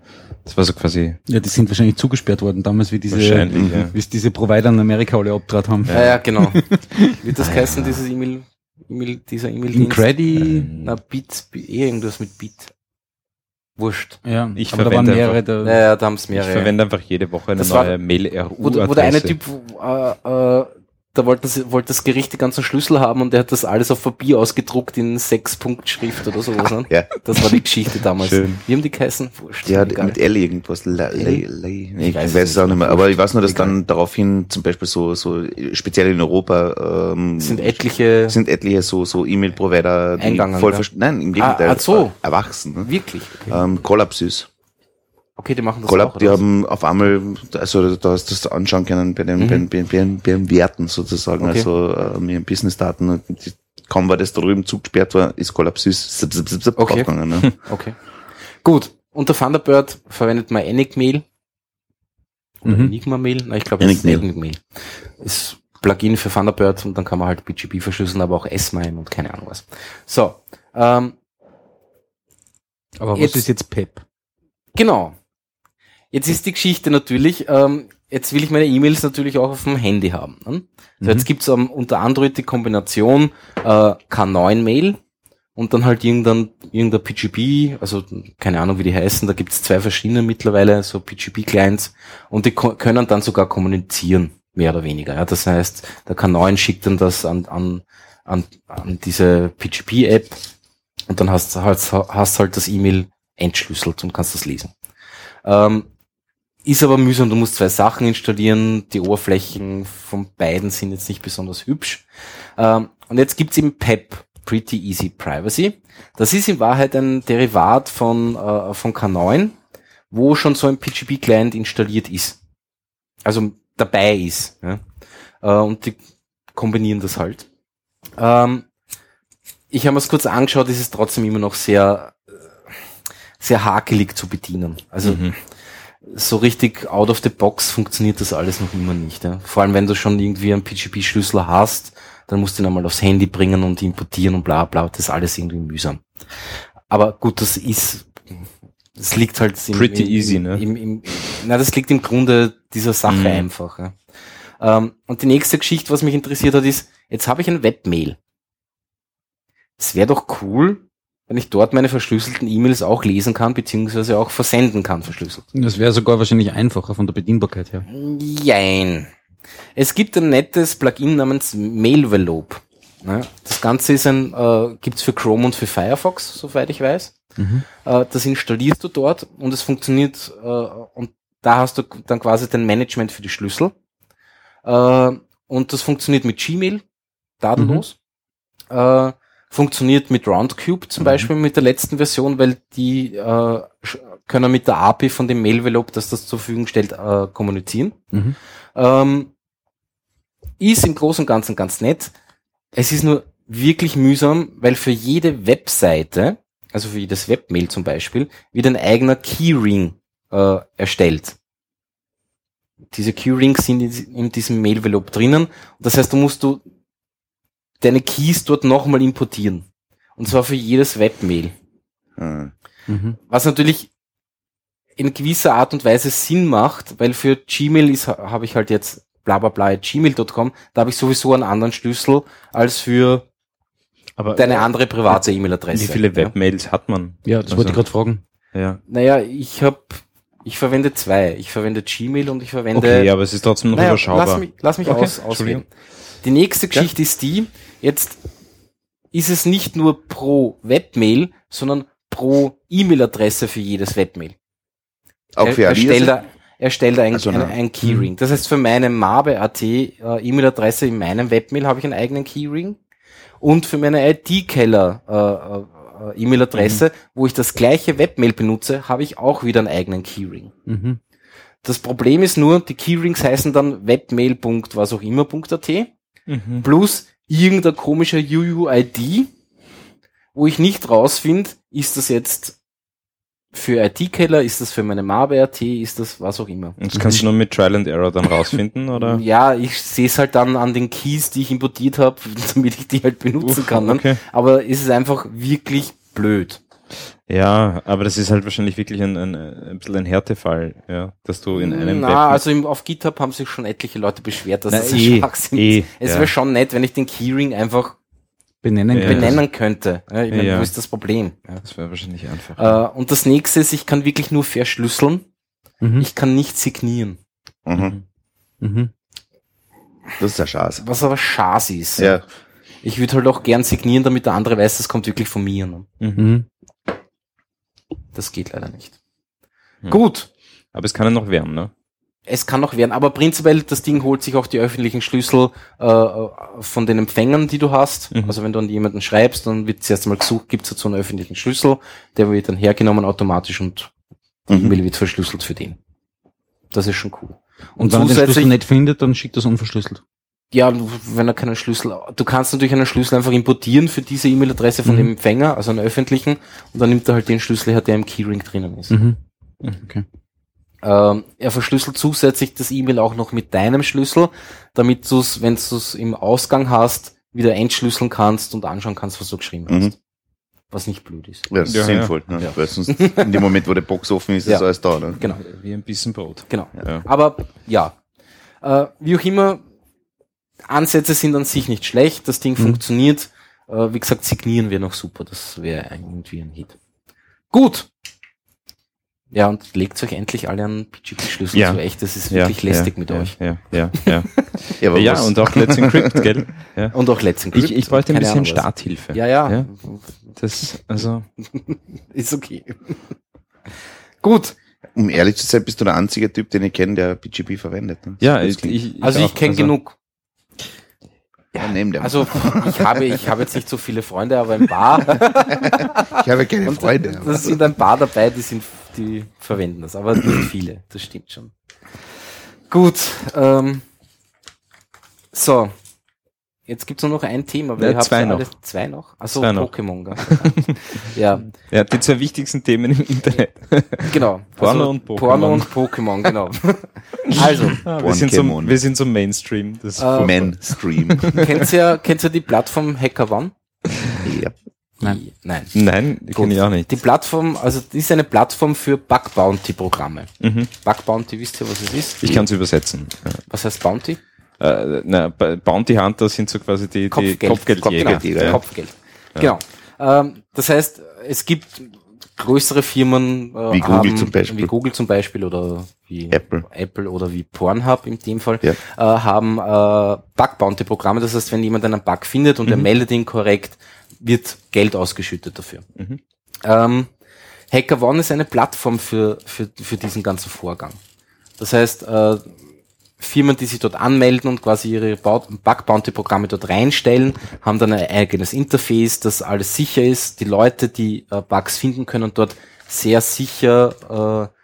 Das war so quasi Ja, die sind wahrscheinlich zugesperrt worden, damals wie diese, wahrscheinlich, ja. wie es diese Provider in Amerika alle abtrat haben. Ja, ja, genau. Wird das heißen, dieses E-Mail, E-Mail, dieser E-Mail-Dienst? Incredi, Na, Bit, eh irgendwas mit Bit. Wurscht. ja, Ich aber da waren verwende mehrere einfach- da. Ja, ja, da haben es Ich mehrere. verwende einfach jede Woche eine Das neue wo, Mail-RU-Adresse. wo der eine Typ, äh, äh, da wollte das, wollte das Gericht die ganzen Schlüssel haben und der hat das alles auf Papier ausgedruckt in sechs Punkt Schrift oder sowas. Ne? Ja. Das war die Geschichte damals. Schön. Wie haben die geheißen? Wurscht. Ja, egal. mit L irgendwas. Le, le, le. Ich, weiß weiß, es auch nicht. mehr. Aber ich weiß nur, dass Egal. dann daraufhin zum Beispiel so, so speziell in Europa ähm, sind etliche, sind etliche so, so E-Mail-Provider, Eingegangen, voll ja. Nein, im Gegenteil. Ah, so. Erwachsen. Ne? wirklich. Okay. Ähm, Collapsys. Okay, die machen das Collab, auch. die haben auf einmal, also da hast du das anschauen können bei den, Mhm. bei, bei, bei, bei den Werten sozusagen, Okay. also äh, mit den Business-Daten. und die- Kaum war das da drüben zugesperrt war, ist Collapsys zip, zip, zip, zip Okay. draufgegangen. Ne? Okay. Gut. Unter Thunderbird verwendet man Enigmail. Oder Mhm. Enigma Mail? Na, ich glaube, es ist Enigmail. Enigmail. Ist Plugin für Thunderbird und dann kann man halt BGP verschlüsseln, aber auch S-MIME und keine Ahnung was. So. Ähm, Aber was Jetzt- ist jetzt PEP? Genau. Jetzt ist die Geschichte natürlich, ähm, jetzt will ich meine E-Mails natürlich auch auf dem Handy haben. Ne? So, Jetzt gibt's ähm, unter Android die Kombination äh, K9-Mail und dann halt irgendein, irgendein PGP, also keine Ahnung, wie die heißen, da gibt's zwei verschiedene mittlerweile, so PGP-Clients und die können dann sogar kommunizieren, mehr oder weniger. Ja? Das heißt, der K9 schickt dann das an, an, an, an diese PGP-App und dann hast du halt, hast halt das E-Mail entschlüsselt und kannst das lesen. Ähm, ist aber mühsam, du musst zwei Sachen installieren, die Oberflächen von beiden sind jetzt nicht besonders hübsch. Ähm, und jetzt gibt's eben PEP, Pretty Easy Privacy. Das ist in Wahrheit ein Derivat von, äh, von K9, wo schon so ein PGP-Client installiert ist. Also dabei ist. Äh, und die kombinieren das halt. Ähm, ich habe mir es kurz angeschaut, es ist trotzdem immer noch sehr, äh, sehr hakelig zu bedienen. Also Mhm. So richtig out of the box funktioniert das alles noch immer nicht. Ja? Vor allem, wenn du schon irgendwie einen PGP-Schlüssel hast, dann musst du ihn einmal aufs Handy bringen und importieren und bla bla. Das ist alles irgendwie mühsam. Aber gut, das ist, das liegt halt im, Pretty im, easy, ne? Im, im, na, das liegt im Grunde dieser Sache Mhm. einfach. Ja? Ähm, und die nächste Geschichte, was mich interessiert hat, ist, jetzt habe ich ein Webmail. Es wäre doch cool, wenn ich dort meine verschlüsselten E-Mails auch lesen kann, beziehungsweise auch versenden kann, verschlüsselt. Das wäre sogar wahrscheinlich einfacher von der Bedienbarkeit her. Jein. Es gibt ein nettes Plugin namens Mailvelope. Ja, das Ganze ist ein, äh, gibt's für Chrome und für Firefox, soweit ich weiß. Äh, das installierst du dort und es funktioniert äh, und da hast du dann quasi dein Management für die Schlüssel. Äh, und das funktioniert mit Gmail, datenlos. Äh, funktioniert mit Roundcube zum Beispiel mit der letzten Version, weil die äh, können mit der API von dem Mailvelope, das das zur Verfügung stellt, äh, kommunizieren. Mhm. Ähm, ist im Großen und Ganzen ganz nett. Es ist nur wirklich mühsam, weil für jede Webseite, also für jedes Webmail zum Beispiel, wird ein eigener Keyring äh, erstellt. Diese Keyrings sind in, in diesem Mailvelope drinnen. Das heißt, du musst du deine Keys dort nochmal importieren. Und zwar für jedes Webmail. Hm. Mhm. Was natürlich in gewisser Art und Weise Sinn macht, weil für Gmail ist, habe ich halt jetzt bla bla bla gmail.com, da habe ich sowieso einen anderen Schlüssel als für Aber deine andere private E-Mail-Adresse. wie viele Ja. Webmails hat man? Ja, das wollte ich gerade fragen. Ja. Naja, ich habe, ich verwende zwei. Ich verwende Gmail und ich verwende. Okay, aber es ist trotzdem noch naja, überschaubar. lass mich, lass mich Okay, aus, ausreden. Die nächste Geschichte ist die, jetzt ist es nicht nur pro Webmail, sondern pro E-Mail-Adresse für jedes Webmail. Auch für er stellt Alias. da, er stellt da ein, Also, ein, ein Keyring. Das heißt, für meine Mabe.at äh, E-Mail-Adresse in meinem Webmail habe ich einen eigenen Keyring. Und für meine IT-Keller äh, äh, E-Mail-Adresse, wo ich das gleiche Webmail benutze, habe ich auch wieder einen eigenen Keyring. Mhm. Das Problem ist nur, die Keyrings heißen dann webmail. was auch immer.at Mhm. plus irgendein komischer UUID, wo ich nicht rausfinde, ist das jetzt für IT-Keller, ist das für meine Mabe.at, ist das was auch immer. Und das kannst du nur mit Trial and Error dann rausfinden, oder? Ja, ich sehe es halt dann an den Keys, die ich importiert habe, damit ich die halt benutzen Uff, kann. Ne? okay. Aber es ist einfach wirklich blöd. Ja, aber das ist halt wahrscheinlich wirklich ein, ein, ein bisschen ein Härtefall, ja, dass du in einem Na, Web also im, auf GitHub haben sich schon etliche Leute beschwert, dass Na, das eh, ein Schwachsinn eh, ist. Es ja. wäre schon nett, wenn ich den Keyring einfach Benennen Ja. benennen könnte. Ja, ich meine, Ja. wo ist das Problem? Ja. das wäre wahrscheinlich einfach. Äh, und das nächste ist, ich kann wirklich nur verschlüsseln. Mhm. Ich kann nicht signieren. Mhm. Mhm. Das ist ein Schatz. was aber schade ist. Ja. Ich würde halt auch gern signieren, damit der andere weiß, das kommt wirklich von mir. Ne? Mhm. Das geht leider nicht. Hm. Gut, Aber es kann ja noch werden, ne? es kann noch werden, aber prinzipiell das Ding holt sich auch die öffentlichen Schlüssel äh, von den Empfängern, die du hast. Mhm. Also wenn du an jemanden schreibst, dann wird zuerst mal gesucht, gibt es dazu einen öffentlichen Schlüssel, der wird dann hergenommen automatisch und die Mhm. E-Mail wird verschlüsselt für den. Das ist schon cool. Und wenn er den Schlüssel nicht findet, dann schickt er es unverschlüsselt. Ja, wenn er keinen Schlüssel, du kannst natürlich einen Schlüssel einfach importieren für diese E-Mail-Adresse von Mhm. dem Empfänger, also einen öffentlichen, und dann nimmt er halt den Schlüssel her, der im Keyring drinnen ist. Mhm. Okay. Ähm, er verschlüsselt zusätzlich das E-Mail auch noch mit deinem Schlüssel, damit du es, wenn du es im Ausgang hast, wieder entschlüsseln kannst und anschauen kannst, was du geschrieben Mhm. hast. Was nicht blöd ist. Ja, das ist Ja, sinnvoll. Ne? Ja. Weil sonst in dem Moment, wo der Box offen ist, ist alles da. Ne? Genau, Wie ein bisschen Brot. genau. Ja. Aber ja, äh, wie auch immer, Ansätze sind an sich nicht schlecht, das Ding Mhm. funktioniert. Äh, wie gesagt, signieren wir noch super, das wäre irgendwie ein Hit. Gut. Ja, und legt euch endlich alle einen PGP-Schlüssel Ja. zu. Echt, das ist wirklich lästig ja, mit ja, euch. Ja, ja, ja. Ja, aber ja, und auch Let's Encrypt, gell? Ja. Und auch Let's Encrypt. Ich, ich bräuchte ein bisschen Ahnung. Starthilfe. Ja, ja, Ja. Das, also, ist okay. Gut. um ehrlich zu sein, bist du der einzige Typ, den ich kenne, der PGP verwendet. Ne? ja, ich, ich, Also ich kenne Also, genug. Ja, nehm den. Also ich habe, ich habe jetzt nicht so viele Freunde, aber ein paar. ich habe keine Und Freunde. das sind ein paar dabei, die sind, die verwenden das, aber nicht viele. Das stimmt schon. Gut. Ähm, so. Jetzt gibt's nur noch ein Thema. Ja, ihr habt zwei ja noch. alle- Zwei noch? Achso, Zwei noch. Pokémon. gell? ja, Ja, die zwei wichtigsten Themen im Internet. genau. Porno und Pokémon. Porno und Pokémon, genau. also, wir, sind so, wir sind so Mainstream. Das Äh, Man-Stream. kennt ihr, kennt ihr die Plattform HackerOne? ja. Nein. Nein. Nein, die kenne ich auch nicht. Die Plattform, also das ist eine Plattform für Bug Bounty Programme. Mhm. Bug Bounty, wisst ihr, was es ist? Ich kann es übersetzen. Was heißt Bounty? Äh, na, Bounty Hunter sind so quasi die, die Kopfgeld. Kopfgeldjäger. Kopfgeldjäger, Genau, ja. Kopfgeld. Genau. Ähm, das heißt, es gibt größere Firmen, äh, Wie Google haben, zum Beispiel. wie Google zum Beispiel oder wie Apple. Apple oder wie Pornhub in dem Fall, Ja. äh, haben äh, Bug Bounty Programme. Das heißt, wenn jemand einen Bug findet und er meldet ihn korrekt, wird Geld ausgeschüttet dafür. Mhm. Ähm, HackerOne ist eine Plattform für, für, für diesen ganzen Vorgang. Das heißt, äh, Firmen, die sich dort anmelden und quasi ihre Bug-Bounty-Programme dort reinstellen, haben dann ein eigenes Interface, das alles sicher ist. Die Leute, die äh, Bugs finden können, dort sehr sicher äh,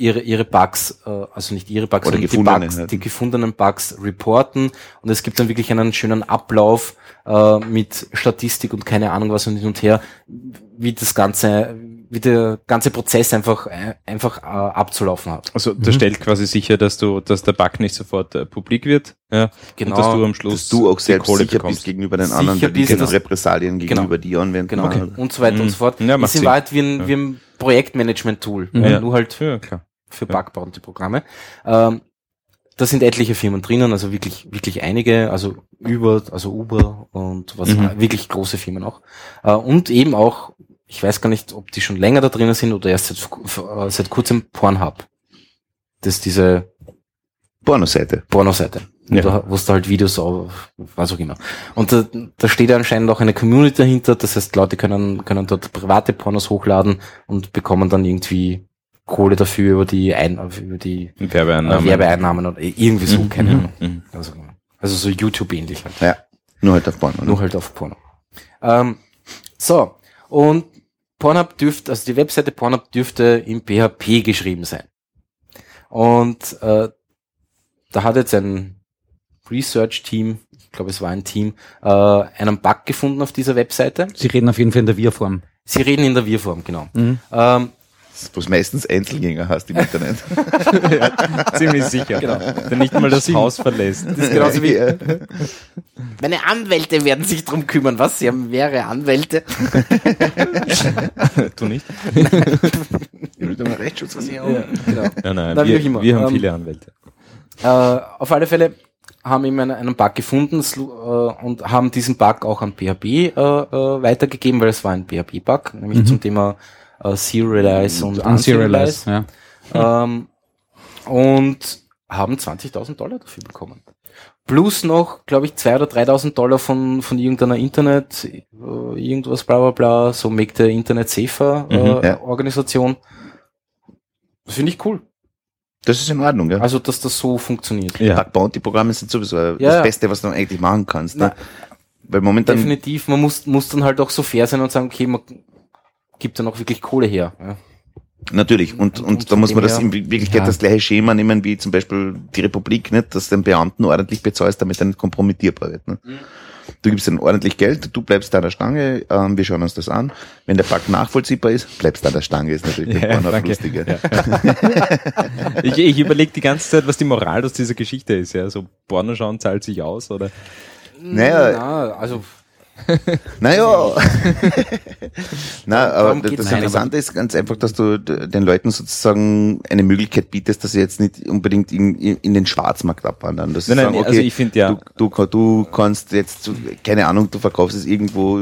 ihre, ihre Bugs, äh, also nicht ihre Bugs, Oder sondern die, Bugs, halt. die gefundenen Bugs reporten. Und es gibt dann wirklich einen schönen Ablauf äh, mit Statistik und keine Ahnung was und hin und her, wie das Ganze, wie der ganze Prozess einfach, einfach äh, abzulaufen hat. Also das stellt quasi sicher, dass du, dass der Bug nicht sofort äh, publik wird. Ja. Genau. Und dass du am Schluss Dass du auch die selbst Kohle sicher bekommst. bist gegenüber den Sicher anderen, weil die dass- Repressalien gegenüber Genau. dir anwenden. Genau. Okay. Und so weiter Mhm. und so fort. Ja, ist in. Wahrheit wie ein, Ja. wie ein Projektmanagement-Tool, Ja. nur halt Ja, klar. für Ja. Bug-Bounty-Programme. Ähm, da sind etliche Firmen drinnen, also wirklich, wirklich einige, also über, also Uber und was, Mhm. wirklich große Firmen auch. Äh, und eben auch, ich weiß gar nicht, ob die schon länger da drinnen sind oder erst seit, äh, seit kurzem Pornhub. Das ist diese Pornoseite. Pornoseite. Ja. Da, wo es da halt Videos auf, was auch immer. Und da, da steht anscheinend auch eine Community dahinter, das heißt, Leute können, können dort private Pornos hochladen und bekommen dann irgendwie Kohle dafür über die Ein über die äh, Werbeeinnahmen. Werbeeinnahmen oder irgendwie so, keine Ahnung. Mhm. Also, also so YouTube ähnlich halt. Ja. Nur halt auf Porno. ne? Nur halt auf Porno. Ähm, so, und Pornhub dürfte, also die Webseite Pornhub dürfte in PHP geschrieben sein. Und äh, da hat jetzt ein Research-Team, ich glaube es war ein Team, äh, einen Bug gefunden auf dieser Webseite. Sie reden auf jeden Fall in der Wir-Form. Sie reden in der Wir-Form, genau. Mhm. Ähm, Wo du meistens Einzelgänger hast im Internet. Ziemlich sicher. Genau. Der nicht mal das Haus verlässt. das ist genauso wie, Ja. meine Anwälte werden sich drum kümmern. Was? Sie haben mehrere Anwälte? du nicht? Ich will doch mal Rechtsschutzversicherung. genau. Nein, nein, auch wir, immer. wir haben Ähm, viele Anwälte. Äh, auf alle Fälle haben eben einen, einen Bug gefunden äh, und haben diesen Bug auch an PHP äh, äh, weitergegeben, weil es war ein PHP-Bug, nämlich zum Thema äh, Serialize und Unserialize. Unserialize, ja. Ähm, und haben 20.000 Dollar dafür bekommen. Plus noch, glaube ich, zwei oder 3.000 Dollar von, von irgendeiner Internet, äh, irgendwas bla bla bla, so Make the Internet Safer äh, Mhm, ja. Organisation. Das finde ich cool. Das ist in Ordnung, ja. Also, dass das so funktioniert. Ja. Bug Bounty Programme sind sowieso Ja, das ja. Beste, was du eigentlich machen kannst. Na, Ne? Weil momentan, Definitiv, man muss, muss dann halt auch so fair sein und sagen, okay, man gibt dann auch wirklich Kohle her. Ja. natürlich, und, Und und da muss man das in Wirklichkeit Ja. das gleiche Schema nehmen wie zum Beispiel die Republik, nicht, dass den Beamten ordentlich bezahlst, damit er nicht kompromittierbar wird. Ne? Mhm. Du gibst ihnen ordentlich Geld, du bleibst da an der Stange, ähm, wir schauen uns das an. Wenn der Bug nachvollziehbar ist, bleibst du an der Stange, ist natürlich Ja, ja, danke. lustiger. Ich, ich überlege die ganze Zeit, was die Moral aus dieser Geschichte ist. Ja, so Porno schauen zahlt sich aus oder? Naja. Na, also, Naja. Na, aber das, das nicht. Interessante ist ganz einfach, dass du den Leuten sozusagen eine Möglichkeit bietest, dass sie jetzt nicht unbedingt in, in den Schwarzmarkt abwandern. Sie Nein, nein, sagen, also ich finde ja- Du, du, du kannst jetzt, keine Ahnung, du verkaufst es irgendwo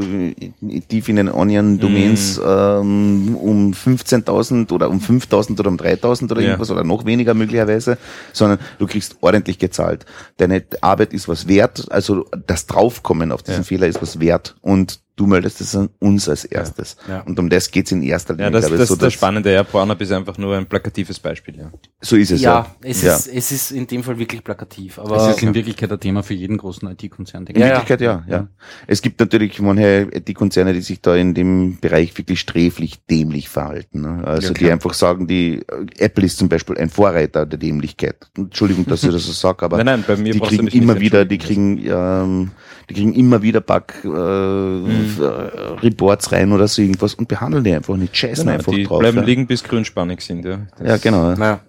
tief in den Onion-Domains Mhm. ähm, um 15.000 oder um 5.000 oder um 3.000 oder Ja. irgendwas oder noch weniger möglicherweise, sondern du kriegst ordentlich gezahlt. Deine Arbeit ist was wert, also das Draufkommen auf diesen Ja. Fehler ist was wert und du meldest es an uns als erstes. Ja. Und um das geht's in erster Linie. Ja, das, das so, ist das dass- Spannende. Ja, Pornhub ist einfach nur ein plakatives Beispiel. Ja. So ist es ja. ja, es, ja. Ist, es ist in dem Fall wirklich plakativ. Das Aber ist in Wirklichkeit ein Thema für jeden großen IT-Konzern. denke In Ja, ich. Wirklichkeit ja, ja. Es gibt natürlich manche die Konzerne, die sich da in dem Bereich wirklich sträflich dämlich verhalten. Ne? Also Ja, die einfach sagen, die äh, Apple ist zum Beispiel ein Vorreiter der Dämlichkeit. Entschuldigung, dass ich das so sage, aber Nein, nein, bei mir die kriegen immer wieder, die kriegen, ähm, die kriegen immer wieder Bug äh, Mhm. Äh, Reports rein oder so irgendwas und behandeln die einfach nicht, scheißen Nein, nein, einfach die drauf. bleiben ja. liegen, bis grünspannig sind. Ja, das, Ja, genau. naja,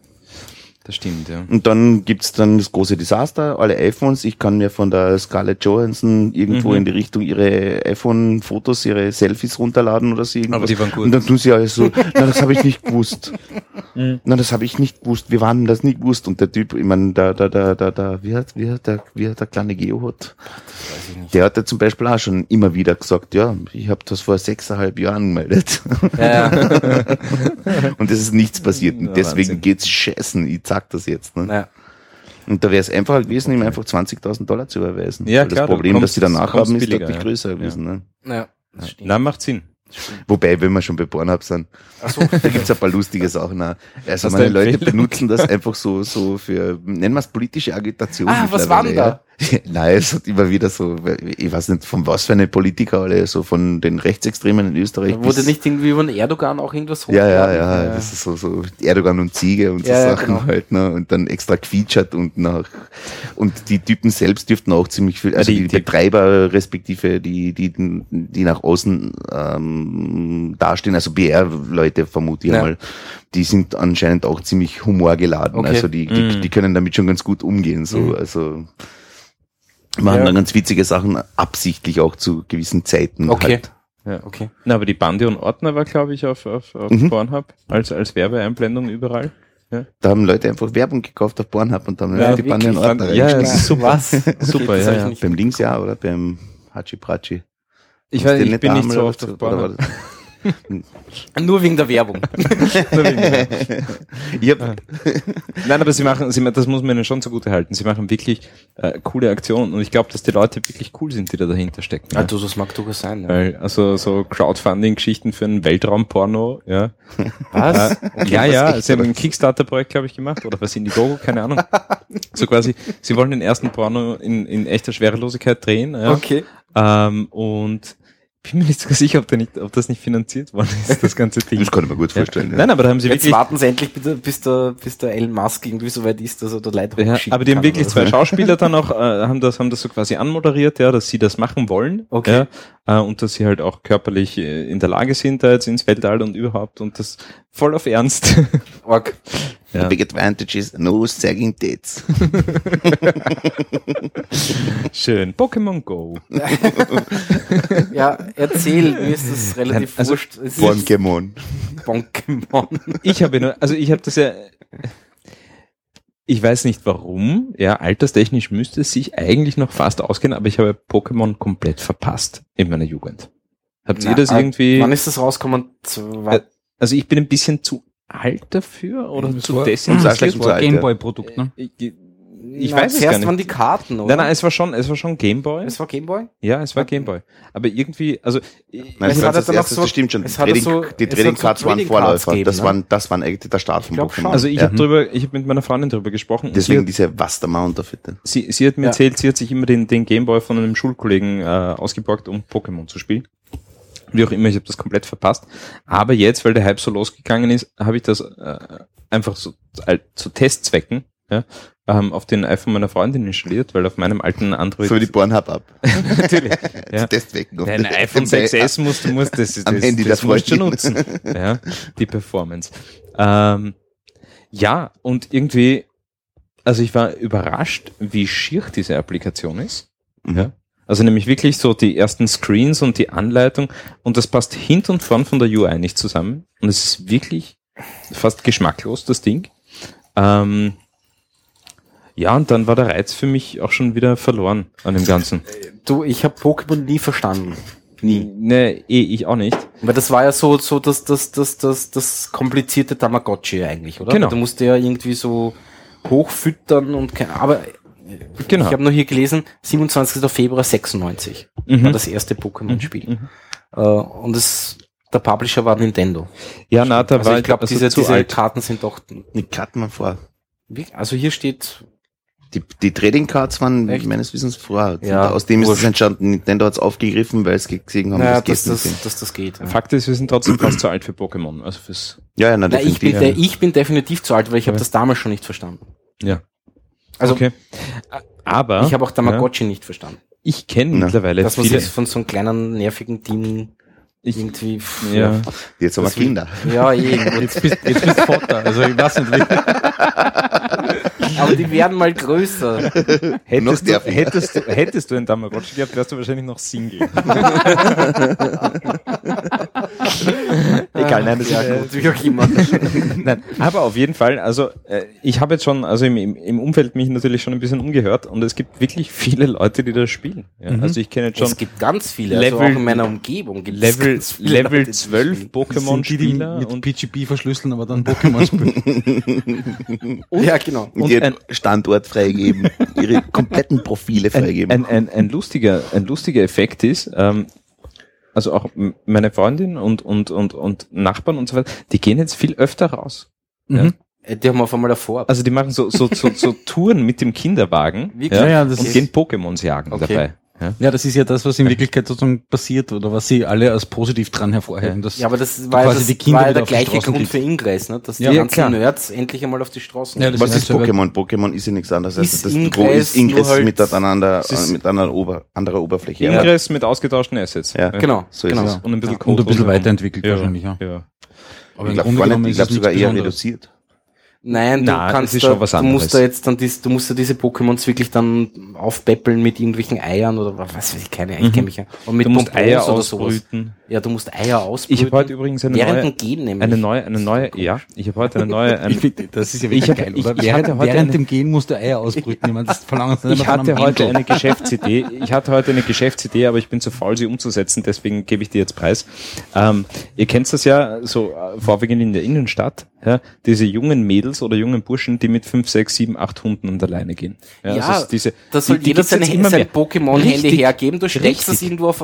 Das stimmt, ja. Und dann gibt's dann das große Desaster, alle iPhones. Ich kann mir von der Scarlett Johansson irgendwo Mhm. in die Richtung ihre iPhone-Fotos, ihre Selfies runterladen oder so irgendwas. Aber die waren gut. Und dann tun sie alles so, na, das habe ich nicht gewusst. Mhm. Na, das habe ich nicht gewusst. Wir waren das nicht gewusst. Und der Typ, ich meine, da, da, da, da, da, wie hat, wie hat der, wie hat der kleine Geo hat? Der hat ja zum Beispiel auch schon immer wieder gesagt, ja, ich habe das vor sechseinhalb Jahren gemeldet. Ja. Und es ist nichts passiert. Und deswegen Wahnsinn. geht's scheißen. Ich sag das jetzt. Ne? naja. Und da wäre es einfacher gewesen, ihm einfach 20.000 Dollar zu überweisen. Ja, Weil klar, das Problem, kommst- das sie danach haben, ist deutlich ja. größer gewesen. Ne? naja, das stimmt. Na, macht Sinn. Wobei, wenn wir schon bei Pornhub sind, so. da gibt's ein paar lustige Sachen. Auch. Also meine Leute benutzen das einfach so, so für, nennen wir es politische Agitation. Ah, was war denn Ja. Nein, es hat immer wieder so, ich weiß nicht, von was für eine Politiker alle, so von den Rechtsextremen in Österreich. Da wurde bis- nicht irgendwie über den Erdogan auch irgendwas Ja, ja, hochgeladen? ja, das ist so, so Erdogan und Ziege und so Ja, ja, Sachen genau. halt, ne, und dann extra gefeatured und nach, und die Typen selbst dürften auch ziemlich viel, also die- die, die- Betreiber respektive die, die, die nach außen, ähm, dastehen, also BR-Leute vermute ich Ja. mal, die sind anscheinend auch ziemlich humorgeladen, Okay. also die, die, Mhm. die können damit schon ganz gut umgehen, so, Mhm. also, machen Ja. dann ganz witzige Sachen absichtlich auch zu gewissen Zeiten. Okay. Halt. Ja. Okay. Na, aber die Bande und Ordner war, glaube ich, auf, auf, auf Mhm. Pornhub als, als Werbeeinblendung überall. Da haben Leute einfach Werbung gekauft auf Pornhub und haben Ja, die Bande in wirklich? Ordner Ja, ist super. Was? Super, das ja, ja. Beim Links ja, oder beim Hachi Prachi. Ich weiß, ich bin nicht so oft auf oder Pornhub. was? Nur wegen der Werbung. Ich hab, Nein, aber sie machen, sie, das muss man ihnen schon zugute halten. Sie machen wirklich äh, coole Aktionen und ich glaube, dass die Leute wirklich cool sind, die da dahinter stecken. Ja. Also, das mag durchaus sein. Ja. Weil, also so Crowdfunding-Geschichten für ein Weltraumporno, ja. Was? Äh, ja, ja, echt, sie haben ein Kickstarter-Projekt, glaube ich, gemacht oder was Indiegogo, keine Ahnung. So quasi, sie wollen den ersten Porno in, in echter Schwerelosigkeit drehen, ja. Okay. Ähm, und bin mir nicht so sicher, ob, der nicht, ob das nicht finanziert worden ist, das ganze Ding. das kann ich mir gut vorstellen. Ja. Nein, aber da haben sie Jetzt wirklich, warten sie endlich, bitte, bis der, bis der Elon Musk irgendwie so weit ist, dass er da Leute ja, aber die haben kann wirklich zwei so. Schauspieler dann auch, äh, haben das, haben das so quasi anmoderiert, ja, dass sie das machen wollen. Okay. Ja, äh, und dass sie halt auch körperlich äh, in der Lage sind, da jetzt ins Weltall und überhaupt und das voll auf Ernst. Org. The big advantage is no sagging tits. Schön. Pokémon Go. Ja, erzähl, mir ist das relativ Also, wurscht. Pokémon. Pokémon. Ich habe nur, also ich habe das ja, ich weiß nicht warum, ja, alterstechnisch müsste es sich eigentlich noch fast ausgehen, aber ich habe Pokémon komplett verpasst in meiner Jugend. Habt ihr das äh, irgendwie, Wann ist das rausgekommen? Zwei, Äh, also ich bin ein bisschen zu alt dafür oder Das zu war- Das ist ja. Gameboy-Produkt, ne? Äh, ich- weiß es zuerst gar nicht. waren die Karten, oder? Nein, nein, es war schon, es war schon Gameboy. es war Gameboy? Ja, es war Gameboy. Aber irgendwie, also ich- Nein, Es das, hat das, so- das stimmt schon. es Die hat Trading, so- die so Cards waren Vorläufer. das, ne? waren, das waren eigentlich der Start von glaub Pokémon. also ich ja. habe drüber, ich habe mit meiner Freundin drüber gesprochen. Deswegen diese Vast Amount of it. sie, sie hat mir Ja. erzählt, sie hat sich immer den, den Gameboy von einem Schulkollegen äh, ausgeborgt, um Pokémon zu spielen. Wie auch immer, ich habe das komplett verpasst. Aber jetzt, weil der Hype so losgegangen ist, habe ich das äh, einfach so äh, zu Testzwecken ja, ähm, auf den iPhone meiner Freundin installiert, weil auf meinem alten Android Für die Pornhub ab. natürlich. Ja. Testwecken. Dein iPhone 6S musst du musst das, das, Am Handy das musst du nutzen. Ja, die Performance. Ähm, ja, und irgendwie, also ich war überrascht, wie schier diese Applikation ist. Mhm. Ja. Also nämlich wirklich so die ersten Screens und die Anleitung und das passt hint und vorn von der UI nicht zusammen. Und es ist wirklich fast geschmacklos, das Ding. Ähm, ja, und dann war der Reiz für mich auch schon wieder verloren an dem Ganzen. Du, ich habe Pokémon nie verstanden. Nie. Ne, eh, ich auch nicht. Weil das war ja so, so das, das, das, das, das komplizierte Tamagotchi eigentlich, oder? Genau. Du musst ja irgendwie so hochfüttern und keine, aber Genau. ich habe nur hier gelesen, 27. Februar 96 Mhm. war das erste Pokémon-Spiel. Äh, und es, der Publisher war Nintendo. Ja, na, da also war ich glaube, also diese, zu diese alt. Karten sind doch, Die Karten waren vor. wie- also hier steht, Die, die Trading Cards waren Echt? meines Wissens vor. Ja, Aus dem ist es entstanden. Nintendo hat es aufgegriffen, weil es gesehen haben, naja, das dass, geht das, dass das geht. Ja. Fakt ist, wir sind trotzdem fast zu alt für Pokémon. Also fürs. Ja, ja, na, Na, ich, bin, der, ich bin definitiv zu alt, weil ich habe Ja. das damals schon nicht verstanden. Ja. Also okay. Aber ich habe auch ja, Tamagotchi nicht verstanden. ich kenne Na, mittlerweile Dass man viele. sich von so einem kleinen, nervigen Ding Ich, irgendwie... pff, ja. Jetzt aber Das- Kinder. Ja, eh. Jetzt bist, jetzt bist du Vater. Also ich weiß nicht, wie. Aber die werden mal größer. Hättest, du, hättest, du, hättest du ein Tamagotchi gehabt, wärst du wahrscheinlich noch Single. Egal, nein, das ja, ist, äh, gut, wie auch immer. Nein, aber auf jeden Fall, also äh, ich habe jetzt schon, also im, im, Umfeld mich natürlich schon ein bisschen umgehört und es gibt wirklich viele Leute, die das spielen. Ja, Also ich kenne jetzt schon Es gibt ganz viele, also Level- auch in meiner Umgebung gibt es Level, ganz viele Leute, Level die 12 spielen. Sind die, die Pokémon-Spieler mit und, PGP verschlüsseln, aber dann Pokémon spielen. Ja, genau. Und ein- Standort freigeben. ihre kompletten Profile ein, freigeben. ein, ein, ein, lustiger, ein lustiger Effekt ist, ähm, also auch meine Freundin und, und, und, und Nachbarn und so weiter, die gehen jetzt viel öfter raus. Mhm. Äh, Die haben auf einmal davor. Also die machen so, so, so, so Touren mit dem Kinderwagen Wirklich? ja, Ja, ja, das und ist- gehen Pokémons jagen Okay. dabei. Ja. Ja, das ist ja das, was in Wirklichkeit sozusagen passiert oder was sie alle als positiv dran hervorheben. Das, ja, aber das war, ja quasi das die Kinder war ja der gleiche Grund kriegst. für Ingress, ne? dass die Ja, ganzen klar. Nerds endlich einmal auf die Straßen Ja, das Was ist ist ja Pokémon? Pokémon ist ja nichts anderes als Ist das Ingress, ist Ingress halt- miteinander, Es ist- äh, mit einer Ober, anderer Oberfläche. Ja. Ingress mit ausgetauschten Assets. Ja. Genau, So ist genau. es. Und ein bisschen Ja, und ein bisschen weiterentwickelt wahrscheinlich, ja. ja. aber Ich im glaube ist es sogar eher reduziert. Nein, du das kannst da, schon was du musst da jetzt dann dies, du musst da diese Pokémons wirklich dann aufpäppeln mit irgendwelchen Eiern oder was weiß ich, keine, ich Mhm. kenne mich ja. Und mit Du musst Bonbons Eier ausbrüten. Ja, du musst Eier Ich ausbrüten. habe heute übrigens eine während neue, dem Gehen nämlich. eine neue, eine neue, ja, ich habe heute eine neue, Ich finde, das ist ja Ich wirklich hab- geil, ich- oder? ich während hatte heute während eine- dem Gehen musst du Eier ausbrüten. Ich meine, das verlangen sie ich hatte heute eine Geschäftsidee. Ich hatte heute eine Geschäftsidee, aber ich bin zu faul, sie umzusetzen, deswegen gebe ich dir jetzt preis. Ähm, ihr kennt das ja, so äh, vorwiegend in der Innenstadt, ja, diese jungen Mädels oder jungen Burschen, die mit fünf, sechs, sieben, acht Hunden an der Leine gehen. Ja, also es- diese, da soll die- die jeder sein mehr. Pokémon-Handy hergeben, du steckst das irgendwo auf,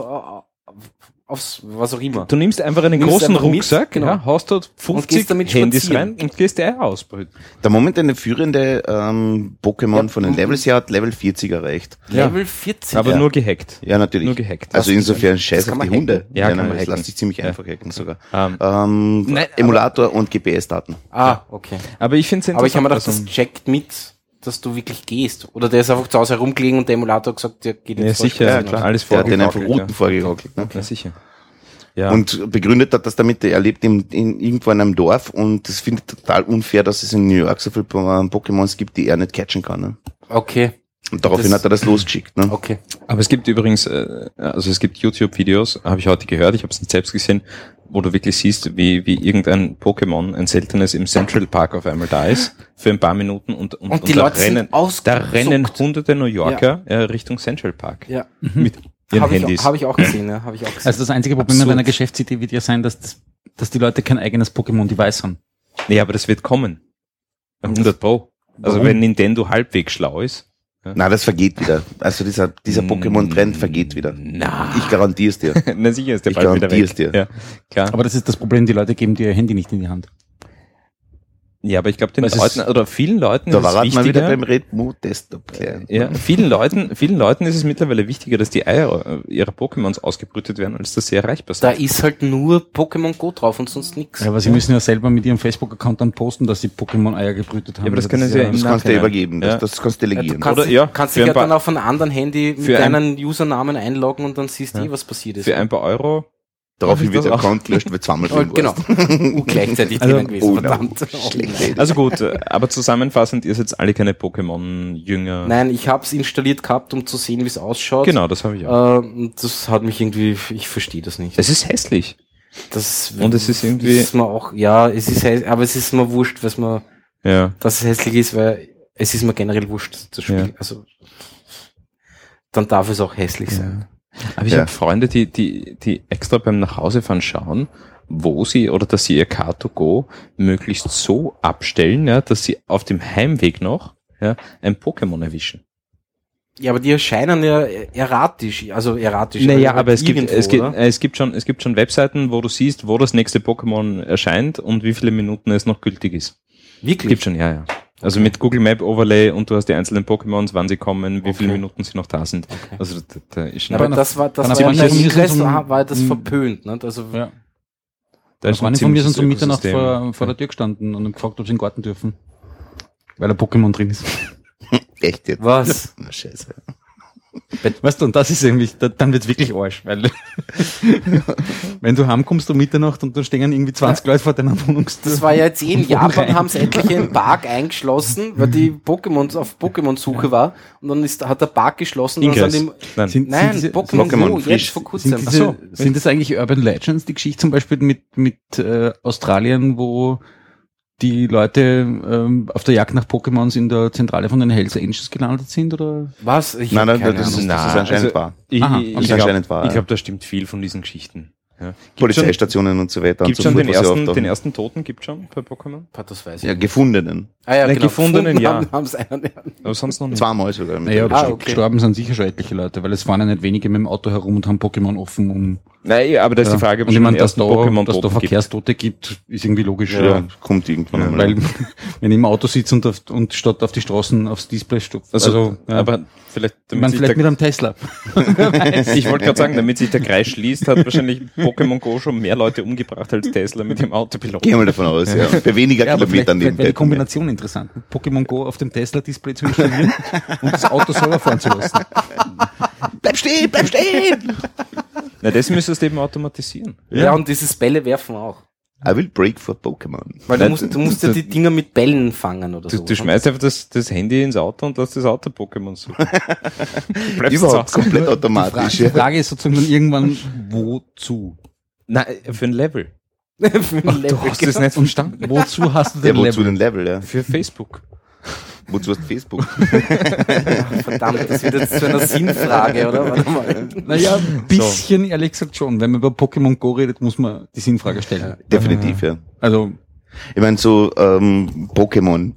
aufs, was auch immer. Du nimmst einfach einen Nimmst großen einfach mit, Rucksack, genau. ja, haust dort 50 gehst damit Handys spazieren. rein und gehst Eier ausbrüten. Der momentane führende ähm, Pokémon Ja, von den. Levels her hat Level 40 erreicht. Ja. Level 40. Aber Ja. nur gehackt. Ja, natürlich. Nur gehackt. Also Das- insofern scheiß auf die man Hunde. hacken. Ja, kann man das hacken. lässt sich ziemlich Ja. einfach hacken sogar. Ähm, Ähm, Nein, Emulator und GPS-Daten. Ah, okay. aber ich finde es Aber ich habe mir interessant. gedacht, das checkt mit, dass du wirklich gehst. Oder der ist einfach zu Hause herumgelegen und der Emulator hat gesagt, der geht ja, jetzt sicher, da ja, klar, alles Der hat den einfach vorgegaukelt, unten vorgegaukelt. Ne? Ja, sicher. Ja. Und begründet hat das damit, er lebt in, in, irgendwo in einem Dorf und das findet total unfair, dass es in New York so viele Po- Pokémons gibt, die er nicht catchen kann. Ne? Okay, Und daraufhin Das- hat er das losgeschickt. Ne? okay. Aber es gibt übrigens, äh, also es gibt YouTube-Videos, habe ich heute gehört, ich habe es nicht selbst gesehen, wo du wirklich siehst, wie, wie irgendein Pokémon, ein seltenes im Central Park auf einmal da ist, für ein paar Minuten und, und, Und die da Leute rennen, da rennen hunderte New Yorker äh, Richtung Central Park Ja. mit ihren Habe ich, Handys. hab ich auch gesehen, ja. Habe ich auch gesehen. Also das einzige Problem Absurd. mit einer Geschäftsidee wird ja sein, dass, das, dass die Leute kein eigenes Pokémon-Device haben. nee, aber das wird kommen. 100 Pro. Also Warum? wenn Nintendo halbwegs schlau ist. Na, das vergeht wieder. Also dieser, dieser Pokémon-Trend vergeht wieder. Na. Ich garantiere es dir. Na sicher ist der Ich bald wieder weg. dir. Ja, klar. Aber das ist das Problem, die Leute geben dir ihr Handy nicht in die Hand. Ja, aber ich glaube, den Was ist- Leuten oder vielen Leuten Da ist war es halt mal wieder wichtiger. beim Redmo Desktop. Ja, vielen Leuten, vielen Leuten ist es mittlerweile wichtiger, dass die Eier äh, ihrer Pokémons ausgebrütet werden, als dass sie erreichbar Da sind. ist halt nur Pokémon Go drauf und sonst nichts. Ja, aber sie müssen ja selber mit ihrem Facebook-Account dann posten, dass sie Pokémon-Eier gebrütet haben. Ja, aber das Also können sie ja im Das kannst du übergeben. Das, Ja. das kannst du Ja, delegieren. du kannst, Oder, ja, kannst dich ja dann auf einem anderen Handy mit für ein- deinem Usernamen einloggen und dann siehst du Ja. eh, was passiert ist. Für ein paar Euro. Daraufhin wird der? Account gelöscht, wird zweimal Oh, drin genau. warst. U gleichzeitig Also- drinnen gewesen, Oh, verdammt. schlecht. Also gut, aber zusammenfassend, ihr seid alle keine Pokémon-Jünger. Nein, ich hab's installiert gehabt, um zu sehen, wie es ausschaut. Genau, das habe ich auch. Äh, und das hat mich irgendwie, ich verstehe das nicht. Es ist hässlich. Das Und es ist irgendwie- Ist mir auch, ja, es ist, hä- aber es ist mir wurscht, was man, Ja. dass es hässlich ist, weil es ist mir generell wurscht, das Spiel. Ja. Also, dann darf es auch hässlich sein. Aber ich Ja. habe Freunde, die, die, die extra beim Nachhausefahren schauen, wo sie oder dass sie ihr Car2Go möglichst so abstellen, ja, dass sie auf dem Heimweg noch ja, ein Pokémon erwischen. Ja, aber die erscheinen ja erratisch, also erratisch. Naja, also aber es gibt, es, gibt, es, gibt schon, es gibt schon Webseiten, wo du siehst, wo das nächste Pokémon erscheint und wie viele Minuten es noch gültig ist. Wirklich. Gibt schon, ja, ja. Also mit Google Map Overlay und du hast die einzelnen Pokémons, wann sie kommen, wie viele Okay. Minuten sie noch da sind. Okay. Also da, da ist schon, aber Aber das war, das war ja so ein- war das ein- verpönt, ne? Also, Ja. da ist Freunde ein von mir sind so Mitternacht vor, vor der Tür gestanden und haben gefragt, ob sie in den Garten dürfen. Weil ein Pokémon drin ist. Echt jetzt? was? Na, scheiße. Weißt du, und das ist irgendwie, da, dann wird's wirklich Arsch, weil wenn du heimkommst um Mitternacht und da stehen irgendwie 20 Leute vor deiner Wohnungstür. Das war ja jetzt eh in Japan, haben sie etliche im Park eingeschlossen, weil die Pokémon auf Pokémon-Suche war. Und dann ist, hat der Park geschlossen. Und dann sind die, Nein. Sind- nein, diese- Pokémon Pokémon Go, frisch. jetzt vor Sind, kurzem. diese, Ach so. sind das eigentlich Urban Legends, die Geschichte zum Beispiel mit, mit äh, Australien, wo die Leute ähm, auf der Jagd nach Pokémons in der Zentrale von den Hells Angels gelandet sind? Oder? Was? Ich Nein, nein, keine das ist, das ist anscheinend also- wahr. Ich, Aha, ich, okay. ich glaube, wahr, ja. glaub, da stimmt viel von diesen Geschichten. Ja. Gibt Polizeistationen und so weiter. Gibt und schon so den ersten, den ersten Toten gibt schon bei Pokémon? Das weiß ich. Ja, gefundenen. Ah ja, Na, genau. gefundenen, Gefunden ja. haben, haben's einen, ja. Aber sonst noch nicht. Zweimal sogar. Naja, Ah, okay. gestorben sind sicher schon etliche Leute, weil es fahren ja nicht wenige mit dem Auto herum und haben Pokémon offen, um Nein, aber da ist die Frage, ob und es ich meine, dass da, dass da Pokémon-Toten gibt. Verkehrstote gibt, ist irgendwie logisch. Ja, Ja. kommt irgendwann einmal. Weil, wenn ich im Auto sitze und, auf, und statt auf die Straßen aufs Display stupft. Also, Also, ja. aber vielleicht, ich meine, sich vielleicht mit der, einem Tesla. ich wollte gerade sagen, damit sich der Kreis schließt, hat wahrscheinlich Pokémon Go schon mehr Leute umgebracht als Tesla mit dem Autopilot. Geh mal davon aus, ja. Bei weniger Ja, wäre die nebenbei. Kombination interessant. Pokémon Go auf dem Tesla-Display zu installieren und das Auto selber fahren zu lassen. Bleib stehen, bleib stehen! Na, das müsstest du eben automatisieren. Ja. und dieses Bälle werfen auch. I will break for Pokémon. Weil du musst, du musst ja die Dinger mit Bällen fangen oder Du, so. du schmeißt einfach das, das Handy ins Auto und lässt das Auto Pokémon suchen. Bleibst Überhaupt komplett Die Frage, automatisch. die Ja. Frage ist sozusagen dann irgendwann, wozu? Nein, für ein Level. Für ein Level, Du hast das genau. nicht verstanden. Wozu hast du Ja, den wozu Level? den Level, ja? Für Facebook. Wozu hast du Facebook? Verdammt, das wird jetzt zu einer Sinnfrage, oder? Warte mal. Naja, ein bisschen, ehrlich gesagt schon. Wenn man über Pokémon Go redet, muss man die Sinnfrage stellen. Definitiv, ja. Also, Ich meine, so ähm, Pokémon.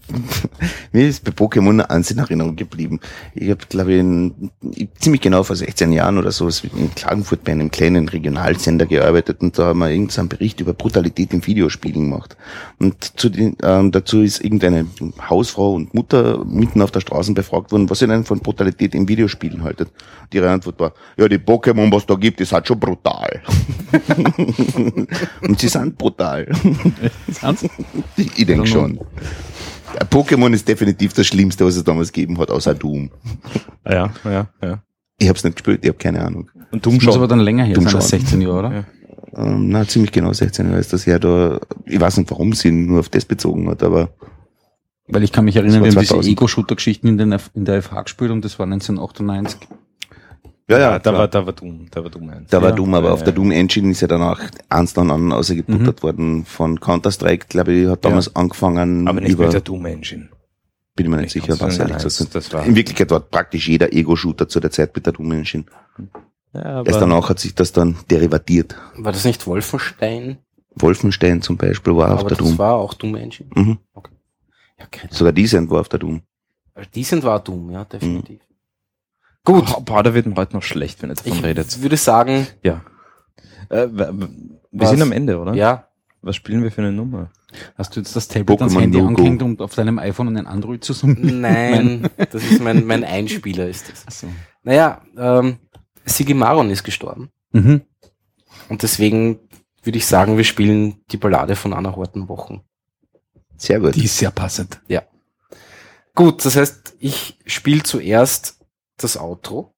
Mir ist bei Pokémon eins in Erinnerung geblieben. Ich habe, glaube ich, ziemlich genau vor 16 Jahren oder so in Klagenfurt bei einem kleinen Regionalsender gearbeitet und da haben wir irgendeinen Bericht über Brutalität in Videospielen gemacht. Und zu den, ähm, dazu ist irgendeine Hausfrau und Mutter mitten auf der Straße befragt worden, was sie denn von Brutalität in Videospielen haltet. Und ihre Antwort war, ja, die Pokémon, was da gibt, ist halt schon brutal. und sie sind brutal. Ich denke schon. Pokémon ist definitiv das Schlimmste, was es damals gegeben hat, außer Doom. Ja, ja, ja. Ich hab's nicht gespielt, ich habe keine Ahnung. Und Das dumm muss aber dann länger her Dumm sein als schauen. 16 Jahre, oder? Ja. Ähm, na, ziemlich genau 16 Jahre ist das her. Da, ich weiß nicht, warum sie ihn nur auf das bezogen hat, aber Weil ich kann mich erinnern, Das wir haben diese 2000. Ego-Shooter-Geschichten in, den in der FH gespielt und das war 1998. ja, ja, Ja, da klar. war, da war dumm, da war dumm eins. da war ja. Doom, aber Ja, auf der ja. Doom Engine ist ja danach eins dann an ausgebuttert worden von Counter-Strike, glaube ich, hat damals angefangen Aber nicht über, mit der Doom Engine. bin ich mir nicht sicher, was ehrlich gesagt. das war, In Wirklichkeit war praktisch jeder Ego-Shooter zu der Zeit mit der Doom Engine. ja, Erst aber, danach hat sich das dann derivatiert. War das nicht Wolfenstein? Wolfenstein zum Beispiel war auf Aber der das Doom. war auch Doom Engine. Mhm. Ja, keine Sogar Descent war auf der Doom. Decent war Doom, ja, definitiv. Gut, Boah, boah, da wird mir heute noch schlecht, wenn ihr davon ich redet. würde sagen, Ja. Äh, wir Was? sind am Ende, oder? ja, Was spielen wir für eine Nummer? Hast du jetzt das Tablet ans Handy Logo. angehängt, um auf deinem iPhone einen Android zu summen? nein, das ist mein, mein Einspieler ist das. Achso. Naja, ähm, Sigi Maron ist gestorben. Mhm. Und deswegen würde ich sagen, wir spielen die Ballade von Anna Horten Wochen. Sehr gut. Die ist sehr passend. Gut, das heißt, ich spiele zuerst das Outro.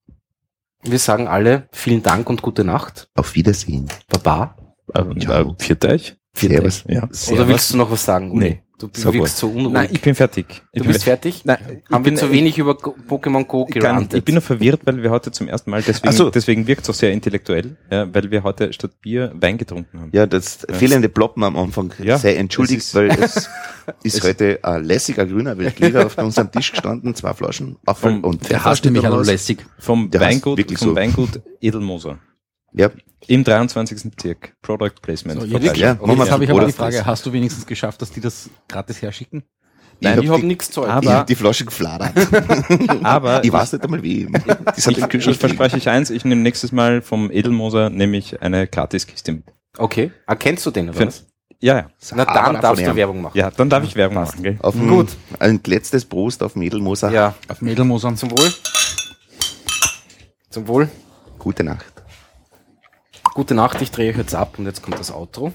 Wir sagen alle vielen Dank und gute Nacht. Auf Wiedersehen. Baba. Äh, Ciao. äh, Viert euch? Servus. Ja. Oder willst du noch was sagen? Uli? Nee. Du Super. wirkst so unruhig. Nein, ich bin fertig. Ich du bin bist fertig? Nein, ich Haben bin, wir zu wenig über Pokémon Go gerantet? ich bin nur verwirrt, weil wir heute zum ersten Mal, deswegen, so. deswegen wirkt es auch sehr intellektuell, ja, weil wir heute statt Bier Wein getrunken haben. Ja, das fehlende Ploppen am Anfang Ja, sei entschuldigt, ist- weil es ist heute ein lässiger grüner Weltliga auf unserem Tisch gestanden, zwei Flaschen Apfel Vom- und Der hasst nämlich raus. lässig. Vom Weingut, vom so. Weingut Edelmoser. Ja, Im 23. Bezirk. Product Placement. So, ja, Okay, wir jetzt habe ich aber die Frage, hast du wenigstens geschafft, dass die das gratis herschicken? Nein, hab ich habe die- nichts zu aber- Ich hab die Flasche gefladert. Aber ich weiß nicht einmal wie. Das hat ich, Kühlschrank ich verspreche euch eins, ich nehme nächstes Mal vom Edelmoser nämlich eine Gratiskiste mit. Okay. Erkennst du den oder Für- was? Ja, ja. Na dann von darfst du. Werbung machen. Ja, dann darf ich Werbung machen, gell? Auf ein, Gut. ein letztes Prost auf Mädelmoser. Ja. Auf Mädelmosern. Zum Wohl. Zum Wohl. Gute Nacht. Gute Nacht, ich drehe euch jetzt ab und jetzt kommt das Outro.